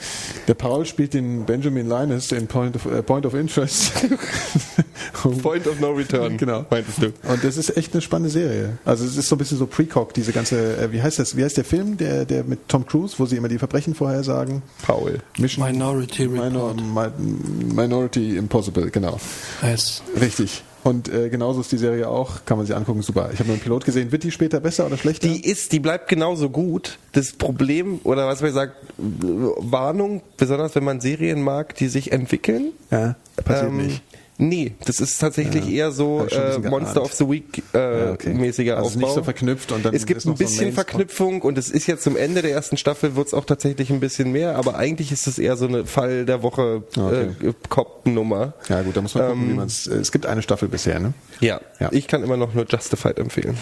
S2: Der Paul spielt den Benjamin Linus, den Point of, äh, Point of Interest. [LAUGHS]
S3: Point of No Return.
S2: Genau.
S3: Meintest du.
S2: Und das ist echt eine spannende Serie. Also es ist so ein bisschen so Precock, diese ganze, äh, wie heißt das, wie heißt der Film, der, der mit Tom Cruise, wo sie immer die Verbrechen vorhersagen?
S3: Paul.
S2: Mission
S1: Minority
S2: Minor,
S1: Report.
S2: Mi- Minority Impossible, genau.
S1: Es.
S2: Richtig. Und äh, genauso ist die Serie auch, kann man sich angucken, super. Ich habe nur einen Pilot gesehen. Wird die später besser oder schlechter?
S3: Die ist, die bleibt genauso gut. Das Problem, oder was man sagt, Warnung, besonders wenn man Serien mag, die sich entwickeln.
S2: ja, passiert
S3: Ähm,
S2: nicht.
S3: Nee, das ist tatsächlich
S2: Ja,
S3: eher so äh,
S2: bisschen
S3: Monster of the Week äh,
S2: Ja, okay.
S3: mäßiger
S2: Also
S3: Aufbau.
S2: nicht so verknüpft und dann
S3: es gibt ein
S2: so ein
S3: bisschen Verknüpfung und es ist jetzt zum Ende der ersten Staffel wird es auch tatsächlich ein bisschen mehr, aber eigentlich ist es eher so eine Fall der Woche
S2: Okay.
S3: äh, Cop-Nummer.
S2: Ja gut, da muss man gucken,
S3: Ähm,
S2: wie man es. Äh, es gibt eine Staffel bisher, ne?
S3: Ja.
S2: Ja.
S3: ich kann immer noch nur Justified empfehlen.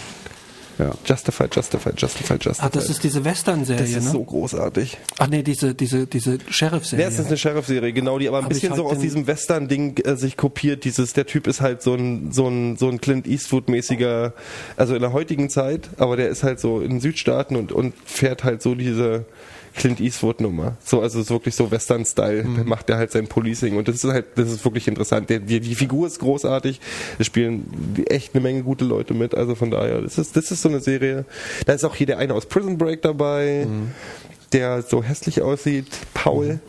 S2: Ja.
S3: Justified, Justified, Justified, Justified.
S1: Ah, das ist diese Western-Serie,
S3: Das ist
S1: ne?
S3: so großartig.
S1: Ach nee, diese, diese, diese Sheriff-Serie.
S3: Ja, es ist eine Sheriff-Serie, genau, die aber ein
S1: Hab
S3: bisschen
S1: halt
S3: so aus diesem Western-Ding äh, sich kopiert. Dieses, der Typ ist halt so ein, so ein, so ein Clint Eastwood-mäßiger, also in der heutigen Zeit, aber der ist halt so in den Südstaaten und, und fährt halt so diese Clint Eastwood-Nummer. So, also es ist wirklich so Western-Style.
S1: Mhm.
S3: Da macht er halt sein Policing und das ist halt, das ist wirklich interessant. Der, die, die Figur ist großartig. Es spielen echt eine Menge gute Leute mit. Also von daher, das ist, das ist so eine Serie. Da ist auch hier der eine aus Prison Break dabei,
S1: Mhm.
S3: der so hässlich aussieht. Paul.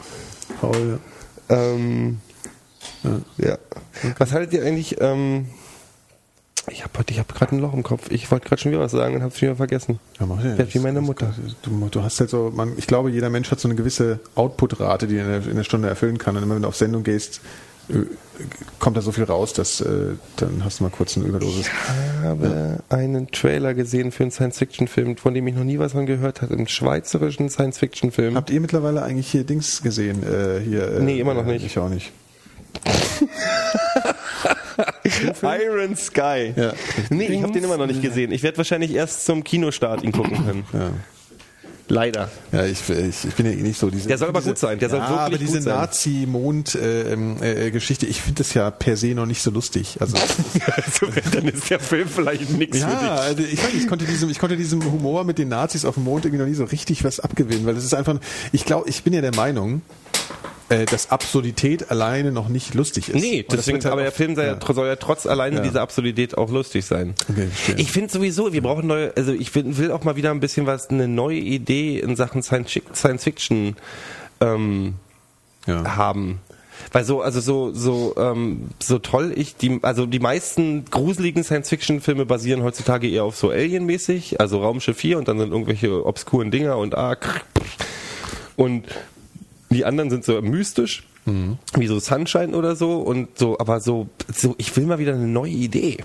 S2: Paul,
S3: Ähm, ja. Was haltet ihr eigentlich? Ähm, ich habe ich habe gerade ein Loch im Kopf. Ich wollte gerade schon wieder was sagen und habe es wieder vergessen.
S2: Ja, mach ja
S3: wie meine Mutter.
S2: Du, du hast halt so, man, ich glaube, jeder Mensch hat so eine gewisse Output-Rate, die er in der, Stunde erfüllen kann. Und immer wenn du auf Sendung gehst, äh, kommt da so viel raus, dass äh, dann hast du mal kurz eine Überdosis.
S3: Ich habe einen Trailer gesehen für einen Science-Fiction-Film, von dem ich noch nie was von gehört habe. Einen schweizerischen Science-Fiction-Film.
S2: Habt ihr mittlerweile eigentlich hier Dings gesehen? Äh, hier, äh,
S3: Nee, immer noch
S2: äh,
S3: nicht.
S2: Ich auch nicht. [LAUGHS]
S3: Iron Sky.
S2: Ja.
S3: Nee, ich habe den immer noch nicht gesehen. Ich werde wahrscheinlich erst zum Kinostart ihn gucken können.
S2: Ja.
S3: Leider.
S2: Ja, ich, ich, ich bin ja eh nicht so diese.
S3: Der soll aber
S2: diese,
S3: gut sein, der soll
S2: ja,
S3: wirklich
S2: aber diese
S3: gut sein.
S2: Nazi-Mond-Geschichte, ich finde das ja per se noch nicht so lustig. Also [LAUGHS]
S3: also, dann ist der Film vielleicht nichts für dich.
S2: ja, also ich, weiß, ich konnte diesem, ich konnte diesem Humor mit den Nazis auf dem Mond irgendwie noch nie so richtig was abgewinnen, weil das ist einfach. Ich glaube, ich bin ja der Meinung, äh, dass Absurdität alleine noch nicht lustig ist.
S3: Nee,
S2: Und
S3: deswegen,
S2: halt
S3: aber der Film soll ja, soll ja trotz alleine
S2: Ja.
S3: dieser Absurdität auch lustig sein.
S2: Okay.
S3: Ich finde sowieso, wir brauchen neue, also ich will, will auch mal wieder ein bisschen was, eine neue Idee in Sachen Science, Science Fiction ähm,
S2: ja.
S3: haben. Weil so, also so, so, ähm, so toll ich die, also die meisten gruseligen Science-Fiction-Filme basieren heutzutage eher auf so Alien-mäßig, also Raumschiff 4 und dann sind irgendwelche obskuren Dinger und ah, krr, und die anderen sind so mystisch, wie so Sunshine oder so und so, aber so, so, ich will mal wieder eine neue Idee.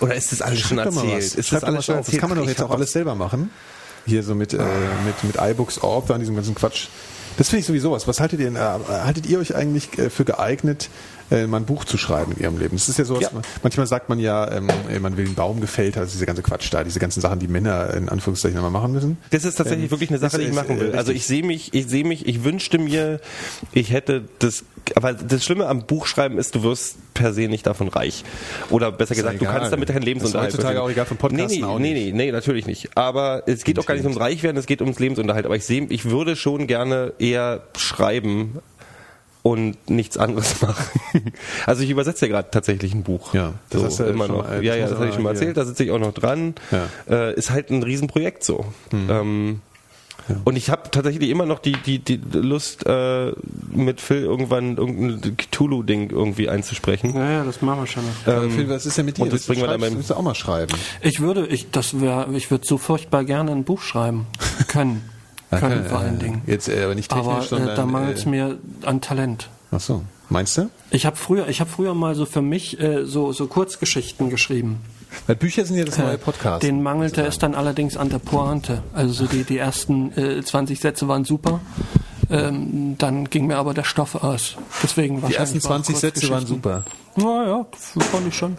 S3: Oder ist das alles schon
S2: Schreib doch mal
S3: erzählt? Ist
S2: Schreib
S3: das alles schon
S2: auf. Das
S3: erzählt?
S2: kann man doch jetzt auch alles selber machen. Hier so mit, äh, mit, mit iBooks Orb, an diesem ganzen Quatsch. Das finde ich sowieso was. Was haltet ihr äh, haltet ihr euch eigentlich äh, für geeignet, äh, mal ein Buch zu schreiben in ihrem Leben? Das ist ja so,
S3: Ja.
S2: manchmal sagt man ja, ähm, äh, man will einen Baum gefällt, also diese ganze Quatsch da, diese ganzen Sachen, die Männer in Anführungszeichen immer machen müssen.
S3: Das ist tatsächlich
S2: Ähm,
S3: wirklich eine Sache, die ich machen
S2: äh,
S3: will. Also
S2: richtig.
S3: ich sehe mich, ich sehe mich, ich wünschte mir, ich hätte das, aber das Schlimme am Buchschreiben ist, du wirst per se nicht davon reich. Oder besser gesagt, du
S2: egal.
S3: kannst damit deinen Lebensunterhalt
S2: Das ist heutzutage auch egal, vom Podcasten
S3: nee, nee,
S2: auch
S3: nee,
S2: nicht.
S3: nee, nee, natürlich nicht. Aber es geht auch gar nicht ums Reichwerden, es geht ums Lebensunterhalt. Aber ich sehe, ich würde schon gerne eher schreiben und nichts anderes [LAUGHS] machen. Also ich übersetze ja gerade tatsächlich ein Buch.
S2: Ja, das
S3: so,
S2: hast du
S3: immer
S2: schon
S3: noch.
S2: mal-
S3: ja,
S2: das
S3: ja, das hatte ich schon mal
S2: aber
S3: erzählt, da sitze ich auch noch dran.
S2: Ja.
S3: Äh, ist halt ein Riesenprojekt so. Ähm, Und ich habe tatsächlich immer noch die, die, die Lust, äh, mit Phil irgendwann irgendein Cthulhu-Ding irgendwie einzusprechen.
S1: Ja, ja, das machen wir schon noch.
S2: Äh, Phil, was ist denn mit dir?
S3: und das
S2: Du
S3: bringen wir dann beim-
S2: musst du auch mal schreiben.
S1: Ich würde, ich, das wäre, ich würde so furchtbar gerne ein Buch schreiben [LAUGHS] können. Können vor allen Dingen.
S2: Jetzt äh, aber nicht technisch,
S1: Aber
S2: sondern...
S1: äh, da mangelt es
S2: äh,
S1: mir an Talent.
S2: Ach so, meinst du?
S1: Ich habe früher, ich habe früher mal so für mich äh, so, so Kurzgeschichten geschrieben.
S2: Weil Bücher sind ja das neue
S1: Äh,
S2: Podcast.
S1: Den mangelte es dann allerdings an der Pointe. Also so die, die ersten äh, 20 Sätze waren super. Ähm, dann ging mir aber der Stoff aus. Deswegen
S2: Die ersten 20 Sätze waren super.
S1: Ja, ja, das fand ich schon.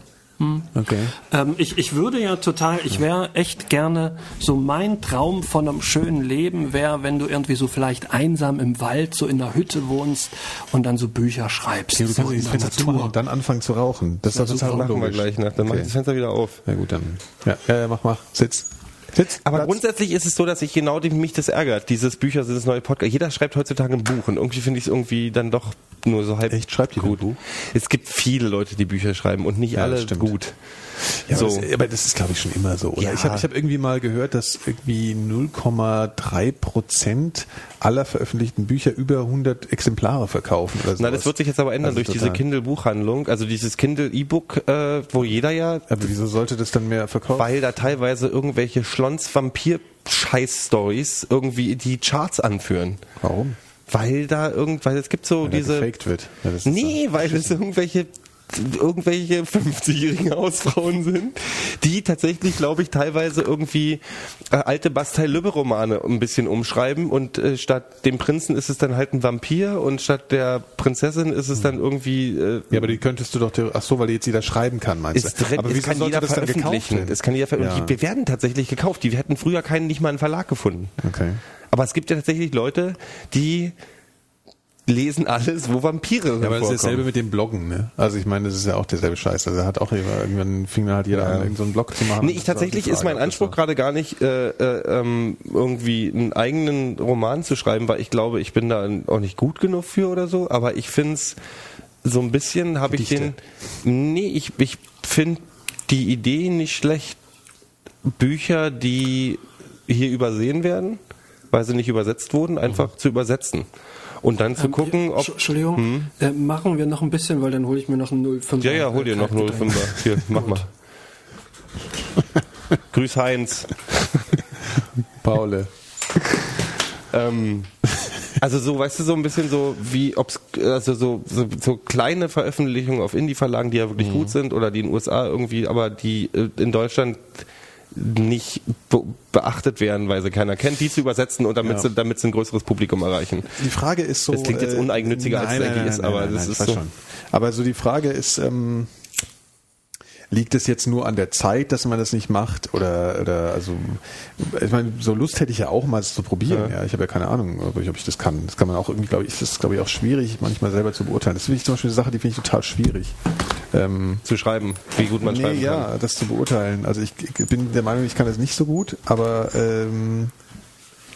S2: Okay.
S1: Ähm, ich, ich würde ja total, ich wäre echt gerne, so mein Traum von einem schönen Leben wäre, wenn du irgendwie so vielleicht einsam im Wald, so in der Hütte wohnst und dann so Bücher schreibst.
S2: Ja, du
S1: so
S2: kannst
S1: in
S2: das Fenster zumachen und dann anfangen zu rauchen. Das ist total
S3: Das machen wir gleich nach. Dann mach ich
S2: Okay.
S3: das Fenster wieder auf.
S2: Ja gut, dann. Ja, ja, ja mach, mach. Sitz. Sitz.
S3: Aber
S2: Platz.
S3: grundsätzlich ist es so, dass ich genau die- mich das ärgert. Dieses Bücher sind das neue Podcast. Jeder schreibt heutzutage ein Buch und irgendwie finde ich es irgendwie dann doch nur so halb
S2: Echt? Schreibt
S3: gut.
S2: Buch?
S3: Es gibt viele Leute, die Bücher schreiben und nicht
S2: Ja,
S3: alle gut.
S2: Ja,
S3: so.
S2: aber, das, aber das ist, glaube ich, schon immer so. Oder?
S3: Ja.
S2: Ich habe ich hab irgendwie mal gehört, dass irgendwie 0,3 Prozent aller veröffentlichten Bücher über 100 Exemplare verkaufen. Oder
S3: Na, das wird sich jetzt aber ändern
S2: Also
S3: durch diese. Kindle-Buchhandlung. Also dieses Kindle-E-Book, äh, wo jeder ja,
S2: Aber wieso sollte das dann mehr verkaufen?
S3: weil da teilweise irgendwelche Schlons-Vampir-Scheiß-Stories irgendwie die Charts anführen.
S2: Warum?
S3: Weil da irgend, weil es gibt so
S2: Weil
S3: diese.
S2: gefaked wird. Ja,
S3: Nee, weil es irgendwelche irgendwelche [LAUGHS] 50-jährigen Hausfrauen sind, die tatsächlich, glaube ich, teilweise irgendwie äh, alte Bastei-Lübbe-Romane ein bisschen umschreiben und äh, statt dem Prinzen ist es dann halt ein Vampir und statt der Prinzessin ist es dann irgendwie äh,
S2: Ja, aber die könntest du doch, ach so, weil jetzt jeder schreiben kann, meinst
S3: ist
S2: du? aber
S3: es kann jeder
S2: das
S3: veröffentlichen. Es kann jeder veröffentlichen.
S2: Ja.
S3: Die werden tatsächlich gekauft. Die hätten früher keinen, nicht mal einen Verlag gefunden.
S2: Okay.
S3: Aber es gibt ja tatsächlich Leute, die lesen alles, wo Vampire
S2: Ja, aber das ist dasselbe mit dem Bloggen, ne? Also ich meine, das ist ja auch derselbe Scheiß. Also er hat auch irgendwann fing dann halt jeder an, irgendeinen so einen Blog zu machen.
S3: Nee, ich tatsächlich ist
S2: Frage,
S3: mein
S2: ob das
S3: Anspruch gerade gar nicht, äh, äh, ähm, irgendwie einen eigenen Roman zu schreiben, weil ich glaube, ich bin da auch nicht gut genug für oder so, aber ich find's so ein bisschen habe ich den. Nee, ich, ich finde die Idee nicht schlecht. Bücher, die hier übersehen werden, weil sie nicht übersetzt wurden, einfach zu übersetzen. Und dann zu
S1: Ähm,
S3: gucken, ob.
S1: Entsch- Entschuldigung, äh, machen wir noch ein bisschen, weil dann hole ich mir noch einen 05.
S3: Ja, ja, hol dir noch
S1: Kaltgetränk.
S3: 05er. Hier, mach mal. Grüß Heinz. [LAUGHS]
S2: Paule.
S3: Ähm, also so, weißt du, so ein bisschen so wie ob's also so, so, so kleine Veröffentlichungen auf Indie-Verlagen, die ja wirklich gut sind oder die in den USA irgendwie, aber die äh, in Deutschland nicht be beachtet werden, weil sie keiner kennt, die zu übersetzen und damit,
S2: Ja.
S3: sie, damit sie ein größeres Publikum erreichen.
S2: Die Frage ist so.
S3: Das klingt jetzt
S2: äh,
S3: uneigennütziger, als es
S2: nein,
S3: eigentlich
S2: nein,
S3: ist,
S2: nein,
S3: aber
S2: nein,
S3: das
S2: nein,
S3: ist so.
S2: Schon. Aber so die Frage ist, ähm, liegt es jetzt nur an der Zeit, dass man das nicht macht? Oder, oder also, ich meine, so Lust hätte ich ja auch mal es zu probieren. Ja, ich habe ja keine Ahnung, ob ich, ob ich das kann. Das kann man auch irgendwie, glaube ich, das ist, glaube ich, auch schwierig, manchmal selber zu beurteilen. Das finde ich zum Beispiel eine Sache, die finde ich total schwierig. Ähm,
S3: Zu schreiben, wie gut man
S2: nee,
S3: schreiben
S2: ja,
S3: kann.
S2: das zu beurteilen. Also ich, ich bin der Meinung, ich kann das nicht so gut, aber ähm,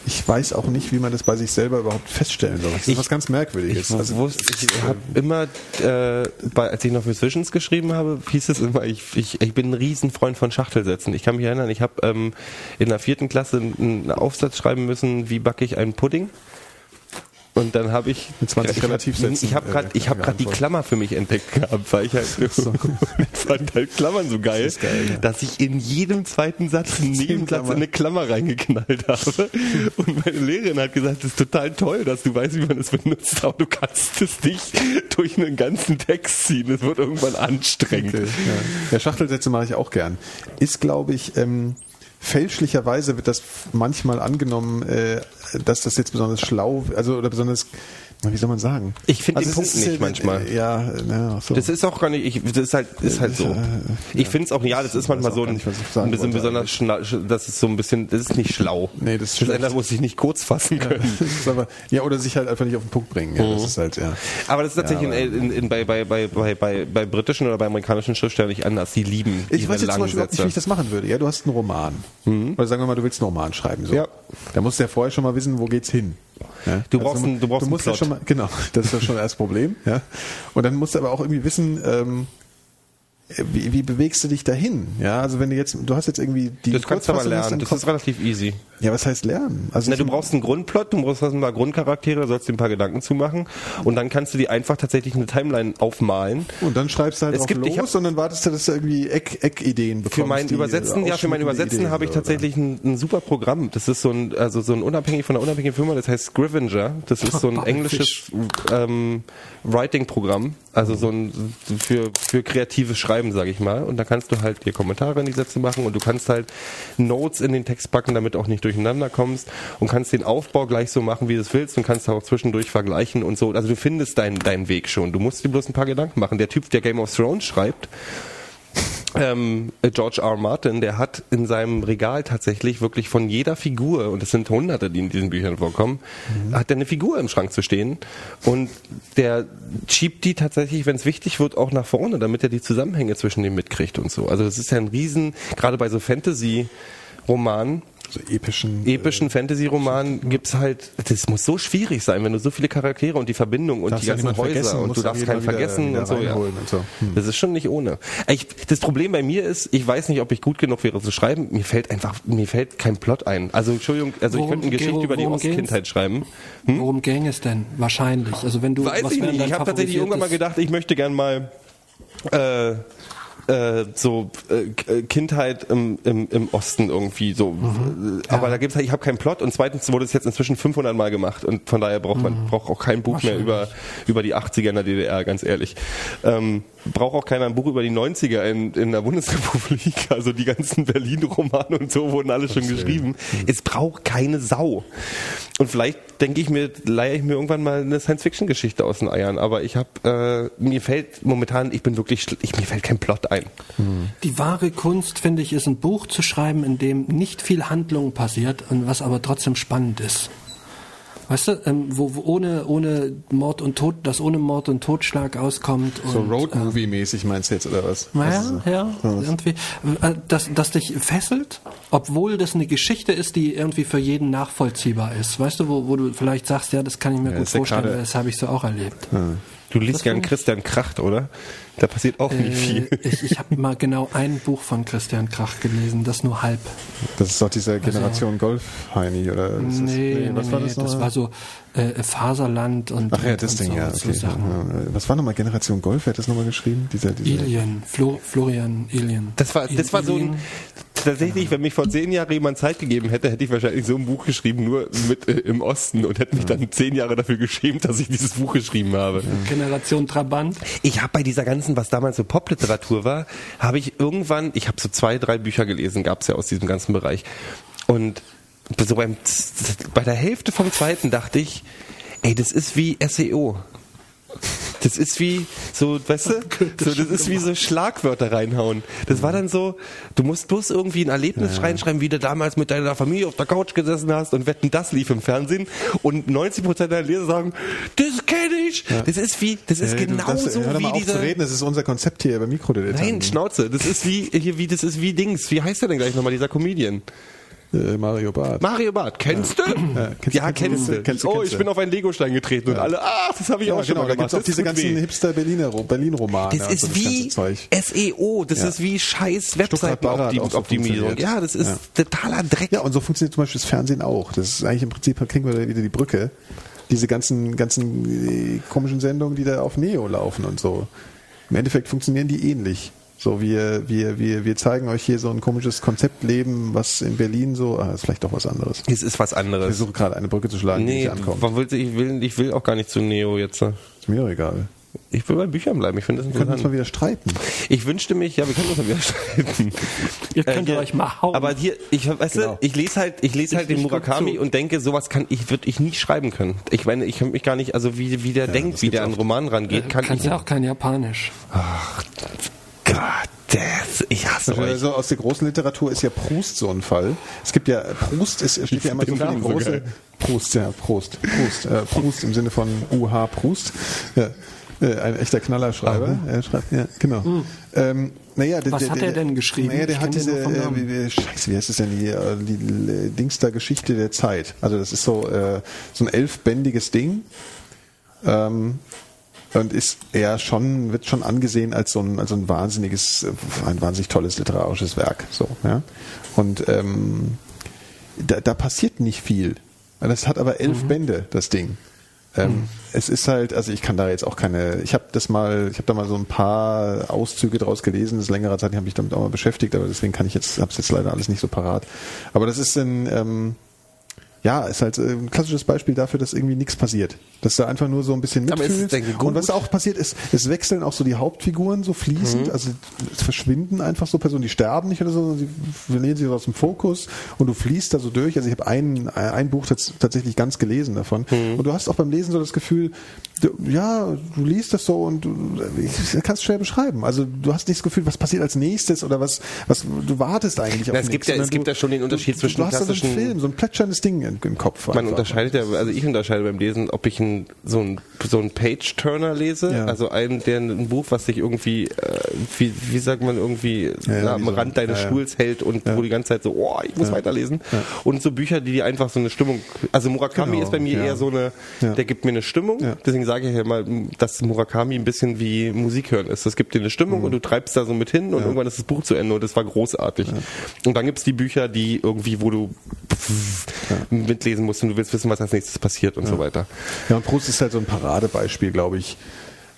S2: ich weiß auch nicht, wie man das bei sich selber überhaupt feststellen soll. Das ist
S3: Ich-
S2: was ganz Merkwürdiges.
S3: Ich
S2: Also,
S3: wusste, ich habe immer, äh, bei, als ich noch Visions geschrieben habe, hieß es immer, ich, ich, ich bin ein Riesenfreund von Schachtelsätzen. Ich kann mich erinnern, ich habe ähm, in der vierten Klasse einen Aufsatz schreiben müssen, wie backe ich einen Pudding. Und dann habe ich
S2: Mit 20
S3: ich,
S2: Relativsätzen,
S3: Ich habe gerade,
S2: äh,
S3: gerade die. Klammer für mich entdeckt gehabt, weil ich halt [LAUGHS] ich fand halt Klammern so geil,
S2: ist geil, ja.
S3: dass ich in jedem zweiten Satz [LAUGHS] einen Nebensatz in eine Klammer reingeknallt habe. Und meine Lehrerin hat gesagt, das ist total toll, dass du weißt, wie man das benutzt, aber du kannst es nicht durch einen ganzen Text ziehen. Es wird irgendwann anstrengend.
S2: Okay, ja. ja, Schachtelsätze mache ich auch gern. Ist, glaube ich, ähm, fälschlicherweise wird das manchmal angenommen, äh, dass das jetzt besonders schlau, also oder besonders, wie soll man sagen?
S3: Ich finde den
S2: es
S3: Punkt nicht
S2: äh,
S3: manchmal.
S2: Ja, na, so.
S3: Das ist auch gar nicht, ich, das ist halt, ist halt so. Ich finde es auch, ja, das ist manchmal so ein, ein bisschen besonders, schna- das ist so ein bisschen, das ist nicht schlau.
S2: Nee, das ist
S3: Das muss sich nicht kurz fassen können. [LAUGHS]
S2: aber, ja, oder sich halt einfach nicht auf den Punkt bringen. Ja, das ist halt, ja.
S3: Aber das ist tatsächlich
S2: Ja,
S3: in, in, in, bei, bei, bei, bei, bei, bei britischen oder bei amerikanischen Schriftstellern nicht anders. Die lieben
S2: Ich
S3: ihre
S2: weiß jetzt zum Beispiel nicht, wie ich das machen würde. Ja, du hast einen Roman. Oder sagen wir mal, du willst einen Roman schreiben. So.
S3: Ja.
S2: Da musst du ja vorher schon mal wissen, wo geht's hin. Ja?
S3: Du brauchst einen- du brauchst
S2: du
S3: einen
S2: musst ja schon mal, genau, das ist ja schon das Problem. Ja? Und dann musst du aber auch irgendwie wissen, ähm, wie, wie bewegst du dich dahin? Ja, also wenn du jetzt, du hast jetzt irgendwie die
S3: Das kannst du aber lernen. Das ist relativ easy.
S2: ja, was heißt lernen? Also
S3: Na, du brauchst einen Grundplot, du brauchst ein paar Grundcharaktere, sollst dir ein paar Gedanken zu machen und dann kannst du dir einfach tatsächlich eine Timeline aufmalen.
S2: und dann schreibst du halt
S3: Es
S2: auch
S3: gibt-
S2: los und dann wartest du, dass du irgendwie Eck, Eckideen bekommst.
S3: Für mein
S2: die
S3: Übersetzen, ja, für mein Übersetzen habe ich tatsächlich ein, ein super Programm. Das ist so ein, also so ein unabhängig von einer unabhängigen Firma, das heißt Scrivenger. Das ist so ein [LAUGHS] englisches ähm, Writing-Programm, also so ein für für kreatives Schreiben, sage ich mal. Und da kannst du halt dir Kommentare in die Sätze machen und du kannst halt Notes in den Text packen, damit auch nicht durcheinander kommst und kannst den Aufbau gleich so machen, wie du es willst und kannst auch zwischendurch vergleichen und so. Also du findest deinen deinen Weg schon. Du musst dir bloß ein paar Gedanken machen. Der Typ, der Game of Thrones schreibt, ähm, George R. R. Martin, der hat in seinem Regal tatsächlich wirklich von jeder Figur, und es sind hunderte, die in diesen Büchern vorkommen, hat er eine Figur im Schrank zu stehen. Und der schiebt die tatsächlich, wenn es wichtig wird, auch nach vorne, damit er die Zusammenhänge zwischen denen mitkriegt und so. Also das ist ja ein Riesen, gerade bei so Fantasy-Romanen,
S2: so epischen,
S3: epischen Fantasy-Romanen gibt's halt, das muss so schwierig sein, wenn du so viele Charaktere und die Verbindung und
S2: Darfst
S3: die ganzen
S2: vergessen,
S3: Häuser und du darfst keinen
S2: Mal wieder-
S3: vergessen
S2: wieder
S3: und so. Ja.
S2: und so. Hm.
S3: Das ist schon nicht ohne. Ich, das Problem bei mir ist, ich weiß nicht, ob ich gut genug wäre zu schreiben. Mir fällt einfach, mir fällt kein Plot ein. Also Entschuldigung, also ich
S1: Worum-
S3: könnte eine Geschichte über die? Ostkindheit schreiben.
S1: Worum ging es denn? Wahrscheinlich. Also wenn du
S3: Weiß
S1: was
S3: ich nicht. Ich habe tatsächlich irgendwann mal gedacht, ich möchte gern mal äh, äh, so äh, K- Kindheit im, im, im Osten irgendwie so.
S1: Mhm.
S3: Äh, Aber da gibt's halt, ich habe keinen Plot und zweitens wurde es jetzt inzwischen 500 Mal gemacht und von daher braucht
S1: Mhm.
S3: man braucht auch kein Buch mehr über über die 80er in der DDR, ganz ehrlich. Ähm, braucht auch keiner ein Buch über die 90er in, in der Bundesrepublik. [LAUGHS] Also die ganzen Berlin-Romane und so wurden alle schon geschrieben. Es braucht keine Sau. Und vielleicht denke ich mir, leihe ich mir irgendwann mal eine Science-Fiction-Geschichte aus den Eiern. Aber ich habe, äh, mir fällt momentan, ich bin wirklich, ich, mir fällt kein Plot ein.
S1: Die wahre Kunst, finde ich, ist ein Buch zu schreiben, in dem nicht viel Handlung passiert und was aber trotzdem spannend ist. Weißt du, ähm, wo, wo ohne, ohne Mord und Tod, das ohne Mord und Totschlag auskommt.
S2: So
S1: und,
S2: Road-Movie-mäßig meinst du jetzt, oder was?
S1: Naja,
S2: Das ist-
S1: ja, irgendwie. Äh, Das, das dich fesselt, obwohl das eine Geschichte ist, die irgendwie für jeden nachvollziehbar ist. Weißt du, wo, wo du vielleicht sagst, ja, das kann ich mir
S2: Ja,
S1: gut
S2: ja
S1: vorstellen, das habe ich so auch erlebt.
S3: Du liest
S1: Das
S3: gern Christian Kracht, oder? Da passiert auch nicht viel.
S1: Äh, ich ich habe mal genau ein Buch von Christian Krach gelesen, das nur halb.
S2: Das ist doch diese Generation Golf, Heini, oder? ist das-
S1: Nee,
S2: was
S1: nee,
S2: war
S1: nee,
S2: das
S1: das,
S2: noch?
S1: war so äh, Faserland und
S2: Ach ja, das
S1: und
S2: Ding,
S1: so,
S2: ja,
S1: so
S2: okay.
S1: Sachen.
S2: Ja, Was war nochmal Generation Golf? Wer hat das nochmal geschrieben? Dieser, dieser
S1: Alien, Flo, Florian Alien.
S3: Das war, das war so ein, tatsächlich, wenn mich vor zehn Jahren jemand Zeit gegeben hätte, hätte ich wahrscheinlich so ein Buch geschrieben, nur mit äh, im Osten und hätte mich dann zehn Jahre dafür geschämt, dass ich dieses Buch geschrieben habe.
S1: Generation Trabant.
S3: Ich habe bei dieser ganzen, was damals so Popliteratur war, habe ich irgendwann, ich habe so zwei, drei Bücher gelesen, gab es ja aus diesem ganzen Bereich. Und so beim, bei der Hälfte vom zweiten dachte ich, ey, das ist wie SEO. Das ist wie so, weißt du, so, das ist wie so Schlagwörter reinhauen. Das war dann so, du musst bloß irgendwie ein Erlebnis reinschreiben, wie du damals mit deiner Familie auf der Couch gesessen hast und wetten, das lief im Fernsehen und 90% der Leser sagen, das kenne ich. Das ist wie, das ist
S2: Äh, du
S3: genauso
S2: darfst- hör
S3: wie
S2: mal auf
S3: diese.
S2: zu reden, das ist unser Konzept hier bei Mikrodilettanten.
S3: Nein, Schnauze. Das ist wie, hier, wie, das ist wie Dings. Wie heißt der denn gleich nochmal, dieser Comedian?
S2: Äh, Mario Barth.
S3: Mario Barth. Kennst du? Ja,
S2: kennst du,
S3: kennst,
S2: kennst du,
S3: du.
S2: kennst
S3: oh,
S2: kennst
S3: ich bin auf einen Legostein getreten und alle, ah, das habe ich
S2: ja,
S3: auch schon
S2: genau,
S3: mal
S2: da
S3: gemacht.
S2: gibt's auch
S3: Das
S2: diese ganzen
S3: weh.
S2: hipster Berliner Berlin-Romane.
S3: Das ist wie. SEO, das
S2: Ja.
S3: ist wie scheiß Webseitenoptimierung. Ja, das ist
S2: Ja.
S3: totaler Dreck.
S2: Ja, und so funktioniert zum Beispiel das Fernsehen auch. Das ist eigentlich im Prinzip, da kriegen wir da wieder die Brücke. Diese ganzen, ganzen äh, komischen Sendungen, die da auf Neo laufen und so. Im Endeffekt funktionieren die ähnlich. So, wir, wir, wir, wir zeigen euch hier so ein komisches Konzeptleben, was in Berlin so, ah, ist vielleicht doch was anderes.
S3: Es ist was
S2: Ich
S3: anderes.
S2: versuche gerade eine Brücke zu schlagen, die
S3: Nee,
S2: nicht ankommt.
S3: warum willst du- ich will, ich will auch gar nicht zu Neo jetzt.
S2: Ist mir doch egal.
S3: Ich will bei Büchern bleiben. Ich finde das
S2: Wir können uns mal wieder streiten.
S3: Ich wünschte mich, ja, wir können uns mal wieder streiten. [LAUGHS]
S1: Ihr könnt
S3: hier-
S1: euch mal hauen.
S3: Aber hier, ich, weißt
S2: Genau.
S3: du, ich lese halt, ich lese halt
S1: Ich-
S3: den
S1: ich
S3: Murakami und denke, sowas kann ich, würde ich nie schreiben können. Ich meine, ich kann mich gar nicht, also wie, wie der denkt,
S2: das
S3: wie der an. Roman rangeht, kann
S1: Kannst
S3: ich.
S1: ja auch kein Japanisch.
S3: Gott, das, ich hasse euch.
S2: Also aus der großen Literatur ist ja Proust so ein Fall. Es gibt ja, Proust ist, steht ja immer so für die große,
S3: geil.
S2: Proust, ja, Proust, Proust, äh, Proust im Sinne von UH Proust. Ja, äh, ein echter Knallerschreiber. Er schreibt, ja, genau. Ähm, naja, der,
S1: Was
S2: der,
S1: hat
S2: der,
S1: er denn geschrieben?
S2: Naja, der hat diese, äh,
S1: Namen.
S2: wie, wie, scheiße, wie heißt das denn, die, äh, die äh, Dings da Geschichte der Zeit. Also das ist so, äh, so ein elfbändiges Ding. Ähm, und ist eher schon, wird schon angesehen als so ein, als ein wahnsinniges, ein wahnsinnig tolles literarisches Werk. So, ja. Und ähm, da, da passiert nicht viel. Das hat aber elf Bände, das Ding. Ähm, Es ist halt, also ich kann da jetzt auch keine, ich habe das mal, ich habe da mal so ein paar Auszüge draus gelesen, das ist längere Zeit, ich habe mich damit auch mal beschäftigt, aber deswegen kann ich jetzt, habe es jetzt leider alles nicht so parat. Aber das ist ein, ähm, ja, ist halt äh, ein klassisches Beispiel dafür, dass irgendwie nichts passiert. Dass du einfach nur so ein bisschen mitfühlst. Und was auch passiert ist, es wechseln auch so die Hauptfiguren so fließend, also es verschwinden einfach so Personen, die sterben nicht oder so, sondern sie verlieren sich aus dem Fokus und du fließt da so durch. Also ich habe ein, ein Buch tats tatsächlich ganz gelesen davon. Und du hast auch beim Lesen so das Gefühl, du, ja, du liest das so und du kannst es schwer beschreiben. Also du hast nicht das Gefühl, was passiert als nächstes oder was, was du wartest eigentlich
S3: Na,
S2: auf
S3: es gibt ja- es gibt ja schon den Unterschied
S2: du,
S3: zwischen
S2: du hast da so
S3: klassischen-
S2: einen Film, so ein plätscherndes Ding im, im Kopf.
S3: Man unterscheidet ja, also ich unterscheide beim Lesen, ob ich ein, so ein, so ein Page-Turner lese,
S2: Ja.
S3: also ein, der ein Buch, was sich irgendwie, äh, wie, wie sagt man, irgendwie
S2: ja,
S3: na, am
S2: so-
S3: Rand deines
S2: ja, ja.
S3: Stuhls hält und wo die ganze Zeit so, oh, ich muss weiterlesen. Und so Bücher, die dir einfach so eine Stimmung, also Murakami
S2: Genau,
S3: ist bei mir
S2: ja.
S3: eher so eine,
S2: Ja.
S3: der gibt mir eine Stimmung,
S2: Ja.
S3: deswegen sage ich ja mal, dass Murakami ein bisschen wie Musik hören ist. Das gibt dir eine Stimmung
S2: Mhm.
S3: und du treibst da so mit hin und irgendwann ist das Buch zu Ende und das war großartig. Und dann gibt's die Bücher, die irgendwie, wo du mitlesen musst und du willst wissen, was als nächstes passiert und so weiter.
S2: Ja, und Proust ist halt so ein Paradebeispiel, glaube ich,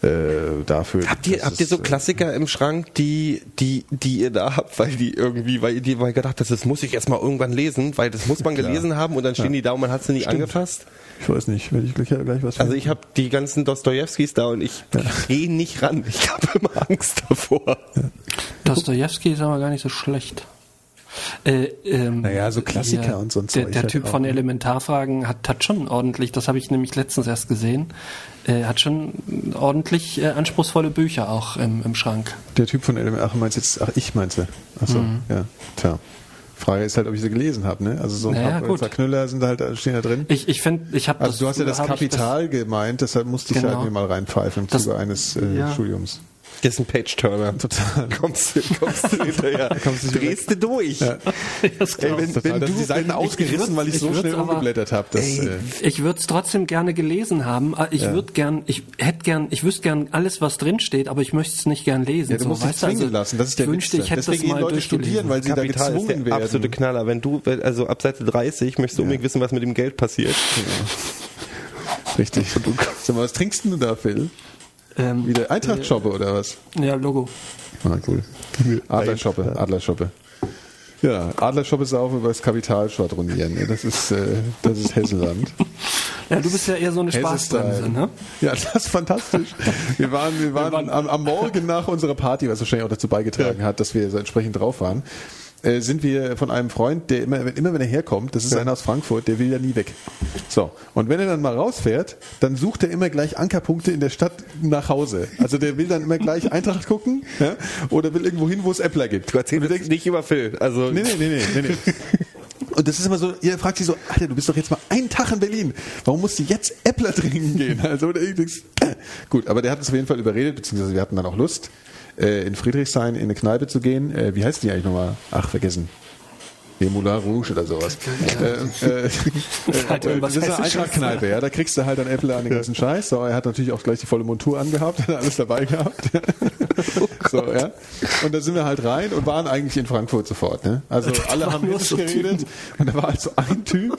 S2: äh, dafür.
S3: Habt ihr, habt ihr so
S2: äh,
S3: Klassiker im Schrank, die, die, die ihr da habt, weil die irgendwie, weil ihr die mal gedacht habt, das muss ich erst mal irgendwann lesen, weil das muss man gelesen haben und dann stehen die da und man hat sie nicht angefasst?
S2: Ich weiß nicht, werde ich gleich, gleich was
S3: Also ich habe die ganzen Dostojewskis da und ich gehe nicht ran. Ich habe immer Angst davor.
S1: Dostoevsky ist aber gar nicht so schlecht. Äh, ähm,
S2: Naja, so Klassiker
S1: hier,
S2: und so ein
S1: Der,
S2: Zeug
S1: der
S2: halt
S1: Typ
S2: auch,
S1: von
S2: ne?
S1: Elementarfragen hat, hat schon ordentlich, das habe ich nämlich letztens erst gesehen, äh, hat schon ordentlich äh, anspruchsvolle Bücher auch im, im Schrank.
S2: Der Typ von LM, ach, meinst jetzt, ach, ich meinte. Achso,
S1: Mhm.
S2: ja. Tja. Frage ist halt, ob ich sie gelesen habe, ne? Also so ein
S1: Naja,
S2: paar
S1: gut.
S2: Verknüller sind halt, stehen da drin.
S1: Ich, ich finde, ich habe
S2: Also du hast ja das Kapital gemeint, deshalb musste ich
S1: Genau.
S2: halt mir mal reinpfeifen im
S1: Das-
S2: Zuge eines äh,
S1: ja.
S2: Studiums.
S3: Das ist ein Page-Turner.
S2: Total.
S3: Kommst du, kommst du hinterher. [LAUGHS]
S2: Kommst du nicht
S3: Drehst du durch.
S1: das, [LAUGHS] das
S3: Ey, wenn,
S2: Total.
S3: wenn
S2: Da
S3: du,
S2: die Seiten ausgerissen, weil ich,
S1: ich
S2: so schnell
S1: aber-
S2: umgeblättert habe. Das, äh,
S1: Ich würde es trotzdem gerne gelesen haben. Ich würde gern, ich hätte gern, ich wüsste gern alles, was drin steht, aber ich möchte es nicht gern lesen.
S2: ja, du
S1: so,
S2: musst dich zwingen
S1: also,
S2: lassen, das ist der
S1: ich wünschte, ich hätte das
S2: Deswegen
S1: mal
S2: gehen Leute studieren, weil sie da
S3: Kapital ist
S2: gezwungen
S3: der
S2: werden.
S3: absolute Knaller. Wenn du, also ab Seite 30 möchtest du unbedingt wissen, was mit dem Geld passiert.
S2: Richtig. Sag mal, was trinkst denn du da, Phil?
S1: Ähm,
S2: Wieder Eintracht-Shoppe oder was?
S1: ja, Logo.
S2: Ah, cool. Adlerschoppe, Adlerschoppe. Ja, Adlerschoppe saufen über das Kapital schwadronieren. ne? Das ist, äh, das ist Hesseland. [LAUGHS]
S1: Ja, du bist ja eher so eine Spaßbremse, ne?
S2: Ja, das ist fantastisch. Wir waren, wir waren, am, am Morgen nach unserer Party, was wahrscheinlich auch dazu beigetragen hat, dass wir so entsprechend drauf waren, äh, sind wir von einem Freund, der immer, wenn, immer wenn er herkommt, das ist einer aus Frankfurt, der will ja nie weg. So. Und wenn er dann mal rausfährt, dann sucht er immer gleich Ankerpunkte in der Stadt nach Hause. Also der will dann immer gleich [LAUGHS] Eintracht gucken, ja, oder will irgendwo hin, wo es Äppler gibt.
S3: Du erzählst jetzt nicht über Phil. Also,
S2: Nee, nee, nee, nee, nee, nee. [LAUGHS] Und das ist immer so, ihr fragt sich so, Alter, du bist doch jetzt mal einen Tag in Berlin. Warum musst du jetzt Äppler trinken gehen? Also, oder irgendwas. [CLEARS THROAT] Gut, aber der hat uns auf jeden Fall überredet, beziehungsweise wir hatten dann auch Lust, äh, in Friedrichshain in eine Kneipe zu gehen. Äh, wie heißt die eigentlich nochmal? Ach, vergessen. Nee, Moulin Rouge oder sowas. Äh, äh, [LAUGHS]
S1: Halt
S2: äh, das ist eine. Eintrachtkneipe, ja. Da kriegst du halt dann Äpfel an den ganzen Scheiß. So, er hat natürlich auch gleich die volle Montur angehabt, [LAUGHS] hat alles dabei gehabt. [LAUGHS] so, ja. Und da sind wir halt rein und waren eigentlich in Frankfurt sofort, ne? Also alle haben Hessisch
S1: so
S2: geredet und da war halt so ein Typ.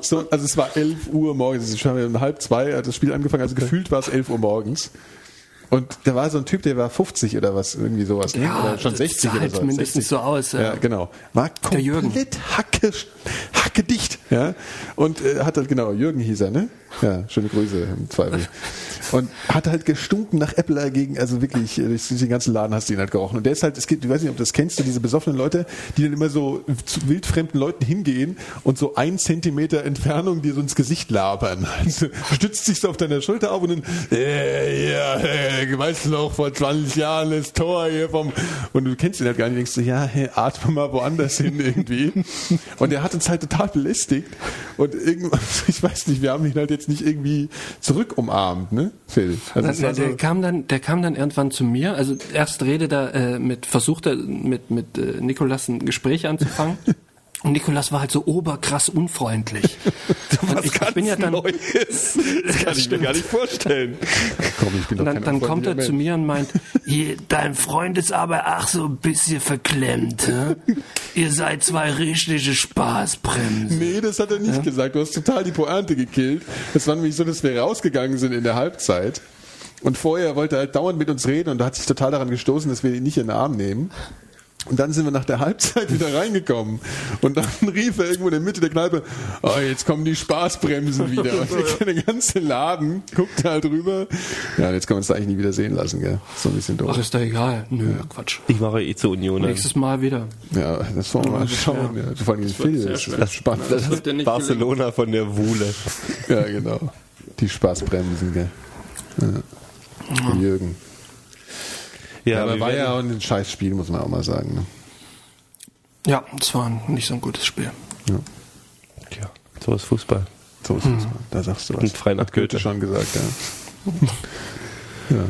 S2: So, also es war 11 Uhr morgens, es ist schon um halb zwei, hat das Spiel angefangen, also gefühlt war es 11 Uhr morgens. Und da war so ein Typ, der war 50 oder was, irgendwie sowas, ne?
S1: Ja,
S2: oder schon
S1: das
S2: 60
S1: sah
S2: oder so.
S1: mindestens
S2: 60.
S1: so aus, ja.
S2: Ja, genau. War
S1: Der Jürgen.
S2: komplett hacke, hacke dicht, ja. Und äh, hat halt, genau, Jürgen hieß er, ne? Ja, schöne Grüße im Zweifel. Und hat halt gestunken nach Äppler gegen, also wirklich, äh, durch den ganzen Laden hast du ihn halt gerochen. Und der ist halt, es gibt, ich weiß nicht, ob du das kennst, diese besoffenen Leute, die dann immer so zu wildfremden Leuten hingehen und so ein Zentimeter Entfernung dir so ins Gesicht labern. Also, stützt sich so auf deiner Schulter auf und dann, äh, ja, äh, weißt du noch, vor 20 Jahren das Tor hier vom, und du kennst ihn halt gar nicht, denkst du, ja, hey, atme mal woanders hin irgendwie. Und er hat uns halt total belästigt und irgendwann, [LAUGHS] ich weiß nicht, wir haben ihn halt jetzt nicht irgendwie zurück umarmt, ne, Phil? Also
S1: Der,
S2: war so-
S1: der kam dann, der kam dann irgendwann zu mir. Also erst redet er äh, mit, versucht er mit mit äh, Nikolas ein Gespräch anzufangen. [LAUGHS] Und Nikolas war halt so oberkrass unfreundlich. [LAUGHS] Und ich, ich bin ja dann,
S3: Neues. [LAUGHS] Das kann ich mir gar nicht vorstellen.
S2: Komm, ich bin
S1: und dann, dann kommt er
S2: unfreundlicher
S1: zu
S2: Mensch.
S1: mir und meint, "Hier, dein Freund ist aber ach so ein bisschen verklemmt. hä? Ihr seid zwei richtige Spaßbremsen.
S2: Nee, das hat er nicht gesagt. Du hast total die Pointe gekillt. Das war nämlich so, dass wir rausgegangen sind in der Halbzeit. Und vorher wollte er halt dauernd mit uns reden und hat sich total daran gestoßen, dass wir ihn nicht in den Arm nehmen. Und dann sind wir nach der Halbzeit wieder reingekommen. Und dann [LAUGHS] rief er irgendwo in der Mitte der Kneipe, oh, jetzt kommen die Spaßbremsen wieder. Und [LAUGHS] der ganze Laden guckte halt rüber. Ja, jetzt können wir uns da eigentlich nie wieder sehen lassen, gell? So ein bisschen
S1: Ach,
S2: doof.
S1: ist doch egal. Nö, Quatsch.
S3: Ich mache eh zur Union.
S1: Nächstes Mal wieder.
S2: Ja, das wollen wir mal
S1: das ist
S2: schauen. Ja, vor allem Phil,
S1: sehr
S2: das ist spannend.
S3: Das
S1: dir
S3: ist
S1: nicht
S3: Barcelona von der Wuhle.
S2: Ja, genau. Die Spaßbremsen, gell? Ja. Jürgen. Ja, aber
S3: wir
S2: war ja auch ein scheiß Spiel, muss man auch mal sagen. Ne?
S1: Ja, es war nicht so ein gutes Spiel.
S2: Ja.
S3: Tja, so ist Fußball.
S2: So ist es. Da sagst du was.
S3: Und frei nach
S2: Hat Goethe
S3: Goethe.
S2: schon gesagt, ja. [LAUGHS] ja.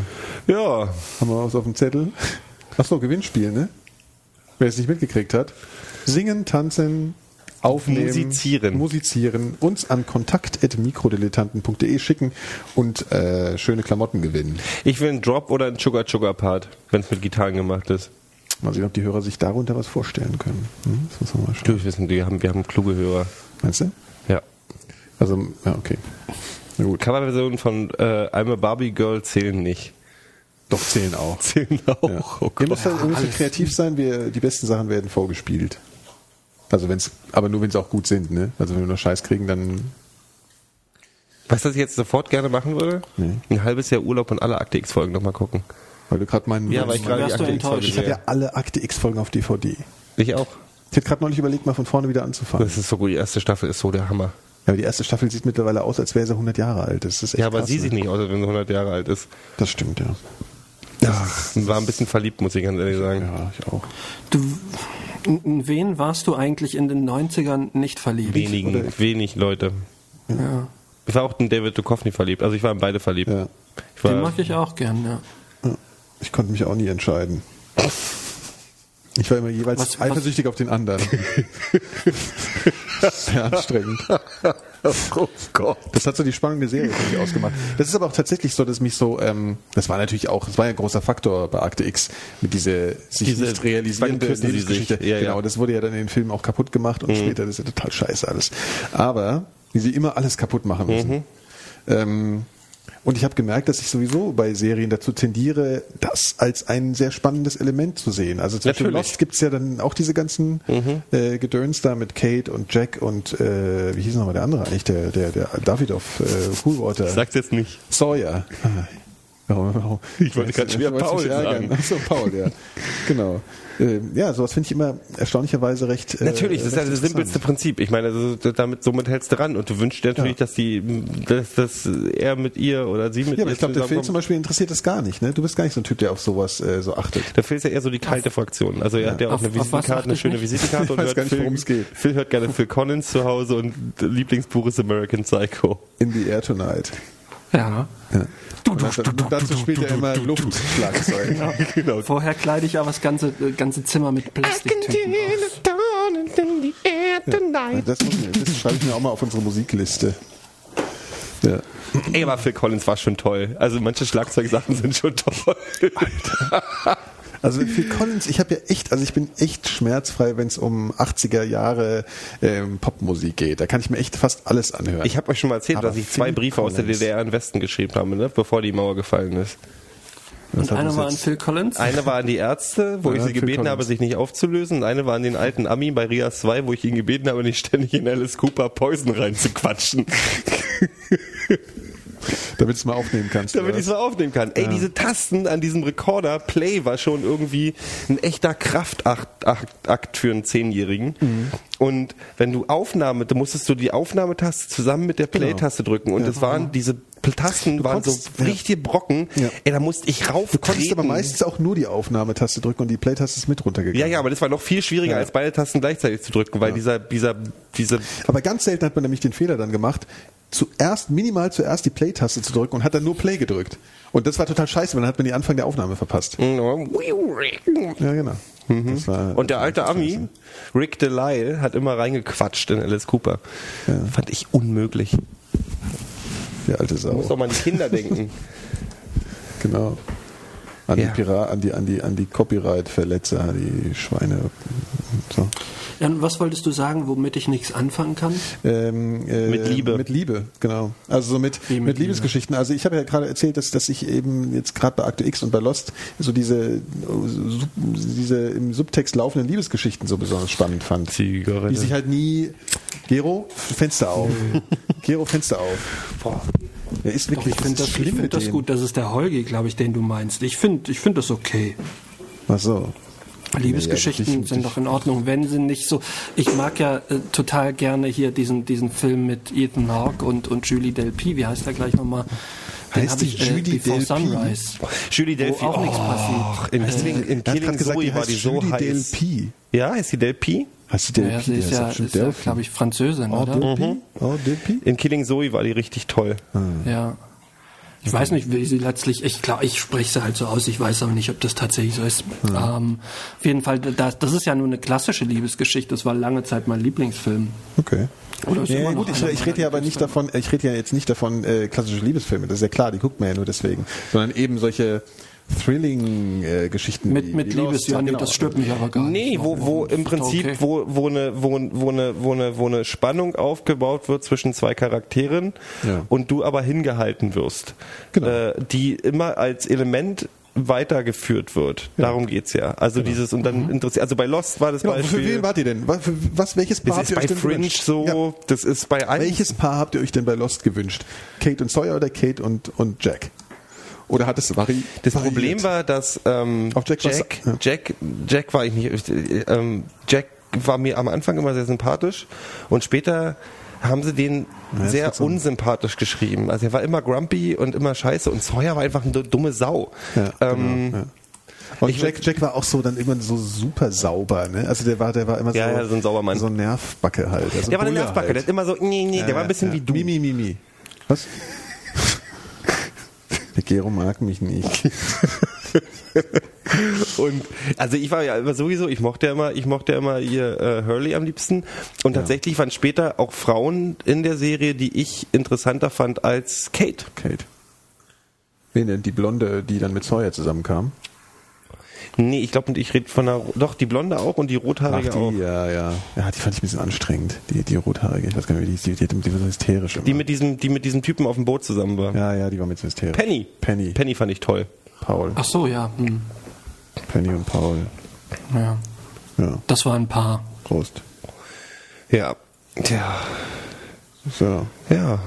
S3: Ja,
S2: Haben wir was auf dem Zettel? Achso, Gewinnspiel, ne? Wer es nicht mitgekriegt hat. Singen, tanzen, aufnehmen,
S3: Musizieren.
S2: musizieren, uns an kontakt.mikrodilettanten.de schicken und äh, schöne Klamotten gewinnen.
S3: ich will einen Drop oder einen Sugar Sugar Part, wenn es mit Gitarren gemacht ist.
S2: Mal sehen, ob die Hörer sich darunter was vorstellen können. Hm? Das muss man mal schauen.
S3: Wir wissen, wir haben, wir haben kluge Hörer.
S2: Meinst du?
S3: Ja.
S2: Also, ja, okay. Na gut.
S3: Coverversionen von äh, I'm a Barbie Girl zählen nicht.
S2: Doch zählen auch. [LAUGHS]
S3: Zählen auch.
S2: Ja.
S3: Oh
S2: Ihr müsst, halt, kreativ sein, wir, die besten Sachen werden vorgespielt. Also wenn's, aber nur wenn sie auch gut sind, ne? Also wenn wir nur Scheiß kriegen, dann
S3: Weißt du, was ich jetzt sofort gerne machen würde? Ein halbes Jahr Urlaub und alle Akte X-Folgen nochmal gucken.
S2: Weil du gerade meinen.
S3: Ja, weil ich gerade die Akte X-Folge
S1: enttäuscht?
S2: ich habe ja alle Akte X-Folgen auf DVD.
S3: Ich auch.
S2: Ich hätte gerade neulich überlegt, mal von vorne wieder anzufangen.
S3: Das ist so gut. Die erste Staffel ist so der Hammer.
S2: Ja, aber die erste Staffel sieht mittlerweile aus, als wäre sie 100 Jahre alt. Das ist echt
S3: Ja, aber
S2: krass,
S3: sie
S2: ne?
S3: sieht nicht aus, als wenn sie 100 Jahre alt ist.
S2: Das stimmt, ja.
S3: Ja, war ein bisschen verliebt, muss ich ganz ehrlich sagen.
S2: Ja, ich auch.
S1: Du, in in wen warst du eigentlich in den 90ern nicht verliebt?
S3: Wenigen, wenig Leute.
S1: Ja.
S3: Ich war auch in David Duchovny verliebt. Also ich war in beide verliebt.
S2: Ja.
S3: Ich
S1: Den mag ich auch gern. Ja.
S2: Ich konnte mich auch nie entscheiden. [LAUGHS] Ich war immer jeweils
S1: Was- was-
S2: eifersüchtig auf den anderen. [LAUGHS] Sehr anstrengend.
S3: oh Gott.
S2: Das hat so die Spannung der Serie für mich ausgemacht. Das ist aber auch tatsächlich so, dass mich so, ähm, das war natürlich auch, das war ja ein großer Faktor bei Akte X, mit diese sich
S3: Diese-
S2: nicht realisierende Lebensgeschichte.
S3: Ja,
S2: genau,
S3: ja.
S2: das wurde ja dann in den Filmen auch kaputt gemacht und später, das ist ja total scheiße alles. Aber, wie sie immer alles kaputt machen müssen. Ähm, und ich habe gemerkt, dass ich sowieso bei Serien dazu tendiere, das als ein sehr spannendes Element zu sehen. Also zum Beispiel. Lost gibt's ja dann auch diese ganzen äh, Gedöns da mit Kate und Jack und äh, wie hieß nochmal der andere eigentlich, der, der, der Davidoff, äh, Coolwater.
S3: Sag's jetzt nicht.
S2: Sawyer. Warum, warum?
S3: Ich wollte gerade
S2: wolltest
S3: Paul sagen.
S2: Ach so, Paul, ja. genau. Ähm, ja, sowas finde ich immer erstaunlicherweise recht. Äh,
S3: Natürlich, das ist
S2: recht
S3: ja das simpelste. Prinzip. Ich meine, also, damit, somit hältst du ran und du wünschst dir natürlich,
S2: Ja.
S3: dass die, dass, dass er mit ihr oder sie mit
S2: Ja,
S3: ihr
S2: aber ich glaube, der Film
S3: zusammenkommt.
S2: zum Beispiel interessiert das gar nicht. Ne? Du bist gar nicht so ein Typ, der auf sowas äh, so achtet.
S3: Der Phil ist ja eher so die kalte Fraktion. Also er hat ja auch
S1: Auf-
S3: eine
S1: auf
S3: Visitenkarte, eine schöne
S1: nicht?
S3: Visitenkarte [LAUGHS] und hört
S2: gar nicht,
S3: Phil,
S2: geht.
S3: Phil hört gerne Phil Collins zu Hause und Lieblingsbuch ist American Psycho.
S2: In the Air Tonight.
S1: Ja.
S2: Ja. Und dann- dazu spielt er immer Luftschlagzeug. [LAUGHS]
S3: genau. [LAUGHS]
S1: Vorher kleide ich aber das ganze, äh, ganze Zimmer mit Plastiktüten aus.
S2: Das, das schreibe ich mir auch mal auf unsere Musikliste. Ja.
S3: Ey, aber Phil Collins war schon toll. Also manche Schlagzeugsachen sind schon toll.
S2: Also Phil Collins, ich habe ja echt, also ich bin echt schmerzfrei, wenn es um 80er Jahre ähm, Popmusik geht. Da kann ich mir echt fast alles anhören.
S3: Ich habe euch schon mal erzählt,
S2: Aber
S3: dass ich zwei Briefe aus der
S2: Collins.
S3: DDR in Westen geschrieben habe, ne? bevor die Mauer gefallen ist.
S1: Und
S2: das
S1: war an? Phil Collins.
S3: Eine war an die Ärzte, wo
S2: Ja,
S3: ich sie gebeten
S2: Collins.
S3: habe, sich nicht aufzulösen. Und eine war an den alten Ami bei Rias 2, wo ich ihn gebeten habe, nicht ständig in Alice Cooper Poison reinzuquatschen. [LAUGHS]
S2: Damit du es mal aufnehmen kannst.
S3: damit ich es mal aufnehmen kann. Ey, diese Tasten an diesem Recorder, Play war schon irgendwie ein echter Kraftakt Akt, Akt für einen Zehnjährigen.
S2: Mhm.
S3: Und wenn du Aufnahme, da musstest du die Aufnahmetaste zusammen mit der Play-Taste drücken. Und es waren, diese Tasten waren
S2: konntest-
S3: so
S2: ja.
S3: richtige Brocken.
S2: Ja.
S3: Ey, da musste ich rauf.
S2: Du konntest aber meistens auch nur die Aufnahmetaste drücken und die Play-Taste ist mit runtergegangen.
S3: Ja, ja, aber das war noch viel schwieriger,
S2: Ja.
S3: als beide Tasten gleichzeitig zu drücken, weil dieser, dieser, diese,
S2: Aber ganz selten hat man nämlich den Fehler dann gemacht, zuerst, minimal zuerst die Play-Taste zu drücken und hat dann nur Play gedrückt. Und das war total scheiße, weil dann hat man den Anfang der Aufnahme verpasst. Ja, genau. Das war,
S3: Mhm. Und der alte Ami, Rick Delisle, hat immer reingequatscht in Alice Cooper. Fand ich unmöglich.
S2: Der alte
S3: Du musst
S2: Sau.
S3: doch mal an die Kinder denken. [LAUGHS]
S2: Genau. An
S3: Ja.
S2: die Pirat, an die, an die, an die Copyright-Verletzer, die Schweine. und So.
S1: Ja, und was wolltest du sagen, womit ich nichts anfangen kann?
S2: Ähm, äh,
S3: Mit Liebe.
S2: Mit Liebe, genau. Also so mit, mit,
S1: mit
S2: Liebesgeschichten. Also ich habe ja gerade erzählt, dass, dass ich eben jetzt gerade bei Akte X und bei Lost so diese, so, diese im Subtext laufenden Liebesgeschichten so besonders spannend fand.
S3: Zigarette.
S2: Die sich halt nie. Gero, Fenster auf. [LAUGHS] Gero, Fenster auf. Boah. Er ist
S1: Doch,
S2: wirklich
S1: ich finde das, ich
S2: schlimm
S1: find
S2: mit
S1: das gut. Das ist der Holgi, glaube ich, den du meinst. Ich finde ich find das okay.
S2: Ach so.
S1: Liebesgeschichten
S2: Ja,
S1: sind doch in Ordnung, wenn sie nicht so. Ich mag ja äh, total gerne hier diesen, diesen Film mit Ethan Hawke und, und Julie Delpy. Wie heißt der gleich nochmal? Den
S2: Heißt
S1: ich, äh,
S2: Julie
S1: Before
S2: Delpy?
S1: Sunrise.
S3: Julie Delphi.
S1: auch nichts
S3: Och, in, Killing, in
S2: Er hat
S3: Killing
S2: gesagt,
S3: Zoe
S2: die
S3: war
S2: heißt
S3: die so
S2: Julie
S3: heiß.
S2: Delpy.
S3: Ja, ist die?
S2: Heißt die
S1: Ja,
S2: Delpy?
S1: sie ist ja, ist ja glaube ich, Französin,
S2: Oh,
S1: oder?
S2: Delpy? Oh, Delpy?
S3: In Killing Zoe war die richtig toll.
S1: Ja. Ich weiß nicht, wie sie letztlich, ich glaube, ich spreche sie halt so aus, ich weiß aber nicht, ob das tatsächlich so ist. Ähm, auf jeden Fall, das, das ist ja nur eine klassische Liebesgeschichte, das war lange Zeit mein Lieblingsfilm.
S2: Okay.
S1: Oder ist
S2: Ja, ja, gut, ich, ich rede ja aber nicht davon, ich rede ja jetzt nicht davon äh, klassische Liebesfilme, das ist ja klar, die guckt man ja nur deswegen, sondern eben solche Thrilling-Geschichten.
S1: Mit, mit Liebes, ja, nee, das stört mich aber gar
S3: Nee,
S1: nicht.
S3: wo, wo im Prinzip,
S1: Okay.
S3: wo, wo, eine, wo, wo, eine, wo, eine, wo eine Spannung aufgebaut wird zwischen zwei Charakteren
S2: Ja.
S3: und du aber hingehalten wirst.
S2: Genau.
S3: Äh, die immer als Element weitergeführt wird. Darum geht's ja. Also dieses und dann interessiert. Also bei Lost war das
S2: Genau, für
S3: Beispiel.
S2: wen wart ihr denn? Was, für, was welches Paar
S3: das
S2: habt
S3: ist
S2: ihr
S3: bei
S2: euch denn
S3: Fringe
S2: gewünscht?
S3: so.
S2: Ja.
S3: Das ist bei allen.
S2: Welches Paar habt ihr euch denn bei Lost gewünscht? Kate und Sawyer oder Kate und, und Jack? Oder hat es vari
S3: Das
S2: variiert?
S3: Problem war, dass ähm,
S2: Jack
S3: Jack,
S2: ja.
S3: Jack, Jack war ich nicht. äh, Ähm, Jack war mir am Anfang immer sehr sympathisch und später haben sie den
S2: Ja,
S3: sehr unsympathisch geschrieben. Also er war immer grumpy und immer scheiße und Sawyer war einfach eine dumme Sau.
S2: Ja,
S3: ähm,
S2: genau, ja. Und
S3: ich-
S2: Jack, Jack war auch so dann immer so super sauber, ne? Also der war, der war immer
S3: Ja,
S2: so,
S3: ja, so ein Saubermann.
S2: So ein Nervbacke halt. Also
S3: der war eine Nervbacke, der
S2: halt.
S3: hat immer so, nee, nee, der war ein bisschen wie du.
S2: Mimi, Mimi. Was? [LAUGHS] Gero mag mich nicht. [LAUGHS]
S3: Und also ich war ja immer sowieso, ich mochte ja immer, ich mochte ja immer ihr äh, Hurley am liebsten. Und tatsächlich waren später auch Frauen in der Serie, die ich interessanter fand als Kate.
S2: Kate. Wen denn? Die Blonde, die dann mit Sawyer zusammenkam?
S3: Nee, ich glaube, ich rede von der, doch, die Blonde auch und die
S2: Ach,
S3: Rothaarige
S2: die,
S3: auch.
S2: ja, ja. Ja, die fand ich ein bisschen anstrengend. Die, die Rothaarige, ich weiß gar nicht, wie die ist. Die, die, die, die war so hysterisch immer.
S3: Die mit diesem, die mit diesem Typen auf dem Boot zusammen war.
S2: ja, ja, die war mit so hysterisch.
S3: Penny.
S2: Penny.
S3: Penny fand ich toll.
S2: Paul.
S1: Ach so, ja. Hm.
S2: Penny und Paul.
S1: ja.
S2: Ja,
S1: Das war ein Paar.
S2: Prost.
S3: Ja. Tja.
S2: So,
S3: Ja.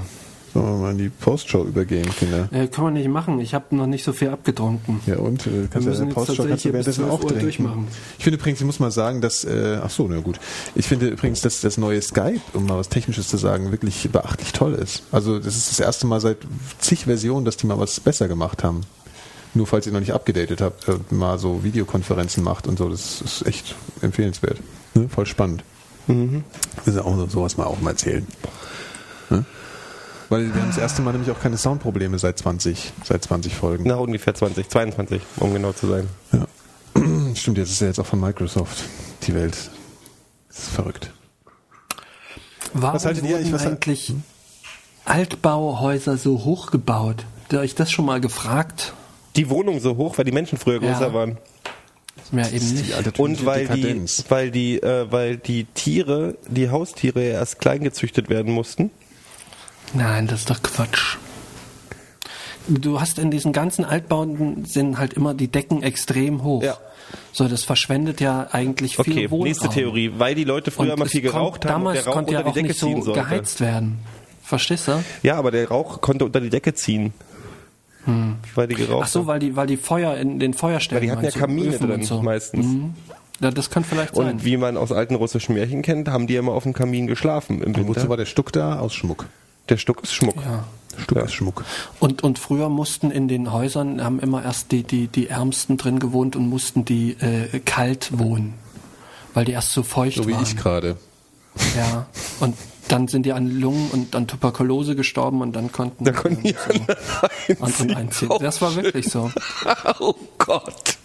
S2: Sollen wir mal in die Postshow übergehen, Kinder?
S1: Äh, kann man nicht machen. Ich habe noch nicht so viel abgetrunken.
S2: Ja, und äh, kannst
S1: Wir müssen jetzt
S2: Postshow kannst du währenddessen
S1: 12
S2: auch trinken.
S1: durchmachen.
S2: Ich finde übrigens, ich muss mal sagen, dass, äh, ach so, na gut. Ich finde übrigens, dass das neue Skype, um mal was Technisches zu sagen, wirklich beachtlich toll ist. Also das ist das erste Mal seit zig Versionen, dass die mal was besser gemacht haben. Nur falls ihr noch nicht abgedatet habt, äh, mal so Videokonferenzen macht und so, das ist echt empfehlenswert. Ne? Voll spannend.
S3: Mhm.
S2: Ist ja auch so, sowas mal auch mal erzählen. Weil wir haben das erste Mal nämlich auch keine Soundprobleme seit 20, seit 20 Folgen.
S3: Nach ungefähr 20, 22, um genau zu sein.
S2: Ja. [CLEARS THROAT] Stimmt, jetzt ist ja jetzt auch von Microsoft die Welt. Das ist verrückt.
S1: Warum
S2: Was haltet ihr?
S1: wurden
S2: Ich- was-
S1: eigentlich Altbauhäuser so hoch gebaut? Habt ihr euch das schon mal gefragt?
S3: Die Wohnung so hoch, weil die Menschen früher größer
S1: Ja.
S3: waren.
S1: Ist mir eben nicht.
S3: Und weil die, weil die, äh, weil die Tiere, die Haustiere ja erst klein gezüchtet werden mussten.
S1: Nein, das ist doch Quatsch. Du hast in diesen ganzen Altbauten sind halt immer die Decken extrem hoch.
S3: Ja.
S1: So, das verschwendet ja eigentlich viel
S3: Okay,
S1: Wohnraum.
S3: nächste Theorie. Weil die Leute früher
S1: Und es
S3: viel geraucht haben und
S1: Damals
S3: der Rauch
S1: konnte ja
S3: unter
S1: auch
S3: die Decke
S1: nicht
S3: ziehen
S1: so
S3: sollte.
S1: geheizt werden. Verstehst du?
S3: Ja, aber der Rauch konnte unter die Decke ziehen. Weil die geraucht
S1: Hm. Ach so, weil die, weil die Feuer in den Feuerstellen
S3: Weil die hatten ja Kamine
S1: Öfen
S3: drin
S1: und so.
S3: meistens.
S1: Mhm. Ja, das kann vielleicht sein.
S3: Und wie man aus alten russischen Märchen kennt, haben die immer auf dem Kamin geschlafen im
S2: Und wozu
S3: Winter.
S2: war der Stuck da? Aus Schmuck.
S3: Der Stuck ist Schmuck.
S1: ja.
S2: Stuck
S3: Ja.
S2: ist Schmuck.
S1: Und, und früher mussten in den Häusern, haben immer erst die, die, die Ärmsten drin gewohnt und mussten die äh, kalt wohnen. Weil die erst so feucht
S2: So wie
S1: waren.
S2: ich gerade.
S1: Ja. Und dann sind die an Lungen und an Tuberkulose gestorben und dann konnten
S3: Da konnten die
S1: so anderen einziehen. Das war wirklich so. [LAUGHS]
S3: Oh Gott.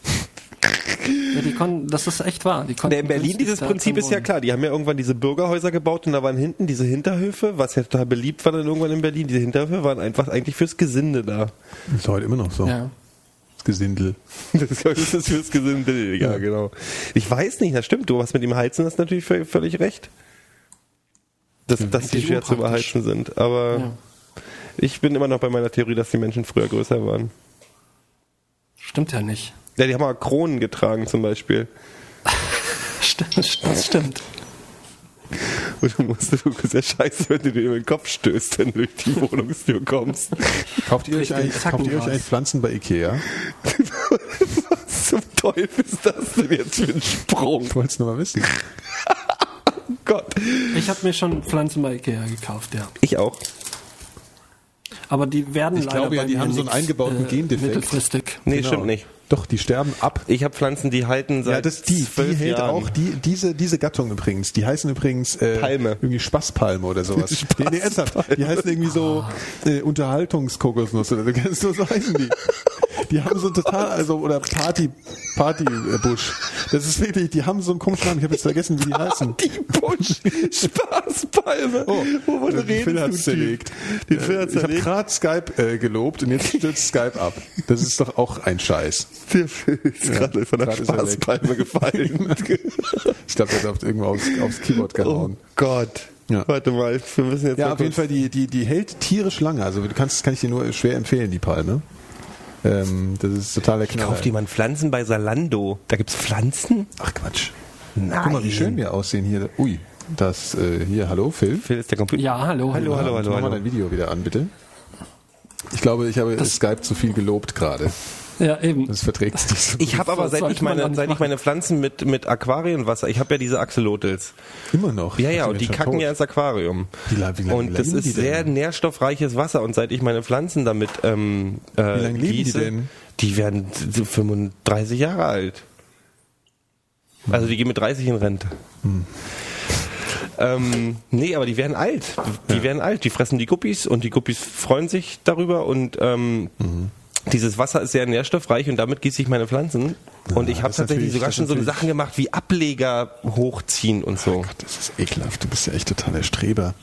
S1: Ja, die konnten, das ist echt wahr. Die konnten
S3: Ja, in Berlin dieses Prinzip ist ja klar. Die haben ja irgendwann diese Bürgerhäuser gebaut und da waren hinten diese Hinterhöfe, was ja total beliebt war dann irgendwann in Berlin. Diese Hinterhöfe waren einfach eigentlich fürs Gesinde da.
S2: Das ist heute immer noch so.
S1: Ja.
S2: Das Gesindel. [LAUGHS]
S3: Das ist das fürs Gesinde, ja, genau. Ich weiß nicht, das stimmt. Du hast mit dem Heizen hast natürlich vö- völlig recht. Dass, dass die schwer zu überheizen sind. Aber
S1: Ja.
S3: ich bin immer noch bei meiner Theorie, dass die Menschen früher größer waren.
S1: Stimmt ja nicht.
S3: Ja, die haben mal Kronen getragen zum Beispiel. [LAUGHS]
S1: Stimmt, das stimmt.
S3: Und du musst du bist ja scheiße, wenn du dir in den Kopf stößt, wenn du durch die Wohnungstür kommst.
S2: Kauft ihr euch eigentlich,
S1: den Zacken
S2: kauft ihr euch
S1: raus.
S2: eigentlich Pflanzen bei Ikea?
S3: Was zum Teufel ist das denn jetzt für ein Sprung?
S2: Ich wollte es nur mal wissen.
S3: Gott.
S1: Ich habe mir schon Pflanzen bei Ikea gekauft, ja.
S3: Ich auch.
S1: Aber die werden
S2: Ich
S1: leider
S2: glaube ja,
S1: bei
S2: die haben so einen eingebauten
S1: äh,
S2: Gendefekt.
S1: Mittelfristig.
S3: Nee,
S2: Genau.
S3: stimmt nicht.
S2: Doch, die sterben ab.
S3: Ich habe Pflanzen, die halten seit
S2: Ja, das, die, die
S3: zwölf
S2: hält
S3: Jahren.
S2: auch, die, diese, diese Gattung übrigens, die heißen übrigens, äh,
S3: Palme.
S2: Irgendwie Spaßpalme oder sowas. [LAUGHS] nee, nee, ernsthaft. Die heißen irgendwie so, äh, Unterhaltungskokosnuss oder so, [LAUGHS] kennst du, so heißen die. Die haben so ein total, also, oder Party, Partybusch. Das ist wirklich, die haben so einen komischen Namen, ich habe jetzt vergessen, wie die [LAUGHS] heißen.
S3: Die Busch Spaßpalme.
S2: Oh,
S3: Wovon
S2: äh,
S3: redest
S2: Phil hat's zerlegt.
S3: Den Phil hat's
S2: ich habe
S3: zerlegt.
S2: gerade Skype äh, gelobt und jetzt stürzt [LAUGHS] Skype ab. Das ist doch auch ein Scheiß.
S3: Der Phil ist gerade von der
S2: er.
S3: Spaßpalme gefallen. [LAUGHS]
S2: Ich glaube, der hat irgendwo aufs, aufs Keyboard
S3: oh
S2: gehauen.
S3: Gott.
S2: Ja.
S3: Warte mal, wir müssen jetzt
S2: Ja, auf jeden Fall, die, die, die hält tierisch lange. Also du kannst, kann ich dir nur schwer empfehlen, die Palme. Ähm, das ist total der Knaller.
S3: Kauft jemand Pflanzen bei Salando? Da gibt's Pflanzen?
S2: Ach Quatsch.
S3: Nein.
S2: Guck mal, wie schön wir aussehen hier. Ui, das äh, hier, hallo Phil.
S3: Phil ist der Computer.
S1: Ja, hallo.
S3: Hallo, hallo, hallo,
S2: Mach mal
S3: hallo.
S2: dein Video wieder an, bitte. Ich glaube, ich habe Skype zu viel gelobt gerade.
S1: Ja, eben.
S2: Das verträgt sich. [LAUGHS]
S3: Ich habe aber seit ich meine, seit ich meine Pflanzen mit mit Aquarienwasser, ich habe ja diese Axolotls.
S2: Immer noch.
S3: Ja, ja, und die kacken
S2: tot.
S3: ja ins Aquarium.
S2: Wie lang- wie lang
S3: und das ist
S2: die
S3: sehr
S2: denn?
S3: nährstoffreiches Wasser und seit ich meine Pflanzen damit ähm, äh,
S2: Wie lange leben die
S3: gieße,
S2: denn?
S3: Die werden so 35 Jahre alt. Also die gehen mit 30 in Rente.
S2: Hm.
S3: Ähm, nee, aber die werden alt. Die werden alt. Die fressen die Guppies und die Guppies freuen sich darüber und ähm,
S2: Mhm.
S3: Dieses Wasser ist sehr nährstoffreich und damit gieße ich meine Pflanzen. und ich habe tatsächlich sogar schon so Sachen gemacht wie Ableger hochziehen und so.
S2: Gott, das ist ekelhaft. Du bist ja echt total der Streber.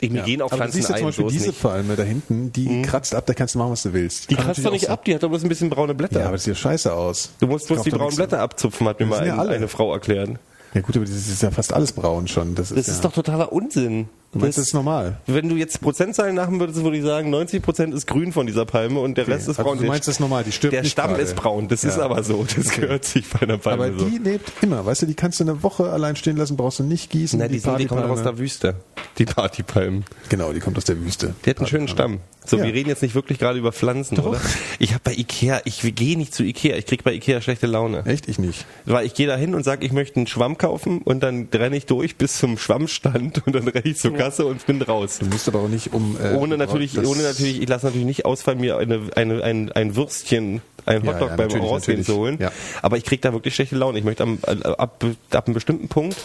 S3: Ich, mir gehen auch
S2: Aber du
S3: Pflanzen
S2: siehst ja
S3: ein,
S2: zum Beispiel diese
S3: nicht.
S2: Palme da hinten, die kratzt ab, da kannst du machen, was du willst.
S3: Die
S2: Kann
S3: kratzt doch nicht ab, die hat doch bloß ein bisschen braune Blätter.
S2: Ja, aber das sieht ja scheiße aus.
S3: du musst bloß die braunen. Blätter abzupfen, hat mir mal
S2: ja
S3: ein,
S2: alle.
S3: eine Frau erklärt.
S2: Ja gut, aber das ist ja fast alles braun schon. Das ist,
S3: Das
S2: ja,
S3: ist doch totaler Unsinn.
S2: Du meinst, das ist normal?
S3: Wenn du jetzt Prozentzahlen machen würdest, würde ich sagen, 90% ist grün von dieser Palme und der Rest ist
S2: Also
S3: braun.
S2: du meinst, das ist normal, die stirbt
S3: Der Stamm
S2: gerade.
S3: ist braun, das ist
S2: Ja.
S3: aber so. Das gehört sich bei einer Palme
S2: Aber
S3: so.
S2: die lebt immer, weißt du, die kannst du eine Woche allein stehen lassen, brauchst du nicht gießen.
S3: Na, die, sind, die kommen doch aus der Wüste. Die Partypalmen.
S2: Genau, die kommt aus der Wüste.
S3: Die hat einen schönen Stamm. So,
S2: Ja.
S3: wir reden jetzt nicht wirklich gerade über Pflanzen, oder? Ich habe bei Ikea, ich gehe nicht zu Ikea, ich krieg bei Ikea schlechte Laune.
S2: Echt? Ich nicht.
S3: Weil ich gehe da hin und sage, ich möchte einen Schwamm kaufen und dann renne ich durch bis zum Schwammstand und dann renne ich zur Kasse und bin raus.
S2: Du musst aber auch nicht um... Äh,
S3: Ohne natürlich, ohne natürlich, ich lasse natürlich nicht ausfallen, mir eine, eine, ein, ein Würstchen, ein
S2: Ja,
S3: Hotdog
S2: ja,
S3: beim
S2: natürlich,
S3: Rausgehen zu holen.
S2: Ja.
S3: Aber ich kriege da wirklich schlechte Laune. Ich möchte am, äh, ab, ab einem bestimmten Punkt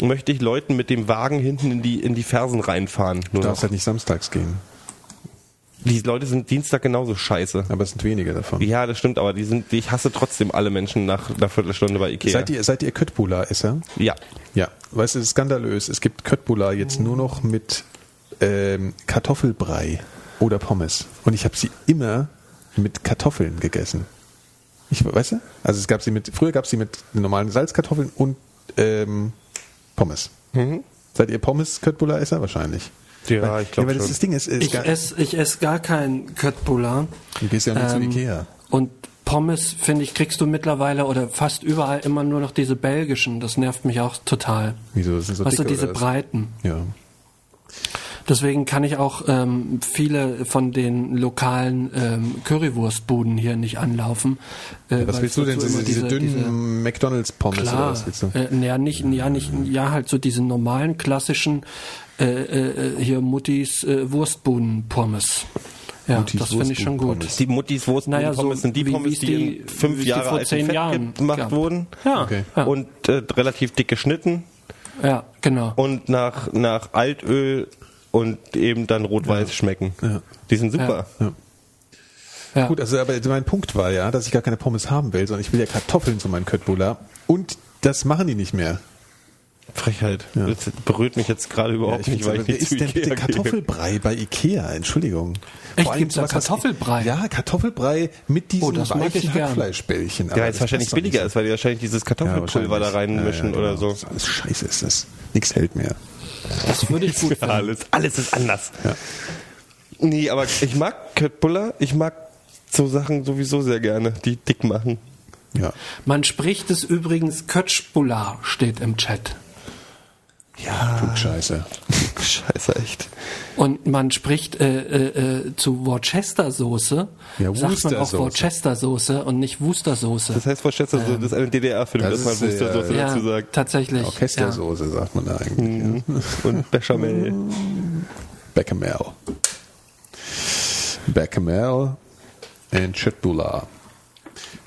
S3: möchte ich Leuten mit dem Wagen hinten in die, in die Fersen reinfahren.
S2: Du darfst halt nicht samstags gehen.
S3: Die Leute sind Dienstag genauso scheiße.
S2: Aber es sind wenige davon.
S3: Ja, das stimmt, aber die sind, ich hasse trotzdem alle Menschen nach einer Viertelstunde bei Ikea.
S2: Seid ihr, seid ihr Köttbullar-Esser?
S3: ja.
S2: Ja. Weißt du, das ist skandalös. Es gibt Köttbullar jetzt nur noch mit ähm, Kartoffelbrei oder Pommes. Und ich habe sie immer mit Kartoffeln gegessen. Ich, weißt du? Also es gab sie mit, früher gab es sie mit normalen Salzkartoffeln und ähm, Pommes.
S3: Mhm.
S2: Seid ihr Pommes-Köttbullar-Esser? Wahrscheinlich.
S3: Ja, ich glaube
S2: weil das,
S3: schon.
S2: das Ding ist, ist
S1: Ich
S2: gar,
S1: esse ich ess gar kein Köttbullar.
S2: du gehst ja nicht zu
S1: Ähm,
S2: Ikea.
S1: Und Pommes, finde ich, kriegst du mittlerweile oder fast überall immer nur noch diese belgischen. Das nervt mich auch total.
S2: Wieso? Das sind so
S1: weißt du, diese breiten.
S2: Ja.
S1: Deswegen kann ich auch ähm, viele von den lokalen ähm, Currywurstbuden hier nicht anlaufen. Äh,
S2: Was
S1: weil
S2: willst du denn?
S1: dazu
S2: Diese, diese dünnen McDonalds-Pommes oder was willst du?
S1: äh, ja, nicht, ja, nicht, ja, halt so diese normalen klassischen äh, äh, hier Muttis äh, Wurstbuden-Pommes. Ja,
S2: Muttis
S1: das finde ich schon gut.
S3: Die Muttis Wurst
S1: Naja, so
S3: Pommes sind die
S1: wie-
S3: Pommes, die,
S1: die-
S3: in fünf Jahre
S1: vor zehn Jahren
S3: gemacht
S1: gab.
S3: wurden.
S1: Ja,
S2: Okay.
S1: ja,
S3: Und äh, relativ dick geschnitten
S1: ja, genau.
S3: und nach, nach Altöl und eben dann rot-weiß schmecken.
S2: Ja.
S3: Die sind super.
S1: Ja.
S2: Gut, also aber mein Punkt war ja, dass ich gar keine Pommes haben will, sondern ich will ja Kartoffeln zu meinem Köttbullar. Und das machen die nicht mehr.
S3: Frechheit.
S2: Ja.
S3: Das berührt mich jetzt gerade überhaupt nicht,
S2: find's
S3: weil ich nicht zu
S2: ist denn
S3: Ikea
S2: bitte
S3: gehe.
S2: Kartoffelbrei bei Ikea? Entschuldigung.
S1: Echt?
S2: Vor allem
S1: Gibt's da Kartoffelbrei?
S2: Ja, Kartoffelbrei mit diesen
S1: Oh.
S2: Hackfleischbällchen. Aber
S3: Ja, jetzt wahrscheinlich
S2: nicht
S3: billiger
S2: so.
S3: ist, weil die wahrscheinlich dieses
S2: Ja,
S3: Kartoffelpulver da
S2: wahrscheinlich.
S3: reinmischen
S2: Ja, ja,
S3: oder
S2: genau.
S3: so.
S2: Das ist Alles scheiße ist das. Nichts hält mehr.
S1: Das würde ich [LAUGHS] gut
S3: Ja,
S1: finden.
S3: alles, alles ist anders.
S2: Ja.
S3: Nee, aber ich mag Köttbullar, ich mag so Sachen sowieso sehr gerne, die dick machen.
S2: Ja.
S1: Man spricht es übrigens Kötschbullar, steht im Chat.
S3: Ja.
S2: Klugscheiße. [LAUGHS]
S3: Scheiße, echt.
S1: Und man spricht äh, äh, äh, zu Worcestersoße,
S2: Ja,
S1: sagt man auch
S2: Worcestersoße.
S1: Worcestersoße und nicht Worcestersoße.
S3: Das heißt, Schätzer, so, das ist eine DDR-Film,
S2: das
S3: dass man er
S1: ja,
S3: dazu sagt.
S1: tatsächlich.
S2: Orchestersoße sagt man da eigentlich. Ja.
S3: Und Bechamel.
S2: Bechamel. Bechamel and Chatbula.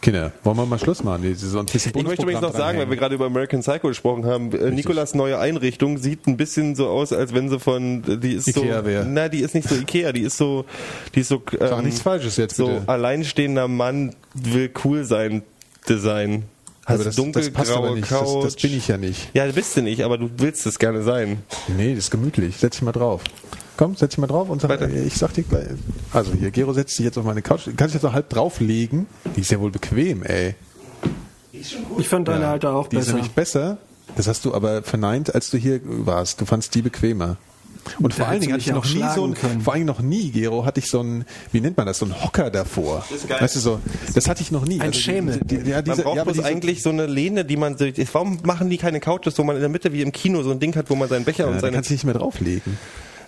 S2: Kinder, wollen wir mal Schluss machen? So
S3: Ich möchte übrigens noch sagen, weil wir gerade über American Psycho gesprochen haben, äh, Nikolas neue Einrichtung sieht ein bisschen so aus, als wenn sie von, die ist
S2: Ikea
S3: so,
S2: wär.
S3: na, die ist nicht so Ikea, die ist so, die ist so,
S2: Sag
S3: ähm,
S2: nichts Falsches jetzt
S3: so
S2: bitte.
S3: alleinstehender Mann will cool sein Design. Hast
S2: das,
S3: dunkelgraue
S2: das passt aber nicht. Das, das bin ich ja nicht.
S3: Ja, bist du nicht, aber du willst es gerne sein.
S2: Nee, das ist gemütlich. Setz dich mal drauf. Komm, setz dich mal drauf und sag,
S3: Weiter.
S2: ich sag dir gleich. Also hier, Gero setzt sich jetzt auf meine Couch. Kannst dich jetzt auch halb drauflegen. Die ist ja wohl bequem, ey.
S1: Ich fand deine
S2: Ja,
S1: alte auch
S2: die ist
S1: besser.
S2: nämlich besser. Das hast du aber verneint, als du hier warst. Du fandst die bequemer. Und vor
S1: Da
S2: allen Dingen hatte ich
S1: du
S2: noch nie so ein,
S1: schlagen können.
S2: vor allen Dingen noch nie, Gero, hatte ich so ein, wie nennt man das, so ein Hocker davor.
S3: Das ist geil.
S2: Weißt du so, das hatte ich noch nie.
S1: Ein
S2: die-
S1: Schemel.
S2: Die, die, ja, diese,
S3: Man braucht
S2: ja, aber
S3: bloß
S2: diese,
S3: eigentlich so eine Lehne, die man, so- warum machen die keine Couches, wo man in der Mitte wie im Kino so ein Ding hat, wo man seinen Becher
S2: ja,
S3: und
S2: da
S3: seine
S2: kannst du nicht mehr drauflegen.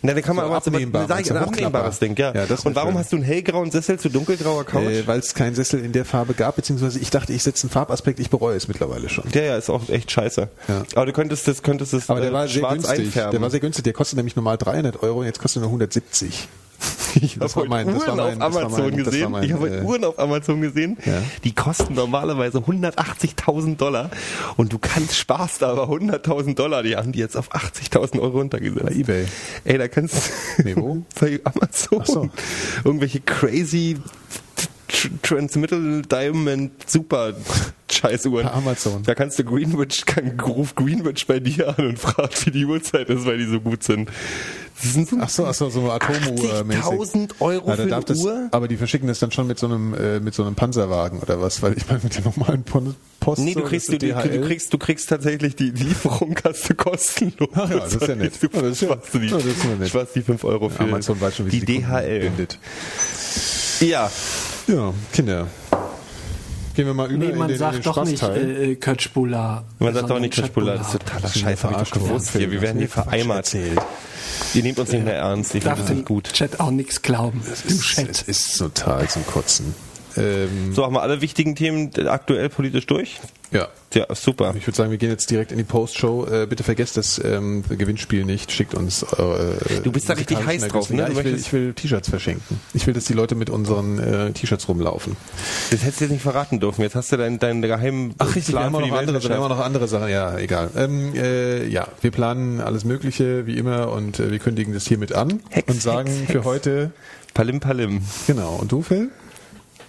S3: Na, dann kann man
S2: So
S3: aber
S2: abnehmbar,
S3: sag
S2: meinst du,
S3: ein abnehmbares Ding, ja.
S2: Ja,
S3: und warum hast du einen hellgrauen Sessel zu dunkelgrauer Couch?
S2: Äh, Weil es keinen Sessel in der Farbe gab, beziehungsweise ich dachte, ich setze einen Farbaspekt, ich bereue es mittlerweile schon.
S3: der ja ist auch echt scheiße.
S2: Ja.
S3: Aber du könntest das, könntest das
S2: Aber der
S3: äh,
S2: war sehr günstig.
S3: einfärben.
S2: Der war sehr günstig. Der kostet nämlich normal 300 Euro und jetzt kostet er nur 170. [LAUGHS]
S3: Ich habe
S2: mein-
S3: Uhren
S2: mein-
S3: auf Amazon
S2: mein-
S3: gesehen.
S2: mein,
S3: ich habe
S2: äh,
S3: Uhren auf Amazon gesehen.
S2: Ja.
S3: Die kosten normalerweise 180.000 Dollar und du kannst sparst aber 100.000 Dollar. Die haben die jetzt auf 80.000 Euro runtergesetzt.
S2: Bei eBay.
S3: Ey, da kannst
S2: Nee, wo? [LAUGHS]
S3: bei Amazon
S2: so.
S3: irgendwelche crazy Tr- Transmittal Diamond Super Scheißuhren.
S2: Bei Amazon.
S3: Da kannst du Greenwich, kann, ruf Greenwich bei dir an und fragt, wie die Uhrzeit ist, weil die so gut sind. Das sind so
S2: Ach so, ach so, so eine Atomuhr mäßig.
S3: 80.000 Euro
S2: Ja,
S3: für eine
S2: das,
S3: Uhr?
S2: Aber die verschicken das dann schon mit so einem äh, mit so einem Panzerwagen oder was? Weil ich meine mit der normalen Post.
S3: Nee, du kriegst, du, du, du kriegst, du kriegst tatsächlich die Lieferung hast du kostenlos.
S2: Ach ja, das ist ja nett.
S3: Du
S2: Ja, das ist ja-
S3: die,
S2: ja, das ist ja nett.
S3: die 5 Euro für
S2: Amazon weiß schon, wie
S3: die DHL.
S2: bindet.
S3: Ja,
S2: Ja, Kinder. Gehen wir mal über
S1: Nee,
S2: in
S1: man
S2: den, in
S1: sagt
S2: den
S1: doch nicht äh, Kötschbula.
S3: man sagt doch nicht Kaspula, das ist totaler
S2: Das ist
S3: Scheiß, hab ich doch gewusst hier. Wir werden hier vereimert.
S2: Erzählt.
S3: Ihr nehmt uns nicht mehr ernst, ich finde das nicht gut.
S1: Chat auch nichts glauben. Im
S2: Es
S1: Chat.
S2: ist total zum Kotzen. Ähm,
S3: So, haben wir alle wichtigen Themen aktuell politisch durch?
S2: ja.
S3: Ja, super.
S2: Ich würde sagen, wir gehen jetzt direkt in die Post-Show. Äh, bitte vergesst das ähm, Gewinnspiel nicht. Schickt uns. Äh,
S3: Du bist da richtig heiß drauf, ne?
S2: Ja, ich will, ich will T-Shirts verschenken. Ich will, dass die Leute mit unseren äh, T-Shirts rumlaufen.
S3: Das hättest du jetzt nicht verraten dürfen. Jetzt hast du deinen, deinen geheimen
S2: Ach richtig, wir
S3: Plan
S2: haben,
S3: für die
S2: noch andere, wir haben noch andere Sachen. Ja, egal. Ähm, äh, ja, wir planen alles Mögliche wie immer und äh, wir kündigen das hiermit an
S3: Hex,
S2: und sagen
S3: Hex,
S2: für
S3: Hex.
S2: heute
S3: Palim Palim.
S2: genau. Und du, Phil?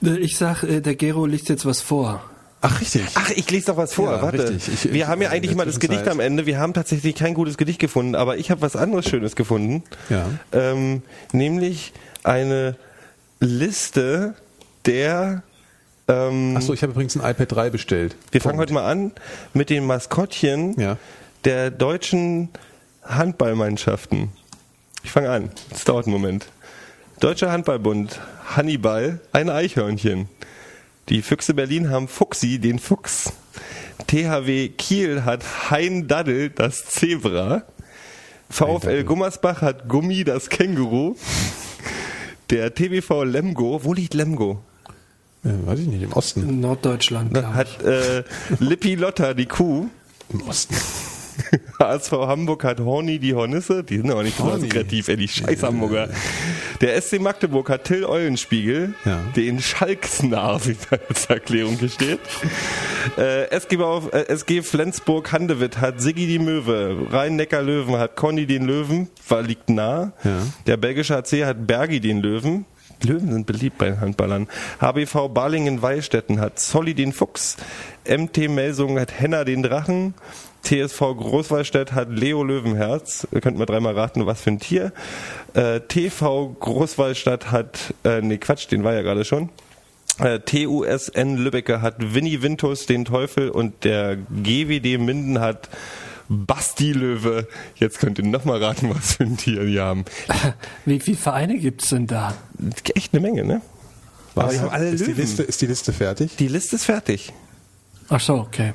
S1: Äh, Ich sag, äh, der Gero liest jetzt was vor.
S2: Ach richtig.
S3: Ach, ich lese doch was vor.
S2: Ja,
S3: Warte.
S2: richtig. Ich-
S3: wir
S2: ich-
S3: haben ja
S2: in
S3: eigentlich mal das Gedicht am Ende. Wir haben tatsächlich kein gutes Gedicht gefunden, aber ich habe was anderes Schönes gefunden.
S2: Ja.
S3: Ähm, nämlich eine Liste der. Ähm,
S2: Ach so, ich habe übrigens ein iPad 3 bestellt.
S3: wir fangen heute mal an mit den Maskottchen
S2: Ja.
S3: der deutschen Handballmannschaften. Ich fange an. Es dauert einen Moment. Deutscher Handballbund, Hannibal, ein Eichhörnchen. Die Füchse Berlin haben Fuchsi, den Fuchs. THW Kiel hat Hein Daddel, das Zebra. VfL. Gummersbach hat Gummi, das Känguru. Der TBV Lemgo, wo liegt Lemgo?
S2: Äh, weiß ich nicht, im Osten.
S1: In Norddeutschland, ich.
S3: Hat äh, Lippi Lotta, die Kuh.
S2: Im Osten. [LAUGHS]
S3: HSV Hamburg hat Horny die Hornisse, die sind aber nicht besonders kreativ, ey, die scheiß Hamburger. Der SC Magdeburg hat Till Eulenspiegel,
S2: Ja.
S3: den Schalksnar, wie da als Erklärung hier steht. Äh, SG, Bau, äh, SG Flensburg Handewitt hat Siggi die Möwe, Rhein-Neckar-Löwen hat Conny den Löwen, war, liegt nah.
S2: Ja.
S3: Der belgische AC hat Bergi den Löwen. Löwen sind beliebt bei den Handballern. HBV Balingen-Weilstätten hat Solly den Fuchs. MT Melsungen hat Henna den Drachen. TSV Großwallstadt hat Leo Löwenherz. Ihr könnt mal dreimal raten, was für ein Tier. Äh, TV Großwallstadt hat, äh, nee Quatsch, den war ja gerade schon. Äh, TUSN Lübbecke hat Winnie Vintus den Teufel und der GWD Minden hat Basti Löwe. Jetzt könnt ihr noch mal raten, was für ein Tier die haben. [LAUGHS]
S1: Wie viele Vereine gibt's denn da?
S3: Echt eine Menge, ne? Aber die haben alle
S2: ist, die
S3: Löwen.
S2: Liste, ist die Liste fertig?
S3: Die Liste ist fertig.
S1: Ach so, okay.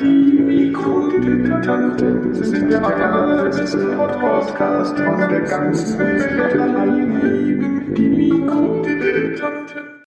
S2: die Mikrodilettanten, das ist der allerletzte Podcast von der ganzen Welt. Die Mikrodilettanten.